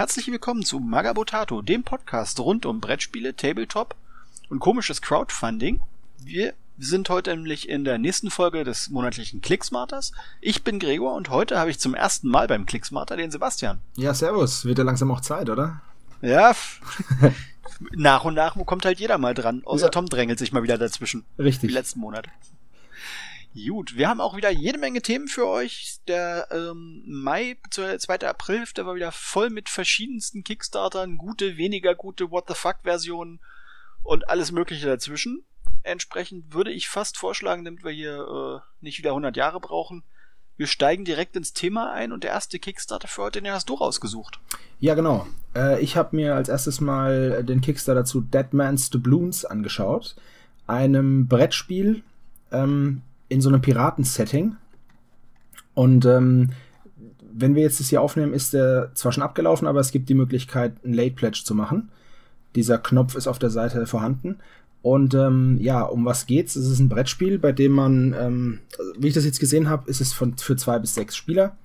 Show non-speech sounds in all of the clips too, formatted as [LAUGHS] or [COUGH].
Herzlich willkommen zu Magabotato, dem Podcast rund um Brettspiele, Tabletop und komisches Crowdfunding. Wir sind heute nämlich in der nächsten Folge des monatlichen Clicksmarters. Ich bin Gregor und heute habe ich zum ersten Mal beim Clicksmarter den Sebastian. Ja, servus. Wird ja langsam auch Zeit, oder? Ja. [LAUGHS] nach und nach kommt halt jeder mal dran. Außer ja. Tom drängelt sich mal wieder dazwischen. Richtig. Die letzten Monate. Gut, wir haben auch wieder jede Menge Themen für euch. Der ähm, Mai, zur 2. April, der war wieder voll mit verschiedensten Kickstartern, gute, weniger gute What the fuck-Versionen und alles Mögliche dazwischen. Entsprechend würde ich fast vorschlagen, damit wir hier äh, nicht wieder 100 Jahre brauchen, wir steigen direkt ins Thema ein und der erste Kickstarter für heute, den hast du rausgesucht. Ja, genau. Äh, ich habe mir als erstes mal den Kickstarter zu Dead Man's Doubloons angeschaut. Einem Brettspiel, ähm, in so einem Piraten-Setting. Und ähm, wenn wir jetzt das hier aufnehmen, ist der zwar schon abgelaufen, aber es gibt die Möglichkeit, einen Late Pledge zu machen. Dieser Knopf ist auf der Seite vorhanden. Und ähm, ja, um was geht's? Es ist ein Brettspiel, bei dem man, ähm, wie ich das jetzt gesehen habe, ist es von, für zwei bis sechs Spieler.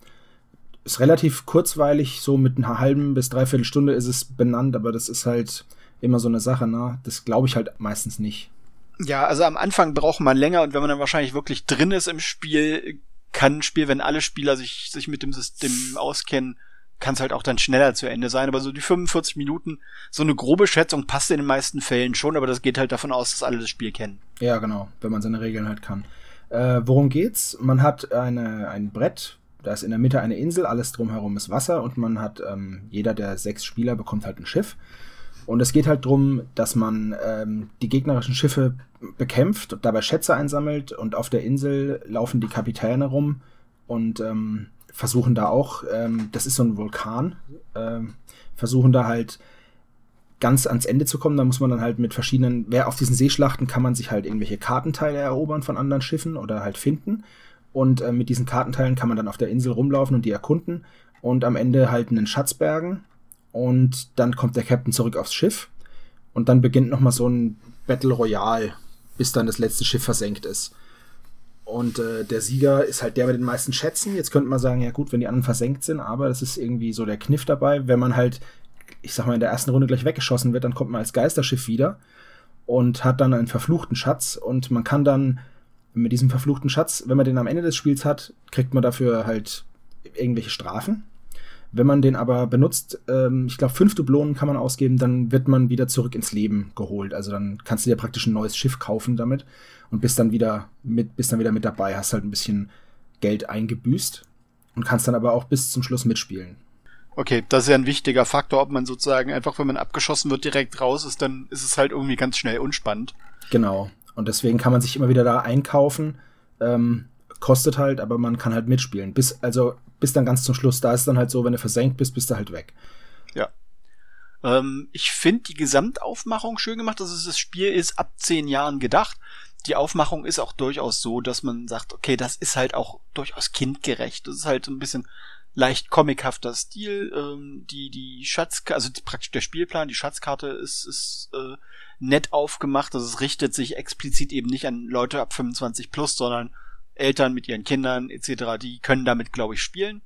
Ist relativ kurzweilig, so mit einer halben bis dreiviertel Stunde ist es benannt, aber das ist halt immer so eine Sache, ne? Das glaube ich halt meistens nicht. Ja, also am Anfang braucht man länger und wenn man dann wahrscheinlich wirklich drin ist im Spiel, kann ein Spiel, wenn alle Spieler sich, sich mit dem System auskennen, kann es halt auch dann schneller zu Ende sein. Aber so die 45 Minuten, so eine grobe Schätzung passt in den meisten Fällen schon, aber das geht halt davon aus, dass alle das Spiel kennen. Ja, genau, wenn man seine Regeln halt kann. Äh, worum geht's? Man hat eine, ein Brett, da ist in der Mitte eine Insel, alles drumherum ist Wasser und man hat, ähm, jeder der sechs Spieler bekommt halt ein Schiff. Und es geht halt darum, dass man ähm, die gegnerischen Schiffe bekämpft und dabei Schätze einsammelt und auf der Insel laufen die Kapitäne rum und ähm, versuchen da auch, ähm, das ist so ein Vulkan, ähm, versuchen da halt ganz ans Ende zu kommen. Da muss man dann halt mit verschiedenen, wer auf diesen Seeschlachten kann man sich halt irgendwelche Kartenteile erobern von anderen Schiffen oder halt finden. Und äh, mit diesen Kartenteilen kann man dann auf der Insel rumlaufen und die erkunden und am Ende halt einen Schatz bergen und dann kommt der Captain zurück aufs Schiff und dann beginnt nochmal so ein Battle Royale, bis dann das letzte Schiff versenkt ist. Und äh, der Sieger ist halt der mit den meisten Schätzen. Jetzt könnte man sagen, ja gut, wenn die anderen versenkt sind, aber das ist irgendwie so der Kniff dabei. Wenn man halt, ich sag mal, in der ersten Runde gleich weggeschossen wird, dann kommt man als Geisterschiff wieder und hat dann einen verfluchten Schatz und man kann dann mit diesem verfluchten Schatz, wenn man den am Ende des Spiels hat, kriegt man dafür halt irgendwelche Strafen. Wenn man den aber benutzt, ähm, ich glaube, fünf Dublonen kann man ausgeben, dann wird man wieder zurück ins Leben geholt. Also dann kannst du dir praktisch ein neues Schiff kaufen damit und bist dann wieder mit, bist dann wieder mit dabei, hast halt ein bisschen Geld eingebüßt und kannst dann aber auch bis zum Schluss mitspielen. Okay, das ist ja ein wichtiger Faktor, ob man sozusagen einfach, wenn man abgeschossen wird, direkt raus ist, dann ist es halt irgendwie ganz schnell unspannend. Genau. Und deswegen kann man sich immer wieder da einkaufen. Ähm, kostet halt, aber man kann halt mitspielen. Bis, also bis dann ganz zum Schluss. Da ist dann halt so, wenn du versenkt bist, bist du halt weg. Ja. Ähm, ich finde die Gesamtaufmachung schön gemacht. Also das Spiel ist ab zehn Jahren gedacht. Die Aufmachung ist auch durchaus so, dass man sagt, okay, das ist halt auch durchaus kindgerecht. Das ist halt so ein bisschen leicht comichafter Stil. Ähm, die die Schatzkarte, also praktisch der Spielplan, die Schatzkarte ist ist äh, nett aufgemacht. Also es richtet sich explizit eben nicht an Leute ab 25 plus, sondern Eltern mit ihren Kindern etc., die können damit, glaube ich, spielen.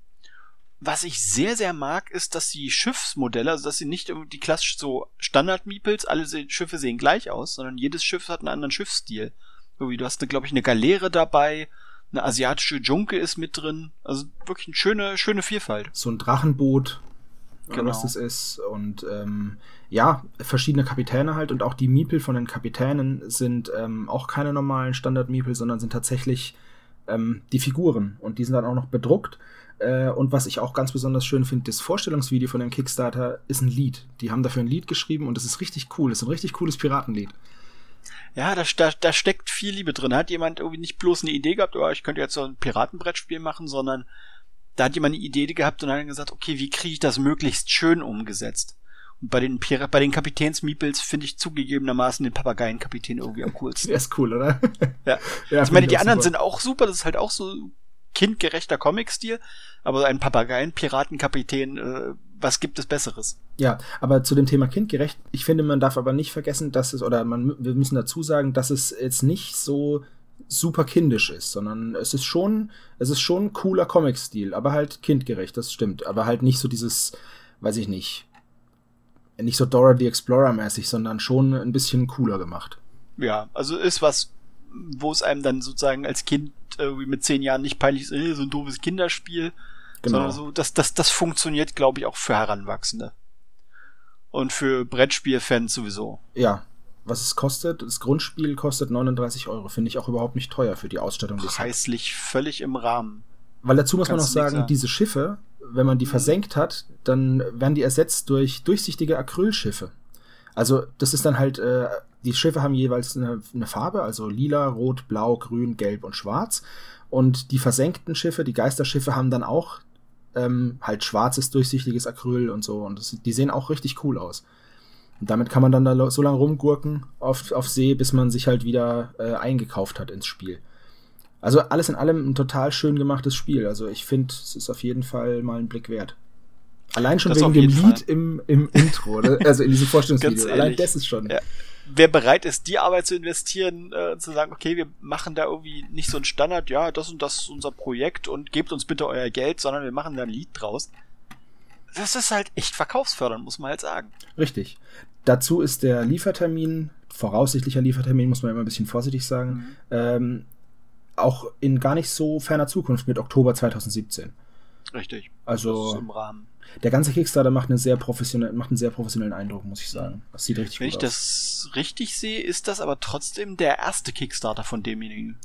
Was ich sehr, sehr mag, ist, dass die Schiffsmodelle, also dass sie nicht die klassisch so Standard-Meeples, alle Schiffe sehen gleich aus, sondern jedes Schiff hat einen anderen Schiffsstil. So wie du hast, glaube ich, eine Galeere dabei, eine asiatische Junke ist mit drin. Also wirklich eine schöne, schöne Vielfalt. So ein Drachenboot, genau. was das ist. Und ähm, ja, verschiedene Kapitäne halt. Und auch die Miepel von den Kapitänen sind ähm, auch keine normalen Standard-Miepel, sondern sind tatsächlich ähm, die Figuren und die sind dann auch noch bedruckt. Äh, und was ich auch ganz besonders schön finde, das Vorstellungsvideo von dem Kickstarter ist ein Lied. Die haben dafür ein Lied geschrieben und das ist richtig cool. Das ist ein richtig cooles Piratenlied. Ja, da, da, da steckt viel Liebe drin. Hat jemand irgendwie nicht bloß eine Idee gehabt, oh, ich könnte jetzt so ein Piratenbrettspiel machen, sondern da hat jemand eine Idee gehabt und hat dann gesagt, okay, wie kriege ich das möglichst schön umgesetzt? Bei den, Pir bei den Kapitänsmiepels finde ich zugegebenermaßen den Papageienkapitän irgendwie am coolsten. Der ist cool, oder? ja. [LAUGHS] ja ich meine, die anderen super. sind auch super, das ist halt auch so kindgerechter Comic-Stil, aber ein Papageien-Piratenkapitän, äh, was gibt es Besseres? Ja, aber zu dem Thema kindgerecht, ich finde, man darf aber nicht vergessen, dass es, oder man, wir müssen dazu sagen, dass es jetzt nicht so super kindisch ist, sondern es ist schon, es ist schon cooler Comic-Stil, aber halt kindgerecht, das stimmt. Aber halt nicht so dieses weiß ich nicht, nicht so Dora the Explorer mäßig, sondern schon ein bisschen cooler gemacht. Ja, also ist was, wo es einem dann sozusagen als Kind irgendwie mit zehn Jahren nicht peinlich ist, äh, so ein doofes Kinderspiel, genau. sondern so, das, das, das funktioniert, glaube ich, auch für Heranwachsende. Und für Brettspielfans sowieso. Ja. Was es kostet, das Grundspiel kostet 39 Euro. Finde ich auch überhaupt nicht teuer für die Ausstattung. Preislich völlig im Rahmen. Weil dazu muss Kannst man noch sagen, diese Schiffe, wenn man die versenkt hat, dann werden die ersetzt durch durchsichtige Acrylschiffe. Also das ist dann halt, äh, die Schiffe haben jeweils eine, eine Farbe, also lila, rot, blau, grün, gelb und schwarz. Und die versenkten Schiffe, die Geisterschiffe haben dann auch ähm, halt schwarzes, durchsichtiges Acryl und so. Und das, die sehen auch richtig cool aus. Und damit kann man dann da so lange rumgurken auf, auf See, bis man sich halt wieder äh, eingekauft hat ins Spiel. Also alles in allem ein total schön gemachtes Spiel. Also ich finde, es ist auf jeden Fall mal einen Blick wert. Allein schon das wegen dem Lied im, im [LAUGHS] Intro, also in diesem Vorstellungsvideo. Allein das ist schon. Ja. Wer bereit ist, die Arbeit zu investieren, äh, zu sagen, okay, wir machen da irgendwie nicht so ein Standard, ja, das und das ist unser Projekt und gebt uns bitte euer Geld, sondern wir machen da ein Lied draus. Das ist halt echt verkaufsfördernd, muss man halt sagen. Richtig. Dazu ist der Liefertermin, voraussichtlicher Liefertermin, muss man immer ein bisschen vorsichtig sagen, mhm. ähm, auch in gar nicht so ferner Zukunft mit Oktober 2017. Richtig. Also im Rahmen. Der ganze Kickstarter macht, eine sehr professionell, macht einen sehr professionellen Eindruck, muss ich sagen. Das sieht richtig Wenn gut aus. Wenn ich das richtig sehe, ist das aber trotzdem der erste Kickstarter von demjenigen.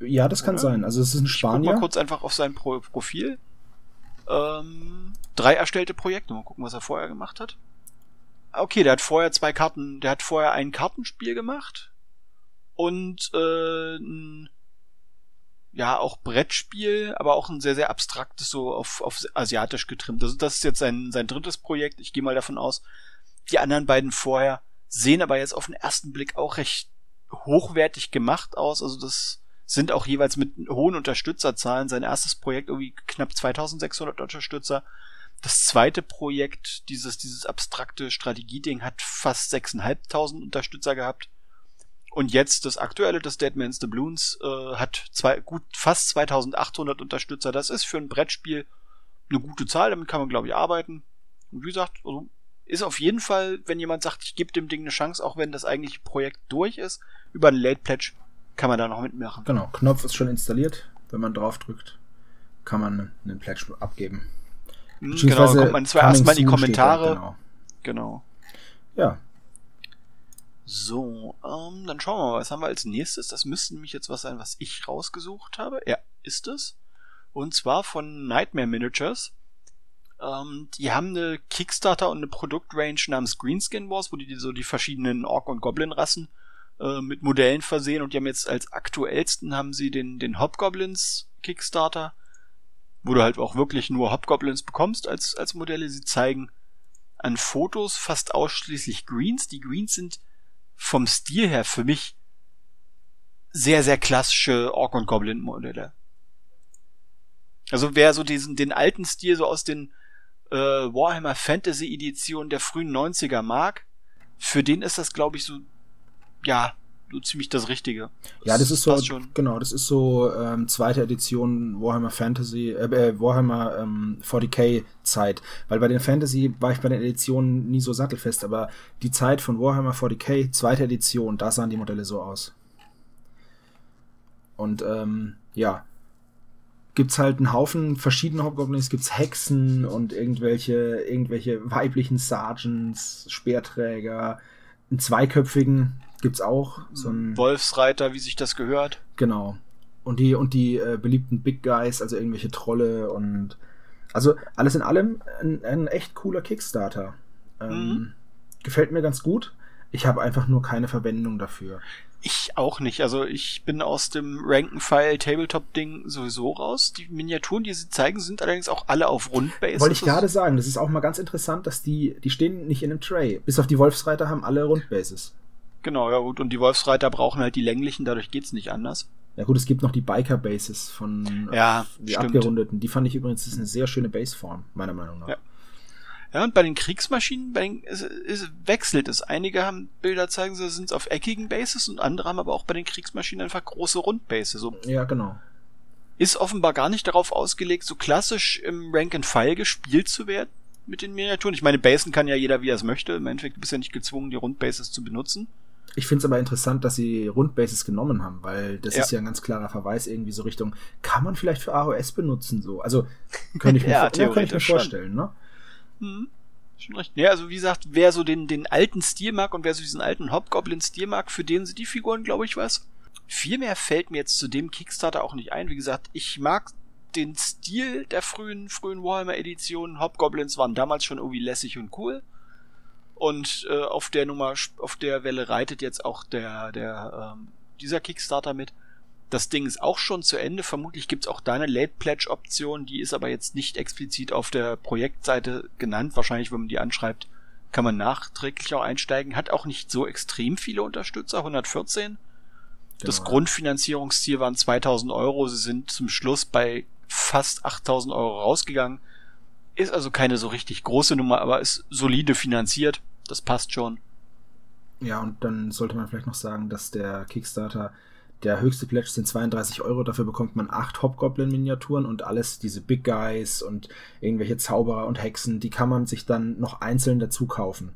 Ja, das kann Oder? sein. Also es ist ein Spanier. Ich guck mal kurz einfach auf sein Pro Profil. Ähm, drei erstellte Projekte. Mal gucken, was er vorher gemacht hat. Okay, der hat vorher zwei Karten, der hat vorher ein Kartenspiel gemacht und äh, ein ja auch Brettspiel, aber auch ein sehr, sehr abstraktes, so auf, auf asiatisch getrimmt. Also das ist jetzt sein, sein drittes Projekt. Ich gehe mal davon aus, die anderen beiden vorher sehen aber jetzt auf den ersten Blick auch recht hochwertig gemacht aus. Also das sind auch jeweils mit hohen Unterstützerzahlen. Sein erstes Projekt irgendwie knapp 2600 Unterstützer. Das zweite Projekt, dieses, dieses abstrakte Strategieding, hat fast 6500 Unterstützer gehabt. Und jetzt das aktuelle, das Deadman's the Bloons, äh, hat zwei, gut fast 2800 Unterstützer. Das ist für ein Brettspiel eine gute Zahl, damit kann man, glaube ich, arbeiten. Und wie gesagt, also ist auf jeden Fall, wenn jemand sagt, ich gebe dem Ding eine Chance, auch wenn das eigentliche Projekt durch ist, über ein Late Pledge kann man da noch mitmachen. Genau, Knopf ist schon installiert. Wenn man drauf drückt, kann man einen Pledge abgeben. Hm, genau, kommt man zwar erstmal in die Kommentare. Genau. genau. Ja, so, ähm, dann schauen wir mal, was haben wir als nächstes? Das müsste nämlich jetzt was sein, was ich rausgesucht habe. Ja, ist es. Und zwar von Nightmare Miniatures. Ähm, die haben eine Kickstarter und eine Produktrange namens Greenskin Wars, wo die so die verschiedenen Ork- und Goblin-Rassen äh, mit Modellen versehen und die haben jetzt als aktuellsten haben sie den, den Hobgoblins Kickstarter, wo du halt auch wirklich nur Hobgoblins bekommst als, als Modelle. Sie zeigen an Fotos fast ausschließlich Greens. Die Greens sind vom Stil her für mich sehr, sehr klassische Ork und Goblin Modelle. Also wer so diesen, den alten Stil so aus den äh, Warhammer Fantasy Editionen der frühen 90er mag, für den ist das, glaube ich, so, ja, ziemlich das Richtige. Das ja, das ist so, schon. genau, das ist so ähm, zweite Edition Warhammer Fantasy, äh, äh Warhammer ähm, 40k Zeit. Weil bei den Fantasy war ich bei den Editionen nie so sattelfest, aber die Zeit von Warhammer 40k, zweite Edition, da sahen die Modelle so aus. Und ähm, ja, gibt's halt einen Haufen verschiedene Hobgoblins, gibt's Hexen und irgendwelche, irgendwelche weiblichen Sergeants, Speerträger, einen zweiköpfigen, gibt's auch. So ein Wolfsreiter, wie sich das gehört. Genau. Und die, und die äh, beliebten Big Guys, also irgendwelche Trolle und also alles in allem ein, ein echt cooler Kickstarter. Ähm, mhm. Gefällt mir ganz gut. Ich habe einfach nur keine Verwendung dafür. Ich auch nicht. Also ich bin aus dem Rank-and-File Tabletop-Ding sowieso raus. Die Miniaturen, die sie zeigen, sind allerdings auch alle auf Rundbase. Wollte ich gerade sagen, das ist auch mal ganz interessant, dass die, die stehen nicht in einem Tray. Bis auf die Wolfsreiter haben alle Rundbases. Genau, ja gut. Und die Wolfsreiter brauchen halt die länglichen, dadurch geht's nicht anders. Ja gut, es gibt noch die Biker-Bases von ja, die stimmt. abgerundeten. Die fand ich übrigens, das ist eine sehr schöne Baseform, meiner Meinung nach. Ja. Ja, und bei den Kriegsmaschinen, bei den, es, es wechselt es. Einige haben Bilder zeigen, sie sind auf eckigen Bases und andere haben aber auch bei den Kriegsmaschinen einfach große Rundbases. So. Ja, genau. Ist offenbar gar nicht darauf ausgelegt, so klassisch im Rank and File gespielt zu werden. mit den Miniaturen. Ich meine, basen kann ja jeder, wie er es möchte. Im Endeffekt bist du ja nicht gezwungen, die Rundbases zu benutzen. Ich finde es aber interessant, dass sie Rundbases genommen haben, weil das ja. ist ja ein ganz klarer Verweis irgendwie so Richtung, kann man vielleicht für AOS benutzen so? Also könnte ich [LAUGHS] mir, ja, ja, könnte ich mir vorstellen, ne? Hm. Schon recht. Ja, also wie gesagt, wer so den, den alten Stil mag und wer so diesen alten Hobgoblin-Stil mag, für den sind die Figuren, glaube ich, was. Viel mehr fällt mir jetzt zu dem Kickstarter auch nicht ein. Wie gesagt, ich mag den Stil der frühen, frühen Warhammer-Editionen. Hobgoblins waren damals schon irgendwie lässig und cool. Und äh, auf der Nummer, auf der Welle reitet jetzt auch der, der ähm, dieser Kickstarter mit. Das Ding ist auch schon zu Ende. Vermutlich gibt's auch deine Late Pledge Option. Die ist aber jetzt nicht explizit auf der Projektseite genannt. Wahrscheinlich, wenn man die anschreibt, kann man nachträglich auch einsteigen. Hat auch nicht so extrem viele Unterstützer. 114. Genau. Das Grundfinanzierungsziel waren 2000 Euro. Sie sind zum Schluss bei fast 8000 Euro rausgegangen. Ist also keine so richtig große Nummer, aber ist solide finanziert. Das passt schon. Ja, und dann sollte man vielleicht noch sagen, dass der Kickstarter der höchste Pledge sind 32 Euro, dafür bekommt man acht Hobgoblin-Miniaturen und alles, diese Big Guys und irgendwelche Zauberer und Hexen, die kann man sich dann noch einzeln dazu kaufen.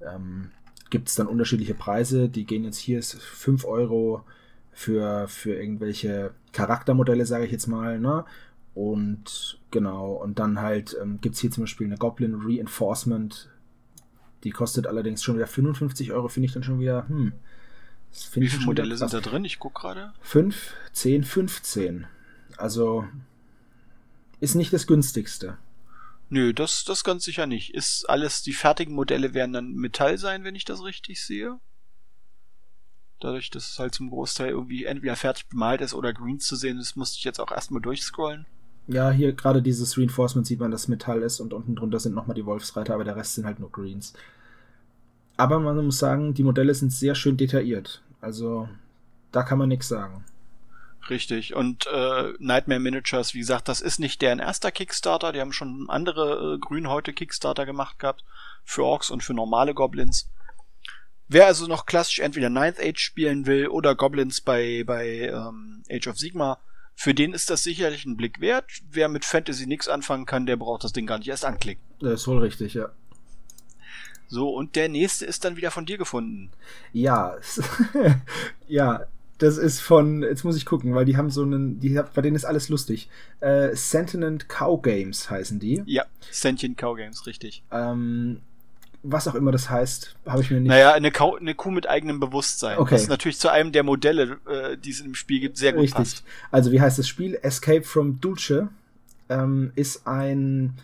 Ähm, Gibt es dann unterschiedliche Preise, die gehen jetzt hier ist 5 Euro für, für irgendwelche Charaktermodelle, sage ich jetzt mal, ne? Und genau, und dann halt ähm, gibt es hier zum Beispiel eine Goblin Reinforcement. Die kostet allerdings schon wieder 55 Euro, finde ich dann schon wieder, hm. Wie viele Modelle sind da drin? Ich gucke gerade. 5, 10, 15. Also ist nicht das günstigste. Nö, das, das ganz sicher nicht. Ist alles, die fertigen Modelle werden dann Metall sein, wenn ich das richtig sehe. Dadurch, dass es halt zum Großteil irgendwie entweder fertig bemalt ist oder Greens zu sehen ist, musste ich jetzt auch erstmal durchscrollen. Ja, hier gerade dieses Reinforcement sieht man, dass Metall ist und unten drunter sind nochmal die Wolfsreiter, aber der Rest sind halt nur Greens. Aber man muss sagen, die Modelle sind sehr schön detailliert. Also da kann man nichts sagen. Richtig. Und äh, Nightmare Miniatures, wie gesagt, das ist nicht deren erster Kickstarter. Die haben schon andere äh, Grünhäute Kickstarter gemacht gehabt. Für Orks und für normale Goblins. Wer also noch klassisch entweder Ninth Age spielen will oder Goblins bei, bei ähm, Age of Sigma, für den ist das sicherlich ein Blick wert. Wer mit Fantasy nichts anfangen kann, der braucht das Ding gar nicht erst anklicken. Das ist wohl richtig, ja. So, und der nächste ist dann wieder von dir gefunden. Ja, [LAUGHS] ja, das ist von, jetzt muss ich gucken, weil die haben so einen, die, bei denen ist alles lustig. Äh, Sentient Cow Games heißen die. Ja, Sentient Cow Games, richtig. Ähm, was auch immer das heißt, habe ich mir nicht. Naja, eine, Kau eine Kuh mit eigenem Bewusstsein. Okay. Das ist natürlich zu einem der Modelle, äh, die es im Spiel gibt, sehr gut Richtig. passt. Also wie heißt das Spiel? Escape from Dulce ähm, ist ein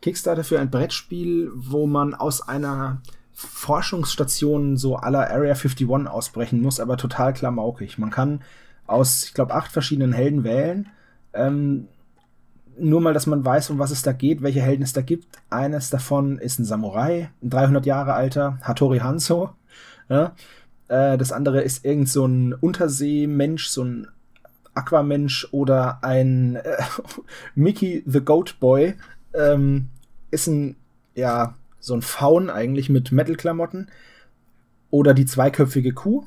Kickstarter für ein Brettspiel, wo man aus einer Forschungsstation so aller Area 51 ausbrechen muss, aber total klamaukig. Man kann aus, ich glaube, acht verschiedenen Helden wählen. Ähm, nur mal, dass man weiß, um was es da geht, welche Helden es da gibt. Eines davon ist ein Samurai, ein 300 Jahre alter, Hattori Hanzo. Ja? Äh, das andere ist irgend so ein Unterseemensch, so ein Aquamensch oder ein äh, [LAUGHS] Mickey the Goat Boy. Ähm, ist ein, ja, so ein Faun eigentlich mit Metal-Klamotten. Oder die zweiköpfige Kuh.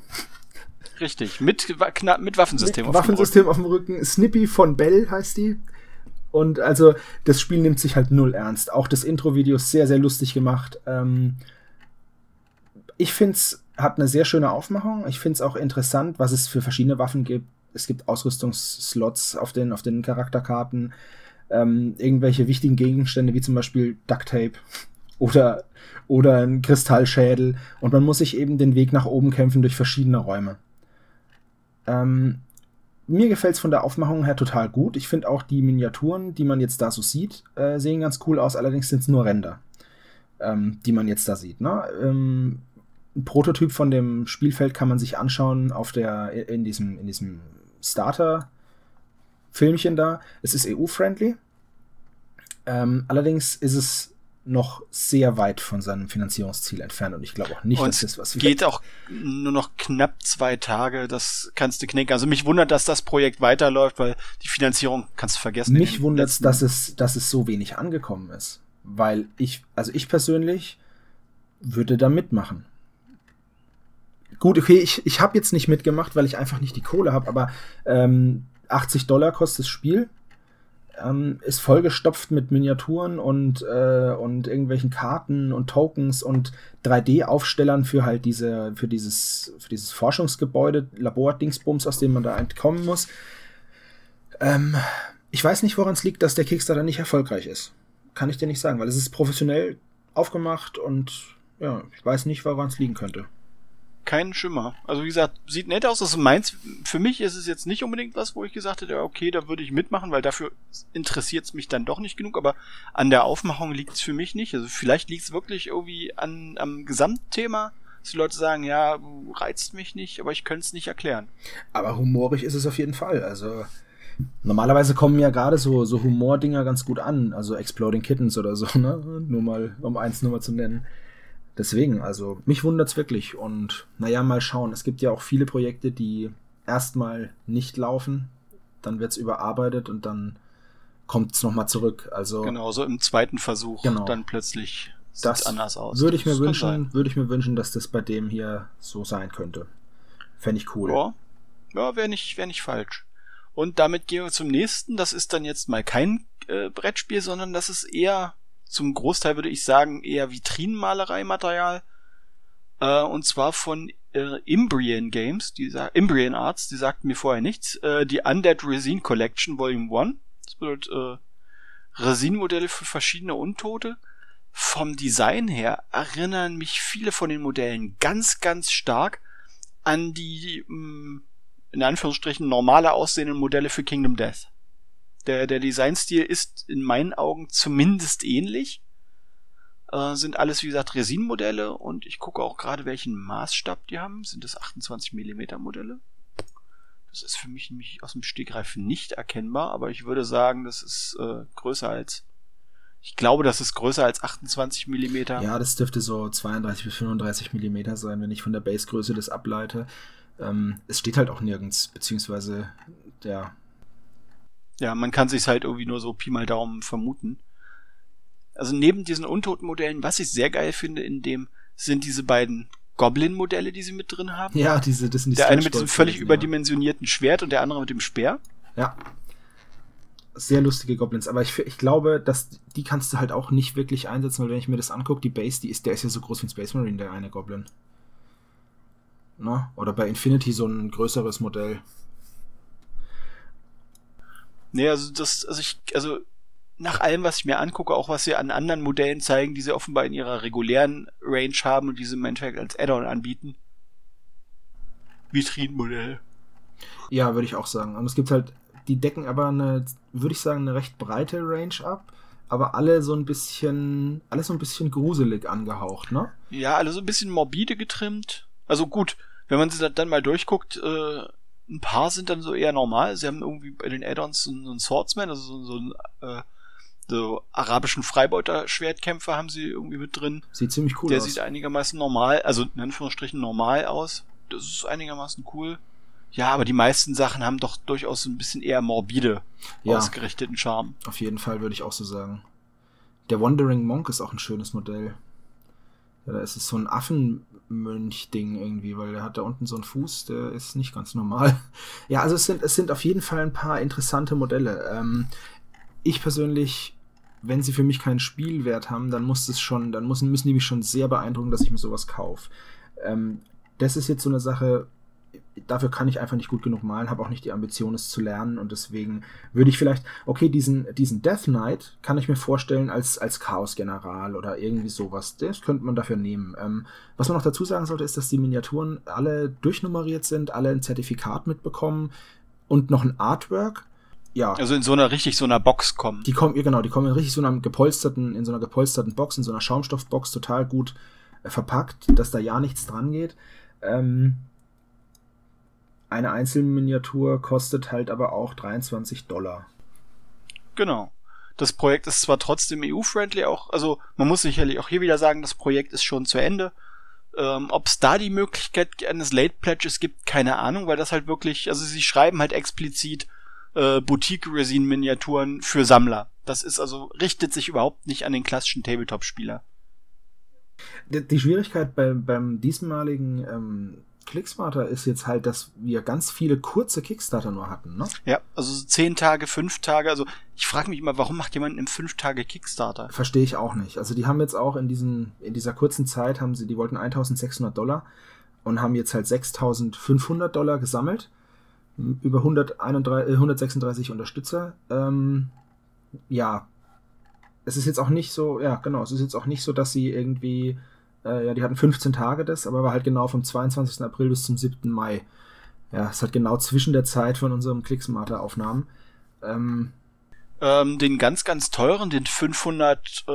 Richtig, mit, mit Waffensystem mit auf Waffensystem dem auf dem Rücken. Snippy von Bell heißt die. Und also das Spiel nimmt sich halt null ernst. Auch das Intro-Video ist sehr, sehr lustig gemacht. Ähm, ich finde es hat eine sehr schöne Aufmachung. Ich finde es auch interessant, was es für verschiedene Waffen gibt. Es gibt Ausrüstungsslots auf den, auf den Charakterkarten. Ähm, irgendwelche wichtigen Gegenstände, wie zum Beispiel Duct Tape [LAUGHS] oder, oder ein Kristallschädel. Und man muss sich eben den Weg nach oben kämpfen durch verschiedene Räume. Ähm, mir gefällt es von der Aufmachung her total gut. Ich finde auch die Miniaturen, die man jetzt da so sieht, äh, sehen ganz cool aus. Allerdings sind es nur Ränder, ähm, die man jetzt da sieht. Ne? Ähm, ein Prototyp von dem Spielfeld kann man sich anschauen auf der, in diesem, in diesem Starter-Filmchen da. Es ist EU-friendly. Ähm, allerdings ist es noch sehr weit von seinem Finanzierungsziel entfernt und ich glaube auch nicht, und dass das was geht auch nur noch knapp zwei Tage, das kannst du knicken. Also mich wundert, dass das Projekt weiterläuft, weil die Finanzierung kannst du vergessen. Mich wundert es, dass es, dass es so wenig angekommen ist, weil ich, also ich persönlich würde da mitmachen. Gut, okay, ich, ich habe jetzt nicht mitgemacht, weil ich einfach nicht die Kohle habe, aber ähm, 80 Dollar kostet das Spiel ähm, ist vollgestopft mit Miniaturen und, äh, und irgendwelchen Karten und Tokens und 3D-Aufstellern für halt diese, für dieses, für dieses Forschungsgebäude, Labordingsbums, aus dem man da entkommen muss. Ähm, ich weiß nicht, woran es liegt, dass der Kickstarter nicht erfolgreich ist. Kann ich dir nicht sagen, weil es ist professionell aufgemacht und ja, ich weiß nicht, woran es liegen könnte keinen Schimmer. Also wie gesagt, sieht nett aus. Also meins, für mich ist es jetzt nicht unbedingt was, wo ich gesagt hätte, okay, da würde ich mitmachen, weil dafür interessiert es mich dann doch nicht genug. Aber an der Aufmachung liegt es für mich nicht. Also vielleicht liegt es wirklich irgendwie an, am Gesamtthema, dass die Leute sagen, ja, reizt mich nicht, aber ich könnte es nicht erklären. Aber humorig ist es auf jeden Fall. Also Normalerweise kommen ja gerade so, so Humordinger ganz gut an, also Exploding Kittens oder so, ne? Nur mal, um eins nur mal zu nennen. Deswegen, also mich wundert's wirklich und naja, mal schauen. Es gibt ja auch viele Projekte, die erstmal nicht laufen, dann wird's überarbeitet und dann kommt's nochmal zurück. Also genau, so im zweiten Versuch genau. dann plötzlich das anders aus. Würde ich mir wünschen, würde ich mir wünschen, dass das bei dem hier so sein könnte. Fände ich cool. Ja, ja wäre nicht, wär nicht falsch. Und damit gehen wir zum nächsten. Das ist dann jetzt mal kein äh, Brettspiel, sondern das ist eher zum Großteil würde ich sagen eher Vitrinenmalerei-Material. Äh, und zwar von äh, Imbrian Games, die Imbrian Arts, die sagten mir vorher nichts. Äh, die Undead Resin Collection Volume 1. Das bedeutet äh, Resin-Modelle für verschiedene Untote. Vom Design her erinnern mich viele von den Modellen ganz, ganz stark an die, mh, mm, in Anführungsstrichen, normale aussehenden Modelle für Kingdom Death. Der, der Designstil ist in meinen Augen zumindest ähnlich. Äh, sind alles, wie gesagt, Resin-Modelle und ich gucke auch gerade, welchen Maßstab die haben. Sind das 28 mm Modelle? Das ist für mich nämlich aus dem Stegreif nicht erkennbar, aber ich würde sagen, das ist äh, größer als. Ich glaube, das ist größer als 28 mm. Ja, das dürfte so 32 bis 35 mm sein, wenn ich von der Basegröße das ableite. Ähm, es steht halt auch nirgends, beziehungsweise ja, ja, man kann sich halt irgendwie nur so Pi mal Daumen vermuten. Also neben diesen Untoten-Modellen, was ich sehr geil finde, in dem sind diese beiden Goblin-Modelle, die sie mit drin haben. Ja, diese, das sind die Der eine mit diesem völlig gewesen, überdimensionierten ja. Schwert und der andere mit dem Speer. Ja. Sehr lustige Goblins, aber ich, ich glaube, dass die kannst du halt auch nicht wirklich einsetzen, weil wenn ich mir das angucke, die Base, die ist, der ist ja so groß wie ein Space Marine, der eine Goblin. Na? Oder bei Infinity so ein größeres Modell. Nee, also das, also ich, also nach allem, was ich mir angucke, auch was sie an anderen Modellen zeigen, die sie offenbar in ihrer regulären Range haben und diese im Endeffekt als Add-on anbieten. Vitrinenmodell. Ja, würde ich auch sagen. Und es gibt halt, die decken aber eine, würde ich sagen, eine recht breite Range ab, aber alle so ein bisschen, alles so ein bisschen gruselig angehaucht, ne? Ja, alle so ein bisschen morbide getrimmt. Also gut, wenn man sie dann mal durchguckt, äh, ein paar sind dann so eher normal. Sie haben irgendwie bei den Add-ons so einen Swordsman, also so, so einen äh, so arabischen Freibeuter-Schwertkämpfer haben sie irgendwie mit drin. Sieht ziemlich cool Der aus. Der sieht einigermaßen normal, also in Anführungsstrichen normal aus. Das ist einigermaßen cool. Ja, aber die meisten Sachen haben doch durchaus ein bisschen eher morbide ja, ausgerichteten Charme. Auf jeden Fall würde ich auch so sagen. Der Wandering Monk ist auch ein schönes Modell. Ja, da ist es so ein Affenmönch-Ding irgendwie, weil der hat da unten so einen Fuß, der ist nicht ganz normal. [LAUGHS] Ja, also es sind, es sind auf jeden Fall ein paar interessante Modelle. Ähm, ich persönlich, wenn sie für mich keinen Spielwert haben, dann muss es schon, dann müssen, müssen die mich schon sehr beeindrucken, dass ich mir sowas kaufe. Ähm, das ist jetzt so eine Sache, dafür kann ich einfach nicht gut genug malen, habe auch nicht die Ambition, es zu lernen und deswegen würde ich vielleicht, okay, diesen, diesen Death Knight kann ich mir vorstellen als, als Chaos-General oder irgendwie sowas. Das könnte man dafür nehmen. Ähm, was man noch dazu sagen sollte, ist, dass die Miniaturen alle durchnummeriert sind, alle ein Zertifikat mitbekommen und noch ein Artwork. Ja. Also in so einer richtig so einer Box kommen. Die kommen, ja genau, die kommen in richtig so einer gepolsterten, in so einer gepolsterten Box, in so einer Schaumstoffbox total gut äh, verpackt, dass da ja nichts dran geht. Ähm, eine Einzelminiatur kostet halt aber auch 23 Dollar. Genau. Das Projekt ist zwar trotzdem EU-friendly, auch, also man muss sicherlich auch hier wieder sagen, das Projekt ist schon zu Ende. Ähm, Ob es da die Möglichkeit eines Late Pledges gibt, keine Ahnung, weil das halt wirklich, also sie schreiben halt explizit äh, Boutique-Resin-Miniaturen für Sammler. Das ist also, richtet sich überhaupt nicht an den klassischen Tabletop-Spieler. Die, die, Schwierigkeit bei, beim diesmaligen ähm, Clicksmarter ist jetzt halt, dass wir ganz viele kurze Kickstarter nur hatten, ne? Ja, also so zehn Tage, fünf Tage. Also ich frage mich immer, warum macht jemand einen fünf Tage Kickstarter? Verstehe ich auch nicht. Also die haben jetzt auch in diesen, in dieser kurzen Zeit haben sie, die wollten 1600 Dollar und haben jetzt halt 6500 Dollar gesammelt. Über 131, 136 äh, Unterstützer. Ähm, ja, es ist jetzt auch nicht so, ja, genau, es ist jetzt auch nicht so, dass sie irgendwie, äh, ja, die hatten 15 Tage das, aber war halt genau vom 22. April bis zum 7. Mai. Ja, ist halt genau zwischen der Zeit von unserem Clicksmarter-Aufnahmen. Ähm, ähm, den ganz, ganz teuren, den 500 äh,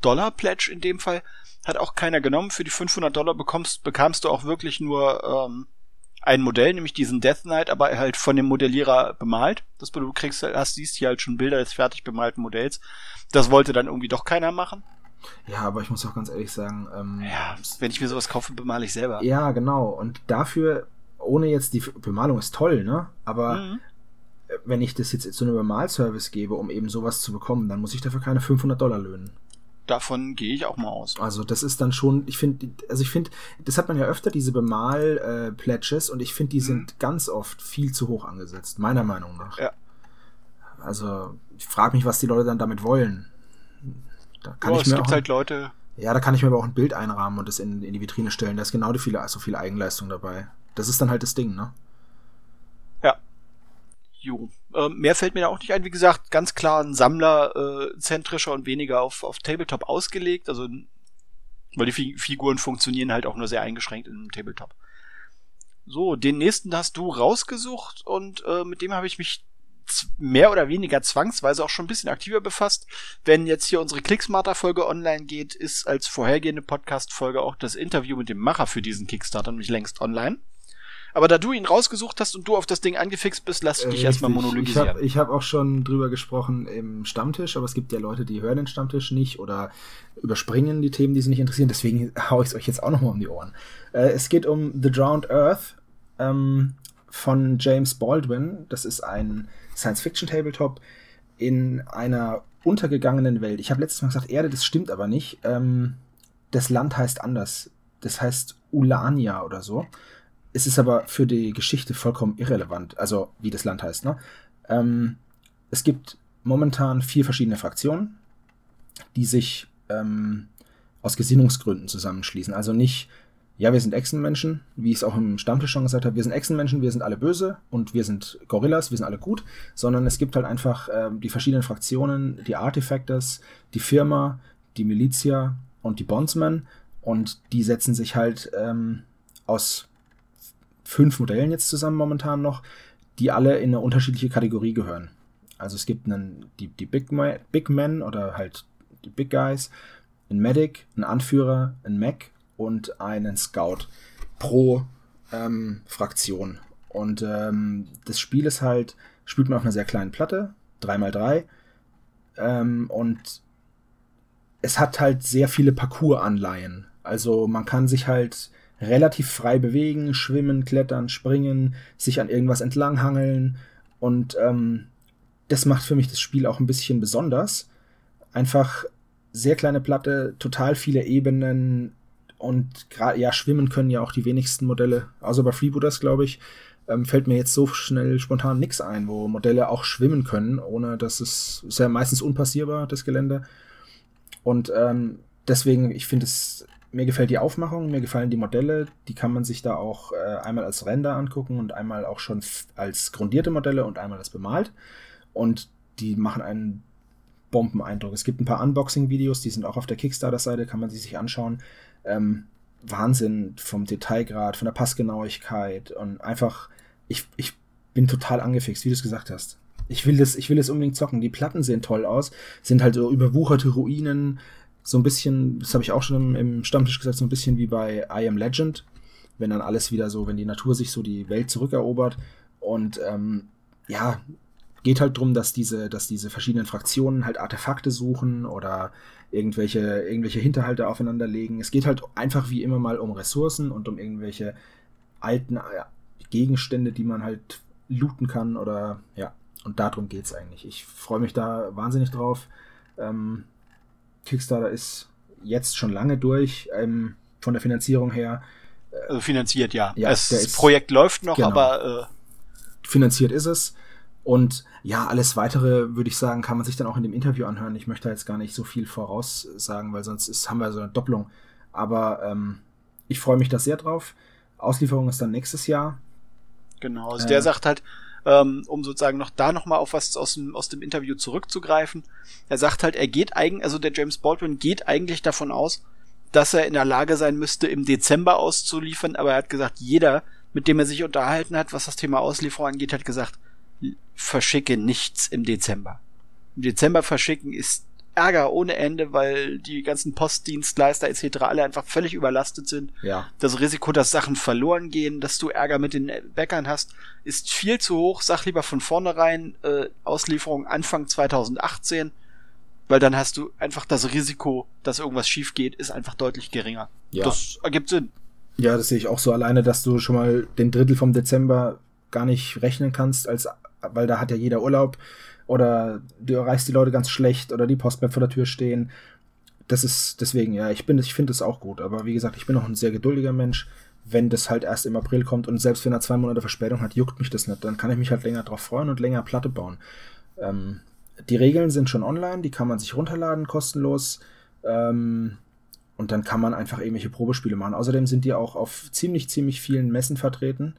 Dollar Pledge in dem Fall, hat auch keiner genommen. Für die 500 Dollar bekommst, bekamst du auch wirklich nur ähm, ein Modell, nämlich diesen Death Knight, aber halt von dem Modellierer bemalt. Das du kriegst, hast, siehst hier halt schon Bilder des fertig bemalten Modells. Das wollte dann irgendwie doch keiner machen. Ja, aber ich muss auch ganz ehrlich sagen, ähm, ja, wenn ich mir sowas kaufe, bemale ich selber. Ja, genau. Und dafür, ohne jetzt die Bemalung ist toll, ne? Aber mhm. wenn ich das jetzt zu einem Bemalservice gebe, um eben sowas zu bekommen, dann muss ich dafür keine 500 Dollar löhnen. Davon gehe ich auch mal aus. Also das ist dann schon, ich finde, also ich finde, das hat man ja öfter, diese Bemal-Pledges, äh, und ich finde, die mhm. sind ganz oft viel zu hoch angesetzt, meiner Meinung nach. Ja. Also ich frage mich, was die Leute dann damit wollen. Da kann oh, ich es mir gibt auch, halt Leute. Ja, da kann ich mir aber auch ein Bild einrahmen und das in, in die Vitrine stellen. Da ist genau die viele, so viel Eigenleistung dabei. Das ist dann halt das Ding, ne? Ja. Jo. Äh, mehr fällt mir da auch nicht ein. Wie gesagt, ganz klar ein Sammler-zentrischer äh, und weniger auf, auf Tabletop ausgelegt. Also, weil die Fig Figuren funktionieren halt auch nur sehr eingeschränkt in einem Tabletop. So, den nächsten hast du rausgesucht und äh, mit dem habe ich mich mehr oder weniger zwangsweise auch schon ein bisschen aktiver befasst. Wenn jetzt hier unsere Clicksmarter-Folge online geht, ist als vorhergehende Podcast-Folge auch das Interview mit dem Macher für diesen Kickstarter nämlich längst online. Aber da du ihn rausgesucht hast und du auf das Ding angefixt bist, lass dich äh, erstmal monologisieren. Ich habe hab auch schon drüber gesprochen im Stammtisch, aber es gibt ja Leute, die hören den Stammtisch nicht oder überspringen die Themen, die sie nicht interessieren. Deswegen hau ich es euch jetzt auch nochmal um die Ohren. Äh, es geht um The Drowned Earth ähm, von James Baldwin. Das ist ein Science-Fiction-Tabletop in einer untergegangenen Welt. Ich habe letztes Mal gesagt Erde, das stimmt aber nicht. Ähm, das Land heißt anders. Das heißt Ulania oder so. Es ist aber für die Geschichte vollkommen irrelevant, also wie das Land heißt. Ne? Ähm, es gibt momentan vier verschiedene Fraktionen, die sich ähm, aus Gesinnungsgründen zusammenschließen. Also nicht ja, wir sind Echsenmenschen, wie ich es auch im Stammtisch schon gesagt habe, wir sind Echsenmenschen, wir sind alle böse und wir sind Gorillas, wir sind alle gut, sondern es gibt halt einfach äh, die verschiedenen Fraktionen, die Artifactors, die Firma, die Militia und die Bondsmen. Und die setzen sich halt ähm, aus fünf Modellen jetzt zusammen momentan noch, die alle in eine unterschiedliche Kategorie gehören. Also es gibt einen, die, die Big, Ma Big Men oder halt die Big Guys, einen Medic, einen Anführer, einen Mech und einen Scout pro ähm, Fraktion. Und ähm, das Spiel ist halt, spielt man auf einer sehr kleinen Platte, 3x3. Ähm, und es hat halt sehr viele Parcours-Anleihen. Also man kann sich halt relativ frei bewegen, schwimmen, klettern, springen, sich an irgendwas entlanghangeln. Und ähm, das macht für mich das Spiel auch ein bisschen besonders. Einfach sehr kleine Platte, total viele Ebenen, und gerade, ja, schwimmen können ja auch die wenigsten Modelle, außer bei Freebooters, glaube ich, ähm, fällt mir jetzt so schnell spontan nichts ein, wo Modelle auch schwimmen können, ohne dass es ist ja meistens unpassierbar, das Gelände. Und ähm, deswegen, ich finde es, mir gefällt die Aufmachung, mir gefallen die Modelle, die kann man sich da auch äh, einmal als Render angucken und einmal auch schon als grundierte Modelle und einmal als bemalt. Und die machen einen Bombeneindruck. Es gibt ein paar Unboxing-Videos, die sind auch auf der Kickstarter-Seite, kann man sie sich anschauen ähm, Wahnsinn vom Detailgrad, von der Passgenauigkeit und einfach, ich, ich bin total angefixt, wie du es gesagt hast. Ich will das, ich will das unbedingt zocken. Die Platten sehen toll aus, sind halt so überwucherte Ruinen, so ein bisschen, das habe ich auch schon im, im, Stammtisch gesagt, so ein bisschen wie bei I Am Legend, wenn dann alles wieder so, wenn die Natur sich so die Welt zurückerobert und ähm, ja, geht halt drum, dass diese, dass diese verschiedenen Fraktionen halt Artefakte suchen oder irgendwelche, irgendwelche Hinterhalte aufeinander legen. Es geht halt einfach wie immer mal um Ressourcen und um irgendwelche alten äh, Gegenstände, die man halt looten kann oder ja, und darum geht es eigentlich. Ich freue mich da wahnsinnig drauf. Ähm, Kickstarter ist jetzt schon lange durch, ähm, von der Finanzierung her. Also finanziert, ja. Ja, das Projekt läuft noch, genau. aber äh, finanziert ist es. Und ja, alles weitere, würde ich sagen, kann man sich dann auch in dem Interview anhören. Ich möchte da jetzt gar nicht so viel voraussagen, weil sonst ist, haben wir so eine Doppelung. Aber ähm, ich freue mich da sehr drauf. Auslieferung ist dann nächstes Jahr. Genau, also Äh. der sagt halt, ähm, um sozusagen noch da nochmal auf was aus dem, aus dem Interview zurückzugreifen, er sagt halt, er geht eigentlich, also der James Baldwin geht eigentlich davon aus, dass er in der Lage sein müsste, im Dezember auszuliefern, aber er hat gesagt, jeder, mit dem er sich unterhalten hat, was das Thema Auslieferung angeht, hat gesagt, verschicke nichts im Dezember. Im Dezember verschicken ist Ärger ohne Ende, weil die ganzen Postdienstleister etc. alle einfach völlig überlastet sind Ja. das Risiko, dass Sachen verloren gehen, dass du Ärger mit den Bäckern hast, ist viel zu hoch. Sag lieber von vornherein äh, Auslieferung Anfang 2018, weil dann hast du einfach das Risiko, dass irgendwas schief geht, ist einfach deutlich geringer. Ja. Das ergibt Sinn. Ja, das sehe ich auch so alleine, dass du schon mal den Drittel vom Dezember gar nicht rechnen kannst, als, weil da hat ja jeder Urlaub oder du erreichst die Leute ganz schlecht oder die Post bleibt vor der Tür stehen. Das ist deswegen, ja, ich ich finde das auch gut. Aber wie gesagt, ich bin auch ein sehr geduldiger Mensch. Wenn das halt erst im April kommt und selbst wenn er zwei Monate Verspätung hat, juckt mich das nicht. Dann kann ich mich halt länger drauf freuen und länger Platte bauen. Ähm, die Regeln sind schon online, die kann man sich runterladen, kostenlos. Ähm, und dann kann man einfach irgendwelche Probespiele machen. Außerdem sind die auch auf ziemlich, ziemlich vielen Messen vertreten.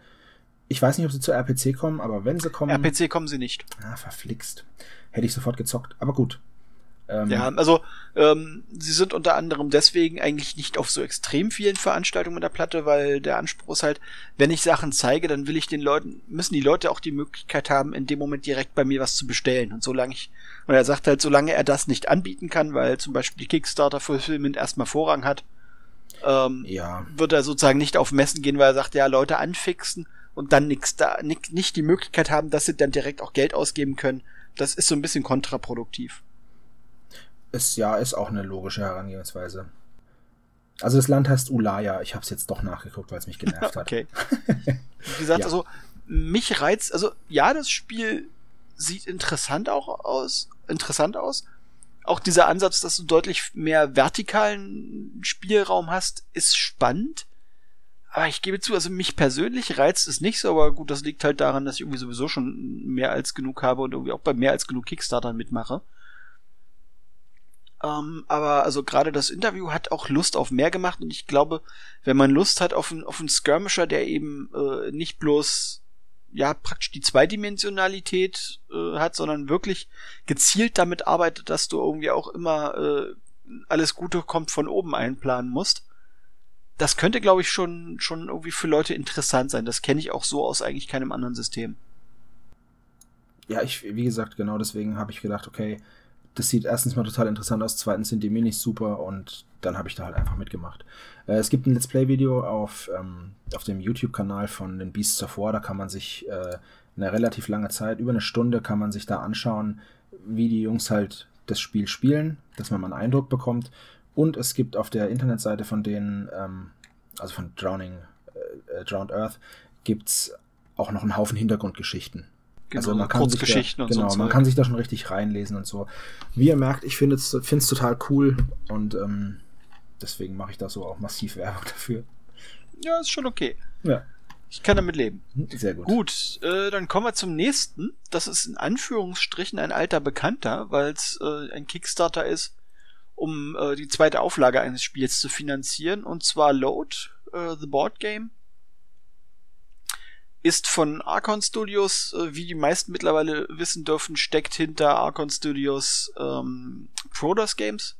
Ich weiß nicht, ob sie zur RPC kommen, aber wenn sie kommen. RPC kommen sie nicht. Ah, verflixt. Hätte ich sofort gezockt. Aber gut. Ähm, Ja, also ähm, sie sind unter anderem deswegen eigentlich nicht auf so extrem vielen Veranstaltungen mit der Platte, weil der Anspruch ist halt, wenn ich Sachen zeige, dann will ich den Leuten, müssen die Leute auch die Möglichkeit haben, in dem Moment direkt bei mir was zu bestellen. Und solange ich, und er sagt halt, solange er das nicht anbieten kann, weil zum Beispiel die Kickstarter Fulfillment erstmal Vorrang hat, ähm, ja, wird er sozusagen nicht auf Messen gehen, weil er sagt, ja, Leute anfixen und dann nix da, nicht, nicht die Möglichkeit haben, dass sie dann direkt auch Geld ausgeben können. Das ist so ein bisschen kontraproduktiv. ist ja ist auch eine logische Herangehensweise. Also das Land heißt Ulaya. Ich habe es jetzt doch nachgeguckt, weil es mich [LAUGHS] genervt hat. Okay. [LAUGHS] Wie gesagt, Ja. also mich reizt, also ja, das Spiel sieht interessant auch aus, interessant aus. Auch dieser Ansatz, dass du deutlich mehr vertikalen Spielraum hast, ist spannend. Aber ich gebe zu, also mich persönlich reizt es nicht so, aber gut, das liegt halt daran, dass ich irgendwie sowieso schon mehr als genug habe und irgendwie auch bei mehr als genug Kickstartern mitmache. Ähm, aber also gerade das Interview hat auch Lust auf mehr gemacht und ich glaube, wenn man Lust hat auf einen, auf einen Skirmisher, der eben äh, nicht bloß ja praktisch die Zweidimensionalität äh, hat, sondern wirklich gezielt damit arbeitet, dass du irgendwie auch immer äh, alles Gute kommt von oben einplanen musst. Das könnte, glaube ich, schon schon irgendwie für Leute interessant sein. Das kenne ich auch so aus eigentlich keinem anderen System. Ja, ich, wie gesagt, genau deswegen habe ich gedacht, okay, das sieht erstens mal total interessant aus, zweitens sind die Minis super und dann habe ich da halt einfach mitgemacht. Äh, es gibt ein Let's Play-Video auf, ähm, auf dem YouTube-Kanal von den Beasts of War, da kann man sich äh, eine relativ lange Zeit, über eine Stunde kann man sich da anschauen, wie die Jungs halt das Spiel spielen, dass man mal einen Eindruck bekommt. Und es gibt auf der Internetseite von denen, ähm, also von Drowning, äh, äh, Drowned Earth, gibt's auch noch einen Haufen Hintergrundgeschichten. Also man kann sich da, genau, so. man kann sich da schon richtig reinlesen und so. Wie ihr merkt, ich finde es total cool und ähm, deswegen mache ich da so auch massiv Werbung dafür. ja, ist schon okay. Ja, Ich kann damit leben. sehr gut. Gut, äh, dann kommen wir zum nächsten. Das ist in Anführungsstrichen ein alter Bekannter, weil es äh, ein Kickstarter ist, um äh, die zweite Auflage eines Spiels zu finanzieren, und zwar Load, äh, The Board Game. Ist von Archon Studios, äh, wie die meisten mittlerweile wissen dürfen, steckt hinter Archon Studios ähm, Prodos Games.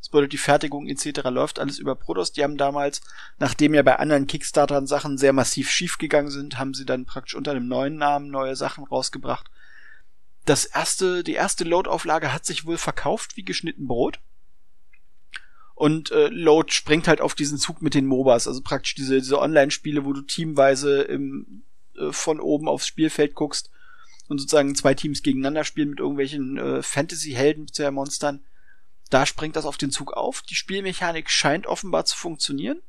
Das bedeutet, die Fertigung etc. läuft alles über Prodos. Die haben damals, nachdem ja bei anderen Kickstartern Sachen sehr massiv schief gegangen sind, haben sie dann praktisch unter einem neuen Namen neue Sachen rausgebracht. Das erste, die erste Load-Auflage hat sich wohl verkauft wie geschnitten Brot. Und äh, Load springt halt auf diesen Zug mit den MOBAs, also praktisch diese, diese Online-Spiele, wo du teamweise im, äh, von oben aufs Spielfeld guckst und sozusagen zwei Teams gegeneinander spielen mit irgendwelchen äh, Fantasy-Helden bzw. Monstern. Da springt das auf den Zug auf. Die Spielmechanik scheint offenbar zu funktionieren.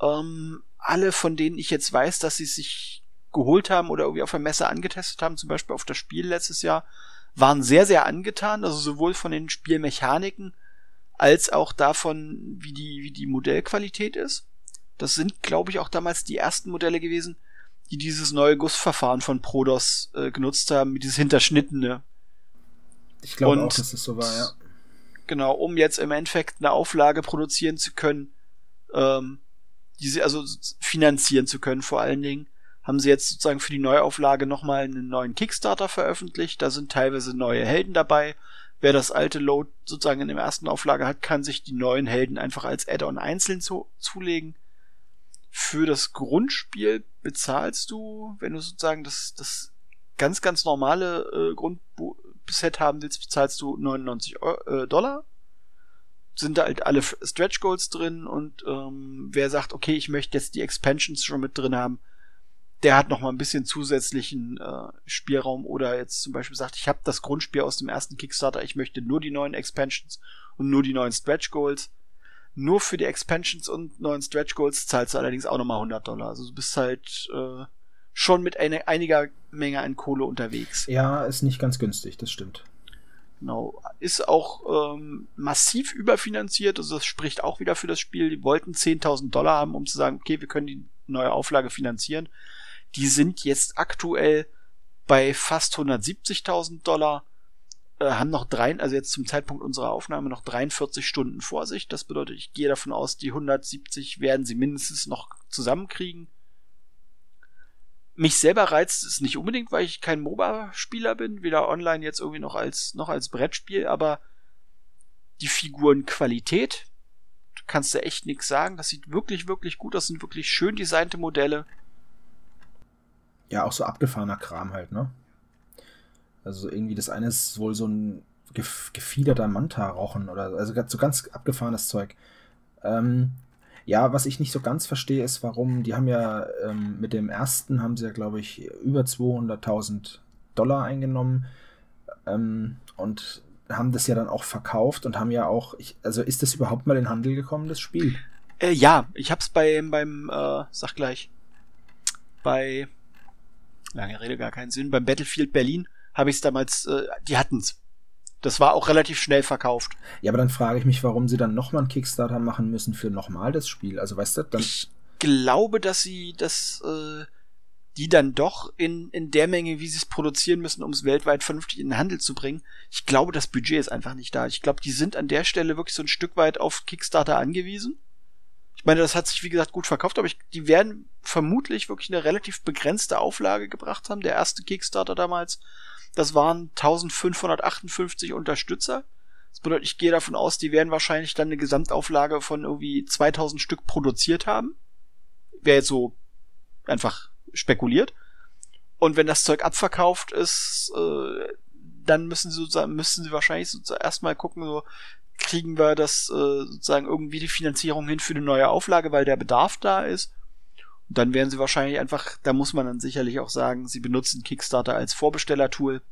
Ähm, alle, von denen ich jetzt weiß, dass sie sich geholt haben oder irgendwie auf der Messe angetestet haben, zum Beispiel auf das Spiel letztes Jahr, waren sehr, sehr angetan, also sowohl von den Spielmechaniken als auch davon, wie die, wie die Modellqualität ist. Das sind, glaube ich, auch damals die ersten Modelle gewesen, die dieses neue Gussverfahren von Prodos äh, genutzt haben, mit dieses Hinterschnittene. Ich glaube auch, dass es so war, ja. Genau, um jetzt im Endeffekt eine Auflage produzieren zu können, ähm, diese, also finanzieren zu können vor allen Dingen, haben sie jetzt sozusagen für die Neuauflage nochmal einen neuen Kickstarter veröffentlicht. Da sind teilweise neue Helden dabei. Wer das alte Load sozusagen in der ersten Auflage hat, kann sich die neuen Helden einfach als Add-on einzeln zu, zulegen. Für das Grundspiel bezahlst du, wenn du sozusagen das, das ganz, ganz normale äh, Grundset haben willst, bezahlst du 99 Euro, äh, Dollar. Sind da halt alle Stretch Goals drin und ähm, wer sagt, okay, ich möchte jetzt die Expansions schon mit drin haben, der hat noch mal ein bisschen zusätzlichen äh, Spielraum oder jetzt zum Beispiel sagt, ich habe das Grundspiel aus dem ersten Kickstarter, ich möchte nur die neuen Expansions und nur die neuen Stretch Goals. Nur für die Expansions und neuen Stretch Goals zahlst du allerdings auch nochmal 100 Dollar. Also du bist halt äh, schon mit eine, einiger Menge an Kohle unterwegs. Ja, ist nicht ganz günstig, das stimmt. Genau. Ist auch ähm, massiv überfinanziert, also das spricht auch wieder für das Spiel. Die wollten 10.000 Dollar haben, um zu sagen, okay, wir können die neue Auflage finanzieren. Die sind jetzt aktuell bei fast 170.000 Dollar, äh, haben noch drei, also jetzt zum Zeitpunkt unserer Aufnahme noch 43 Stunden vor sich. Das bedeutet, ich gehe davon aus, die 170 werden sie mindestens noch zusammenkriegen. Mich selber reizt es nicht unbedingt, weil ich kein MOBA-Spieler bin, weder online jetzt irgendwie noch als, noch als Brettspiel, aber die Figurenqualität, du kannst da echt nichts sagen. Das sieht wirklich, wirklich gut aus, sind wirklich schön designte Modelle ja, auch so abgefahrener Kram halt, ne? Also irgendwie das eine ist wohl so ein gefiederter Manta-Rochen oder also so ganz abgefahrenes Zeug. Ähm, ja, was ich nicht so ganz verstehe, ist, warum, die haben ja ähm, mit dem ersten haben sie ja, glaube ich, über 200.000 Dollar eingenommen ähm, und haben das ja dann auch verkauft und haben ja auch, ich, also ist das überhaupt mal in Handel gekommen, das Spiel? Äh, ja, ich hab's bei, beim, äh, sag gleich, bei lange Rede gar keinen Sinn. Beim Battlefield Berlin habe ich es damals, äh, die hatten's. Das war auch relativ schnell verkauft. Ja, aber dann frage ich mich, warum sie dann nochmal einen Kickstarter machen müssen für nochmal das Spiel. Also weißt du, dann. Ich glaube, dass sie das, äh, die dann doch in, in der Menge, wie sie es produzieren müssen, um es weltweit vernünftig in den Handel zu bringen. Ich glaube, das Budget ist einfach nicht da. Ich glaube, die sind an der Stelle wirklich so ein Stück weit auf Kickstarter angewiesen. Ich meine, das hat sich, wie gesagt, gut verkauft, aber ich, die werden vermutlich wirklich eine relativ begrenzte Auflage gebracht haben. Der erste Kickstarter damals, das waren 1558 Unterstützer. Das bedeutet, ich gehe davon aus, die werden wahrscheinlich dann eine Gesamtauflage von irgendwie 2000 Stück produziert haben. Wäre jetzt so einfach spekuliert. Und wenn das Zeug abverkauft ist, äh, dann müssen sie sozusagen, müssen sie wahrscheinlich sozusagen erstmal gucken, so, kriegen wir das äh, sozusagen irgendwie die Finanzierung hin für eine neue Auflage, weil der Bedarf da ist. Und dann werden sie wahrscheinlich einfach, da muss man dann sicherlich auch sagen, sie benutzen Kickstarter als Vorbestellertool.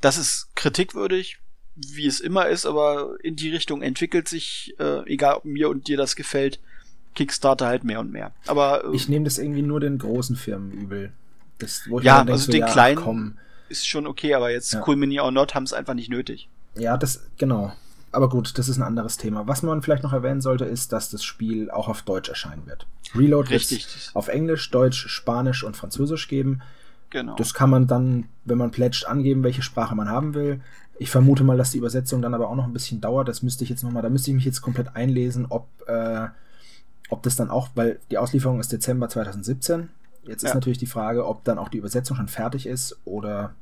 Das ist kritikwürdig, wie es immer ist, aber in die Richtung entwickelt sich, äh, egal ob mir und dir das gefällt, Kickstarter halt mehr und mehr. Aber äh, ich nehme das irgendwie nur den großen Firmen übel. Das, ja, also so, den ja, kleinen komm. ist schon okay, aber jetzt ja. Cool Mini or Not haben es einfach nicht nötig. Ja, das, genau. Aber gut, das ist ein anderes Thema. Was man vielleicht noch erwähnen sollte, ist, dass das Spiel auch auf Deutsch erscheinen wird. Reload wird auf Englisch, Deutsch, Spanisch und Französisch geben. Genau. Das kann man dann, wenn man pledgt, angeben, welche Sprache man haben will. Ich vermute mal, dass die Übersetzung dann aber auch noch ein bisschen dauert. Das müsste ich jetzt nochmal, da müsste ich mich jetzt komplett einlesen, ob, äh, ob das dann auch, weil die Auslieferung ist Dezember 2017. Jetzt ja. ist natürlich die Frage, ob dann auch die Übersetzung schon fertig ist oder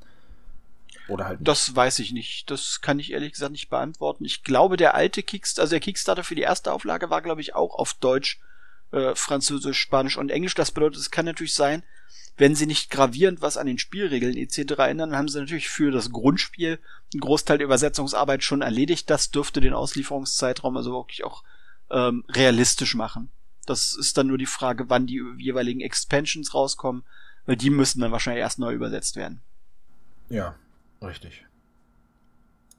oder halt nicht. Das weiß ich nicht. Das kann ich ehrlich gesagt nicht beantworten. Ich glaube, der alte Kickstarter, also der Kickstarter für die erste Auflage war, glaube ich, auch auf Deutsch, äh, Französisch, Spanisch und Englisch. Das bedeutet, es kann natürlich sein, wenn sie nicht gravierend was an den Spielregeln etc. ändern, dann haben sie natürlich für das Grundspiel einen Großteil der Übersetzungsarbeit schon erledigt. Das dürfte den Auslieferungszeitraum also wirklich auch ähm, realistisch machen. Das ist dann nur die Frage, wann die jeweiligen Expansions rauskommen, weil die müssen dann wahrscheinlich erst neu übersetzt werden. Ja, Richtig.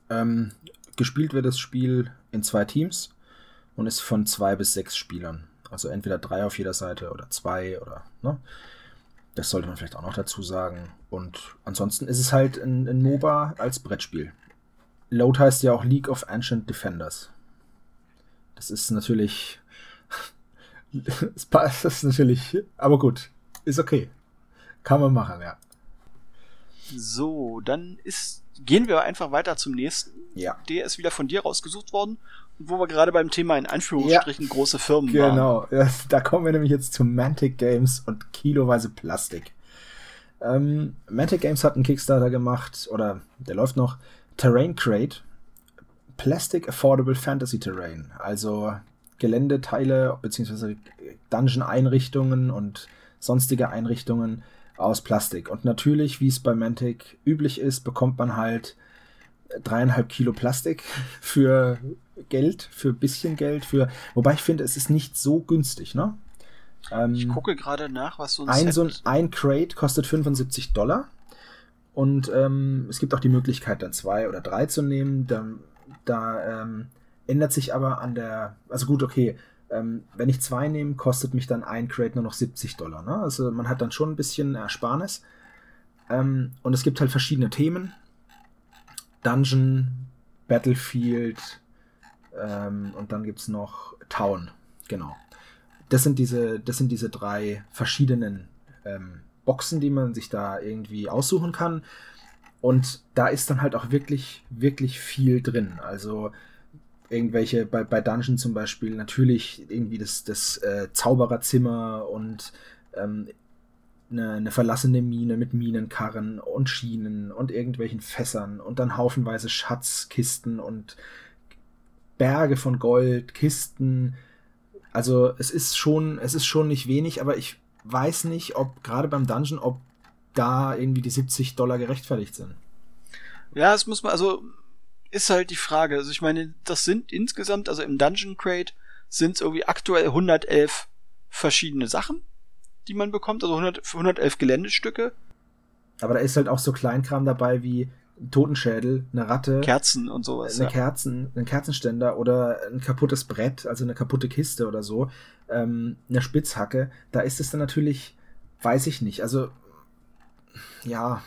Ähm, gespielt wird das Spiel in zwei Teams und ist von zwei bis sechs Spielern. Also entweder drei auf jeder Seite oder zwei oder, ne? Das sollte man vielleicht auch noch dazu sagen. Und ansonsten ist es halt ein, ein MOBA als Brettspiel. Load heißt ja auch League of Ancient Defenders. Das ist natürlich [LAUGHS] das ist natürlich, aber gut, ist okay. Kann man machen, ja. So, dann ist, gehen wir einfach weiter zum nächsten. Ja. Der ist wieder von dir rausgesucht worden, wo wir gerade beim Thema in Anführungsstrichen ja. große Firmen genau. waren. Genau, [LAUGHS] da kommen wir nämlich jetzt zu Mantic Games und kiloweise Plastik. Ähm, Mantic Games hat einen Kickstarter gemacht, oder der läuft noch, Terrain Crate, Plastic Affordable Fantasy Terrain, also Geländeteile bzw. Dungeon-Einrichtungen und sonstige Einrichtungen aus Plastik. Und natürlich, wie es bei Mantic üblich ist, bekommt man halt dreieinhalb Kilo Plastik [LAUGHS] für Geld, für bisschen Geld, für. Wobei ich finde, es ist nicht so günstig, ne? Ähm, ich gucke gerade nach, was so ein, ein, so ein, ein Crate kostet 75 Dollar. Und ähm, es gibt auch die Möglichkeit, dann zwei oder drei zu nehmen. Da, da ähm, ändert sich aber an der. Also gut, okay. Ähm, wenn ich zwei nehme, kostet mich dann ein Crate nur noch 70 Dollar. Ne? Also man hat dann schon ein bisschen Ersparnis. Ähm, und es gibt halt verschiedene Themen. Dungeon, Battlefield ähm, und dann gibt es noch Town. Genau. Das sind diese, das sind diese drei verschiedenen ähm, Boxen, die man sich da irgendwie aussuchen kann. Und da ist dann halt auch wirklich, wirklich viel drin. Also irgendwelche, bei, bei Dungeon zum Beispiel, natürlich irgendwie das, das äh, Zaubererzimmer und ähm, eine, eine, verlassene Mine mit Minenkarren und Schienen und irgendwelchen Fässern und dann haufenweise Schatzkisten und Berge von Gold, Kisten. Also es ist schon, es ist schon nicht wenig, aber ich weiß nicht, ob gerade beim Dungeon, ob da irgendwie die 70 Dollar gerechtfertigt sind. Ja, es muss man, also ist halt die Frage. Also ich meine, das sind insgesamt, also im Dungeon Crate sind es irgendwie aktuell 111 verschiedene Sachen, die man bekommt, also 100, 111 Geländestücke. Aber da ist halt auch so Kleinkram dabei wie ein Totenschädel, eine Ratte, Kerzen und sowas. Eine ja. Kerzen, ein Kerzenständer oder ein kaputtes Brett, also eine kaputte Kiste oder so, ähm, eine Spitzhacke. Da ist es dann natürlich, weiß ich nicht. Also ja,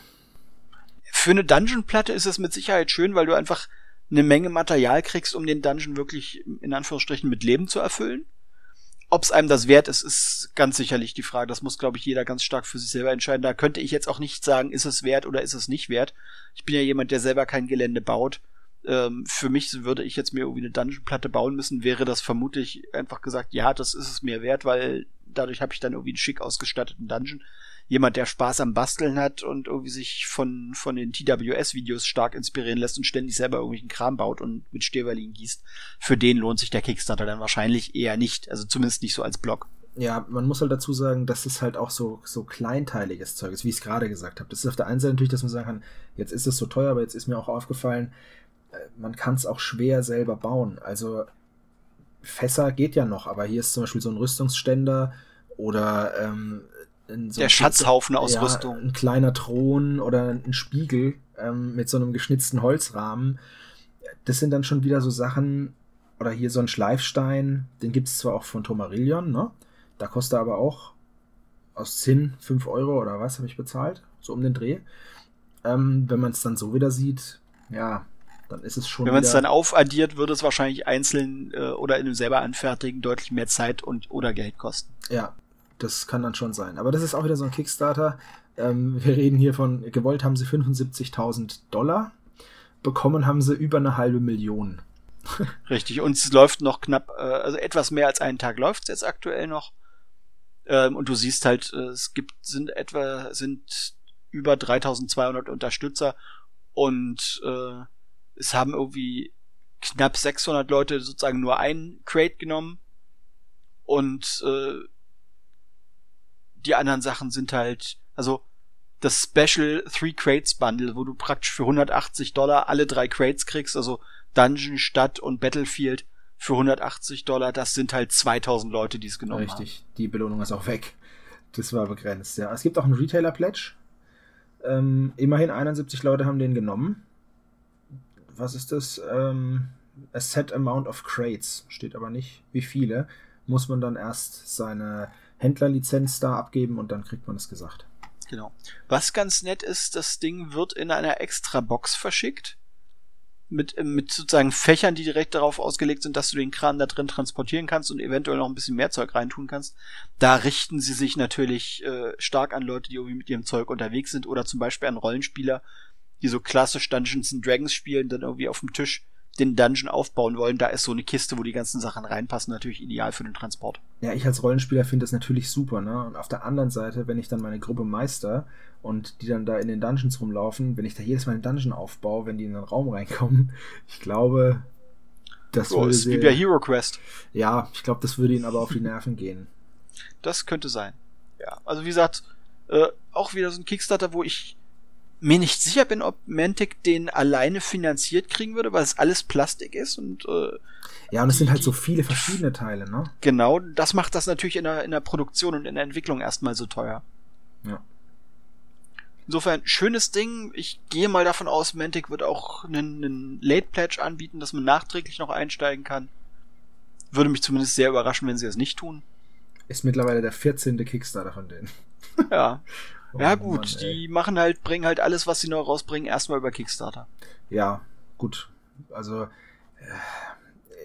für eine Dungeon-Platte ist es mit Sicherheit schön, weil du einfach eine Menge Material kriegst, um den Dungeon wirklich in Anführungsstrichen mit Leben zu erfüllen. Ob es einem das wert ist, ist ganz sicherlich die Frage. Das muss, glaube ich, jeder ganz stark für sich selber entscheiden. Da könnte ich jetzt auch nicht sagen, ist es wert oder ist es nicht wert. Ich bin ja jemand, der selber kein Gelände baut. Ähm, für mich würde ich jetzt mir irgendwie eine Dungeon-Platte bauen müssen, wäre das vermutlich einfach gesagt, ja, das ist es mir wert, weil dadurch habe ich dann irgendwie einen schick ausgestatteten Dungeon jemand, der Spaß am Basteln hat und irgendwie sich von, von den TWS-Videos stark inspirieren lässt und ständig selber irgendwelchen Kram baut und mit Steverlin gießt, für den lohnt sich der Kickstarter dann wahrscheinlich eher nicht. Also zumindest nicht so als Blog. Ja, man muss halt dazu sagen, dass es halt auch so, so kleinteiliges Zeug ist, wie ich es gerade gesagt habe. Das ist auf der einen Seite natürlich, dass man sagen kann, jetzt ist es so teuer, aber jetzt ist mir auch aufgefallen, äh, man kann es auch schwer selber bauen. Also Fässer geht ja noch, aber hier ist zum Beispiel so ein Rüstungsständer oder ähm, so der Schatzhaufen aus ja, Rüstung. Ein kleiner Thron oder ein Spiegel ähm, mit so einem geschnitzten Holzrahmen. Das sind dann schon wieder so Sachen, oder hier so ein Schleifstein, den gibt es zwar auch von Tomarillion, ne? Da kostet er aber auch aus Zinn 5 Euro oder was habe ich bezahlt, so um den Dreh. Ähm, wenn man es dann so wieder sieht, ja, dann ist es schon. Wenn man es dann aufaddiert, würde es wahrscheinlich einzeln äh, oder in dem selber anfertigen deutlich mehr Zeit und oder Geld kosten. Ja, das kann dann schon sein. Aber das ist auch wieder so ein Kickstarter. Ähm, wir reden hier von, gewollt haben sie 75.000 Dollar, bekommen haben sie über eine halbe Million. [LAUGHS] Richtig, und es läuft noch knapp, äh, also etwas mehr als einen Tag läuft es jetzt aktuell noch. Ähm, und du siehst halt, äh, es gibt, sind etwa, sind über 3200 Unterstützer und äh, es haben irgendwie knapp 600 Leute sozusagen nur einen Crate genommen und äh, die anderen Sachen sind halt, also das Special Three Crates Bundle, wo du praktisch für 180 Dollar alle drei Crates kriegst, also Dungeon, Stadt und Battlefield für 180 Dollar, das sind halt 2000 Leute, die es genommen Richtig, haben. Richtig, die Belohnung ist auch weg. Das war begrenzt, ja. Es gibt auch einen Retailer Pledge. Ähm, immerhin 71 Leute haben den genommen. Was ist das? Ähm, a set amount of crates. Steht aber nicht, wie viele. Muss man dann erst seine Händlerlizenz da abgeben und dann kriegt man es gesagt. Genau. Was ganz nett ist, das Ding wird in einer extra Box verschickt mit, äh, mit sozusagen Fächern, die direkt darauf ausgelegt sind, dass du den Kran da drin transportieren kannst und eventuell noch ein bisschen mehr Zeug reintun kannst. Da richten sie sich natürlich äh, stark an Leute, die irgendwie mit ihrem Zeug unterwegs sind oder zum Beispiel an Rollenspieler, die so klassisch Dungeons and Dragons spielen, dann irgendwie auf dem Tisch den Dungeon aufbauen wollen, da ist so eine Kiste, wo die ganzen Sachen reinpassen, natürlich ideal für den Transport. Ja, ich als Rollenspieler finde das natürlich super, ne? Und auf der anderen Seite, wenn ich dann meine Gruppe meister und die dann da in den Dungeons rumlaufen, wenn ich da jedes Mal einen Dungeon aufbaue, wenn die in den Raum reinkommen, [LAUGHS] ich glaube, das oh, würde ist wie bei Hero Quest. Ja, ich glaube, das würde ihnen aber auf die Nerven gehen. Das könnte sein. Ja, also wie gesagt, äh, auch wieder so ein Kickstarter, wo ich mir nicht sicher bin, ob Mantic den alleine finanziert kriegen würde, weil es alles Plastik ist und äh, ja, und es sind halt so viele verschiedene Teile, ne? Genau, das macht das natürlich in der, in der Produktion und in der Entwicklung erstmal so teuer. Ja. Insofern, schönes Ding. Ich gehe mal davon aus, Mantic wird auch einen, einen Late Pledge anbieten, dass man nachträglich noch einsteigen kann. Würde mich zumindest sehr überraschen, wenn sie es nicht tun. Ist mittlerweile der 14. Kickstarter von denen. Ja. [LAUGHS] Ja, gut, Mann, die machen halt, bringen halt alles, was sie neu rausbringen, erstmal über Kickstarter. Ja, gut. Also, äh,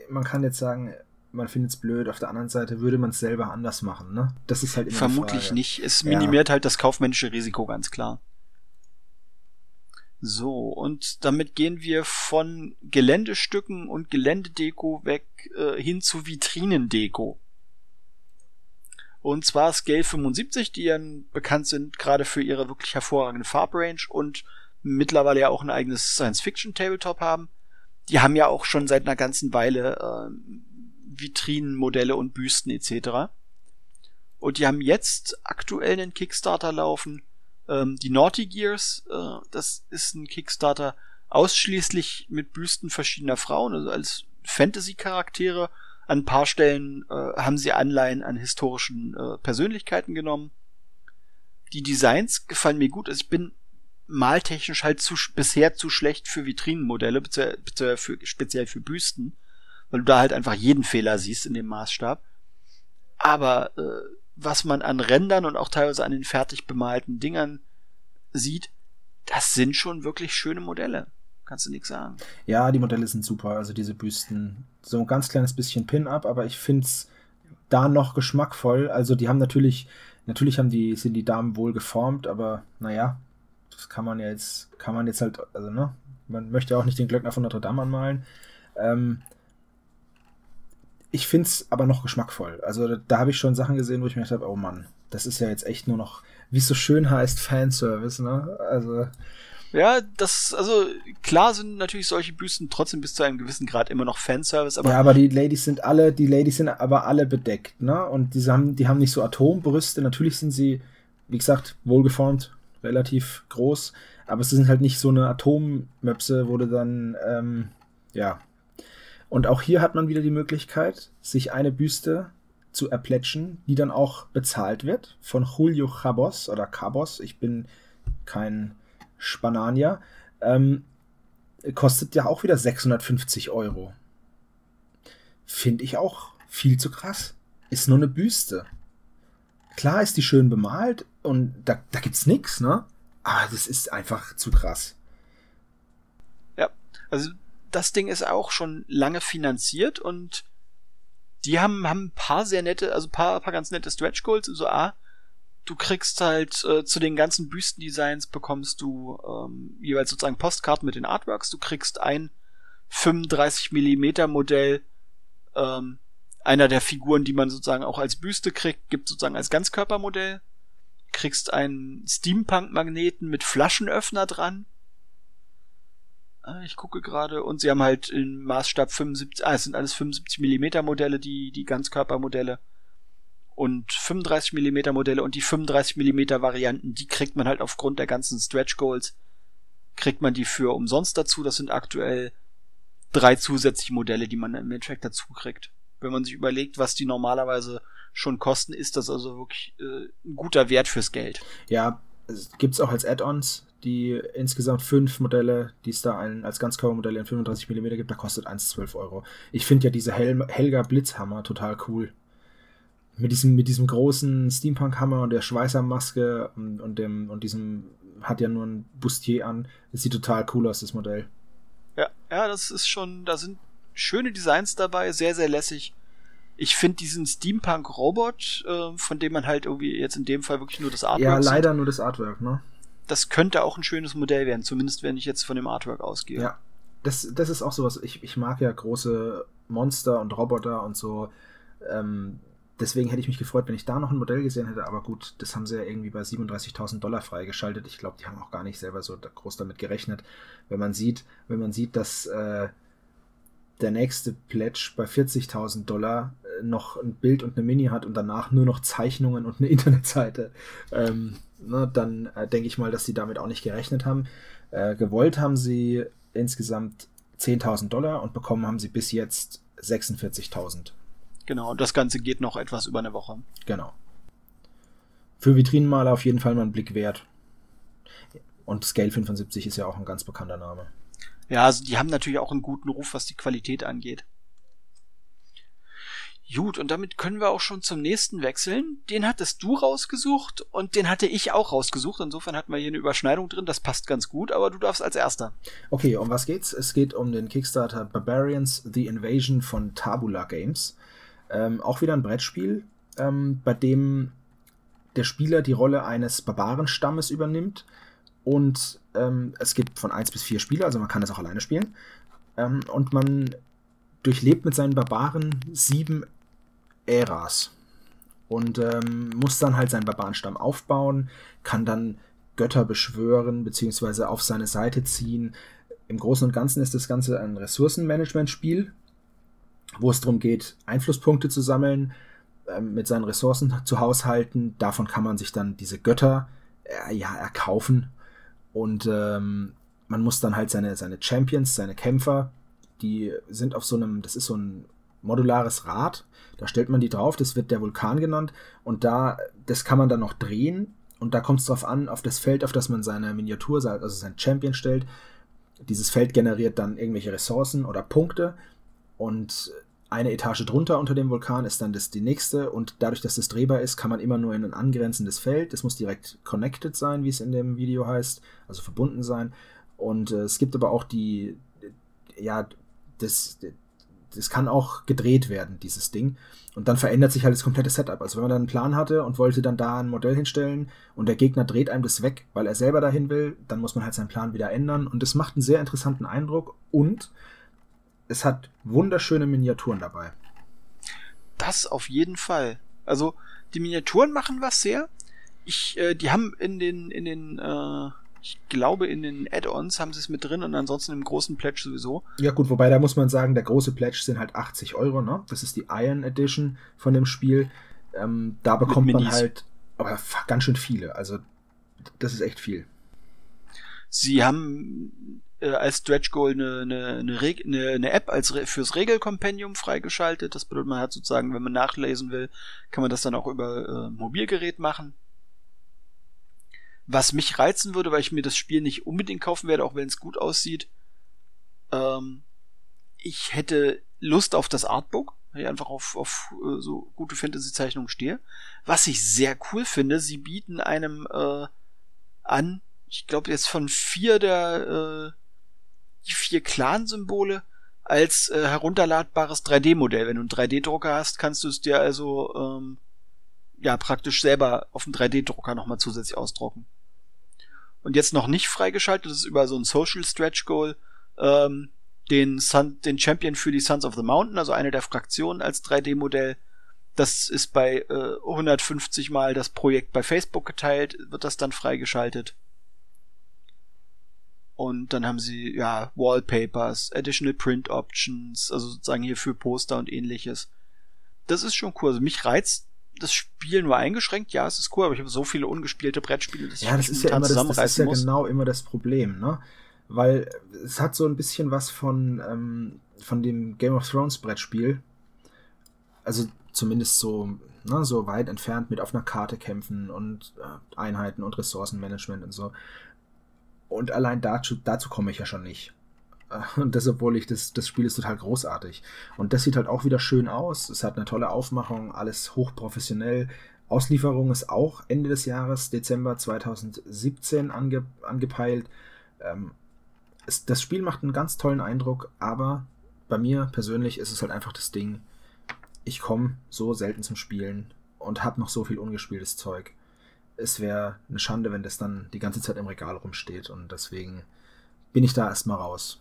man kann jetzt sagen, man findet es blöd. Auf der anderen Seite würde man es selber anders machen, ne? Das ist halt immer Vermutlich nicht. Es minimiert ja. halt das kaufmännische Risiko, ganz klar. So, und damit gehen wir von Geländestücken und Geländedeko weg äh, hin zu Vitrinendeko. Und zwar Scale 75, die ja bekannt sind gerade für ihre wirklich hervorragende Farbrange und mittlerweile ja auch ein eigenes Science-Fiction-Tabletop haben. Die haben ja auch schon seit einer ganzen Weile äh, Vitrinenmodelle und Büsten etc. Und die haben jetzt aktuell einen Kickstarter laufen. Ähm, die Naughty Gears, äh, das ist ein Kickstarter ausschließlich mit Büsten verschiedener Frauen, also als Fantasy-Charaktere an ein paar Stellen äh, haben sie Anleihen an historischen äh, Persönlichkeiten genommen. Die Designs gefallen mir gut. Also ich bin maltechnisch halt zu, bisher zu schlecht für Vitrinenmodelle, speziell für, speziell für Büsten, weil du da halt einfach jeden Fehler siehst in dem Maßstab. Aber äh, was man an Rändern und auch teilweise an den fertig bemalten Dingern sieht, das sind schon wirklich schöne Modelle. Kannst du nichts sagen. Ja, die Modelle sind super. Also diese Büsten. So ein ganz kleines bisschen Pin-Up, aber ich finde es da noch geschmackvoll. Also die haben natürlich, natürlich haben die, sind die Damen wohl geformt, aber naja, das kann man ja jetzt, kann man jetzt halt, also ne, man möchte ja auch nicht den Glöckner von Notre Dame anmalen. Ähm, ich finde es aber noch geschmackvoll. Also da, da habe ich schon Sachen gesehen, wo ich mir gedacht habe, oh Mann, das ist ja jetzt echt nur noch, wie es so schön heißt, Fanservice, ne? Also ja, das, also klar sind natürlich solche Büsten trotzdem bis zu einem gewissen Grad immer noch Fanservice, aber. Ja, aber die Ladies sind alle, die Ladies sind aber alle bedeckt, ne? Und die haben, die haben nicht so Atombrüste. Natürlich sind sie, wie gesagt, wohlgeformt, relativ groß, aber es sind halt nicht so eine Atommöpse, du dann, ähm, ja. Und auch hier hat man wieder die Möglichkeit, sich eine Büste zu erplätschen, die dann auch bezahlt wird von Julio Cabos oder Cabos. Ich bin kein Spanania, ähm, kostet ja auch wieder 650 Euro. Finde ich auch viel zu krass. Ist nur eine Büste. Klar ist die schön bemalt und da, da gibt's nix, ne? Aber das ist einfach zu krass. Ja, also das Ding ist auch schon lange finanziert und die haben, haben ein paar sehr nette, also ein paar, paar ganz nette Stretch Goals, so A, du kriegst halt äh, zu den ganzen Büstendesigns bekommst du ähm, jeweils sozusagen Postkarten mit den Artworks. Du kriegst ein 35 Millimeter Modell ähm, einer der Figuren, die man sozusagen auch als Büste kriegt, gibt sozusagen als Ganzkörpermodell. Kriegst einen Steampunk-Magneten mit Flaschenöffner dran. Äh, ich gucke gerade und sie haben halt im Maßstab 75, ah, es sind alles 75 Millimeter Modelle, die, die Ganzkörpermodelle und 35 mm Modelle und die 35 mm Varianten, die kriegt man halt aufgrund der ganzen Stretch Goals, kriegt man die für umsonst dazu. Das sind aktuell drei zusätzliche Modelle, die man im Endeffekt dazu kriegt. Wenn man sich überlegt, was die normalerweise schon kosten, ist das also wirklich äh, ein guter Wert fürs Geld. Ja, es gibt's auch als Add-ons, die insgesamt fünf Modelle, die es da ein, als Ganzkörpermodelle in 35 mm gibt, da kostet eins 12 Euro. Ich finde ja diese Hel Helga Blitzhammer total cool mit diesem, mit diesem großen Steampunk-Hammer und der Schweißermaske und, und, dem, und diesem hat ja nur ein Bustier an. Das sieht total cool aus, das Modell. Ja, ja, das ist schon, da sind schöne Designs dabei, sehr, sehr lässig. Ich finde diesen Steampunk-Robot, äh, von dem man halt irgendwie jetzt in dem Fall wirklich nur das Artwork Ja, leider sieht, nur das Artwork, ne? Das könnte auch ein schönes Modell werden, zumindest wenn ich jetzt von dem Artwork ausgehe. Ja, das, das ist auch sowas, ich, ich mag ja große Monster und Roboter und so. Ähm, deswegen hätte ich mich gefreut, wenn ich da noch ein Modell gesehen hätte, aber gut, das haben sie ja irgendwie bei 37.000 Dollar freigeschaltet. Ich glaube, die haben auch gar nicht selber so groß damit gerechnet. Wenn man sieht, wenn man sieht, dass äh, der nächste Pledge bei 40.000 Dollar äh, noch ein Bild und eine Mini hat und danach nur noch Zeichnungen und eine [LAUGHS] Internetseite, ähm, ne, dann äh, denke ich mal, dass sie damit auch nicht gerechnet haben. Äh, gewollt haben sie insgesamt 10.000 Dollar und bekommen haben sie bis jetzt 46.000. Genau, und das Ganze geht noch etwas über eine Woche. Genau. Für Vitrinenmaler auf jeden Fall mal einen Blick wert. Und Scale 75 ist ja auch ein ganz bekannter Name. Ja, also die haben natürlich auch einen guten Ruf, was die Qualität angeht. Gut, und damit können wir auch schon zum nächsten wechseln. Den hattest du rausgesucht und den hatte ich auch rausgesucht. Insofern hatten wir hier eine Überschneidung drin. Das passt ganz gut, aber du darfst als erster. Okay, um was geht's? Es geht um den Kickstarter Barbarians The Invasion von Tabula Games. Ähm, auch wieder ein Brettspiel, ähm, bei dem der Spieler die Rolle eines Barbarenstammes übernimmt. Und ähm, es gibt von 1 bis 4 Spieler, also man kann es auch alleine spielen. Ähm, und man durchlebt mit seinen Barbaren sieben Äras. Und ähm, muss dann halt seinen Barbarenstamm aufbauen, kann dann Götter beschwören, beziehungsweise auf seine Seite ziehen. Im Großen und Ganzen ist das Ganze ein Ressourcenmanagement-Spiel, wo es darum geht, Einflusspunkte zu sammeln, äh, mit seinen Ressourcen zu haushalten. Davon kann man sich dann diese Götter äh, ja erkaufen. Und ähm, man muss dann halt seine, seine Champions, seine Kämpfer, die sind auf so einem, das ist so ein modulares Rad. Da stellt man die drauf, das wird der Vulkan genannt. Und da, das kann man dann noch drehen. Und da kommt es drauf an, auf das Feld, auf das man seine Miniatur, also sein Champion stellt. Dieses Feld generiert dann irgendwelche Ressourcen oder Punkte. Und eine Etage drunter unter dem Vulkan ist dann das die nächste. Und dadurch, dass das drehbar ist, kann man immer nur in ein angrenzendes Feld. Das muss direkt connected sein, wie es in dem Video heißt. Also verbunden sein. Und äh, es gibt aber auch die, ja, das, das kann auch gedreht werden, dieses Ding. Und dann verändert sich halt das komplette Setup. Also wenn man dann einen Plan hatte und wollte dann da ein Modell hinstellen und der Gegner dreht einem das weg, weil er selber dahin will, dann muss man halt seinen Plan wieder ändern. Und es macht einen sehr interessanten Eindruck und es hat wunderschöne Miniaturen dabei. Das auf jeden Fall. Also die Miniaturen machen was sehr. Ich, äh, die haben in den, in den äh, ich glaube, in den Add-ons haben sie es mit drin und ansonsten im großen Pledge sowieso. Ja, gut, wobei da muss man sagen, der große Pledge sind halt 80 Euro, ne? Das ist die Iron Edition von dem Spiel. Ähm, da bekommt man halt aber ganz schön viele. Also, das ist echt viel. Sie haben äh, als Stretch Goal eine, eine, eine, eine, App als fürs Regelkompendium freigeschaltet. Das bedeutet, man hat sozusagen, wenn man nachlesen will, kann man das dann auch über äh, Mobilgerät machen. Was mich reizen würde, weil ich mir das Spiel nicht unbedingt kaufen werde, auch wenn es gut aussieht. Ähm, ich hätte Lust auf das Artbook, weil ich einfach auf, auf äh, so gute Fantasy-Zeichnungen stehe. Was ich sehr cool finde, sie bieten einem äh, an, ich glaube jetzt von vier der äh, die vier Clan-Symbole als äh, herunterladbares 3D-Modell. Wenn du einen 3D-Drucker hast, kannst du es dir also ähm, ja praktisch selber auf dem 3D-Drucker nochmal zusätzlich ausdrucken und jetzt noch nicht freigeschaltet ist über so ein Social Stretch Goal ähm, den, Sun, den Champion für die Sons of the Mountain, also eine der Fraktionen als 3D-Modell. Das ist bei äh, 150 Mal das Projekt bei Facebook geteilt, wird das dann freigeschaltet. Und dann haben sie, ja, Wallpapers, Additional Print Options, also sozusagen hier für Poster und ähnliches. Das ist schon cool. Also mich reizt das Spiel nur eingeschränkt. Ja, es ist cool, aber ich habe so viele ungespielte Brettspiele, dass ja, ich das ist ja immer das, das ist ja muss. genau immer das Problem, ne? Weil es hat so ein bisschen was von, ähm, von dem Game of Thrones Brettspiel. Also zumindest so, ne, so weit entfernt mit auf einer Karte kämpfen und äh, Einheiten und Ressourcenmanagement und so. Und allein dazu, dazu komme ich ja schon nicht. Und das, obwohl ich das, das Spiel ist total großartig. Und das sieht halt auch wieder schön aus. Es hat eine tolle Aufmachung, alles hochprofessionell. Auslieferung ist auch Ende des Jahres, Dezember 2017 ange, angepeilt. Ähm, es, das Spiel macht einen ganz tollen Eindruck, aber bei mir persönlich ist es halt einfach das Ding, ich komme so selten zum Spielen und habe noch so viel ungespieltes Zeug. Es wäre eine Schande, wenn das dann die ganze Zeit im Regal rumsteht und deswegen bin ich da erstmal raus.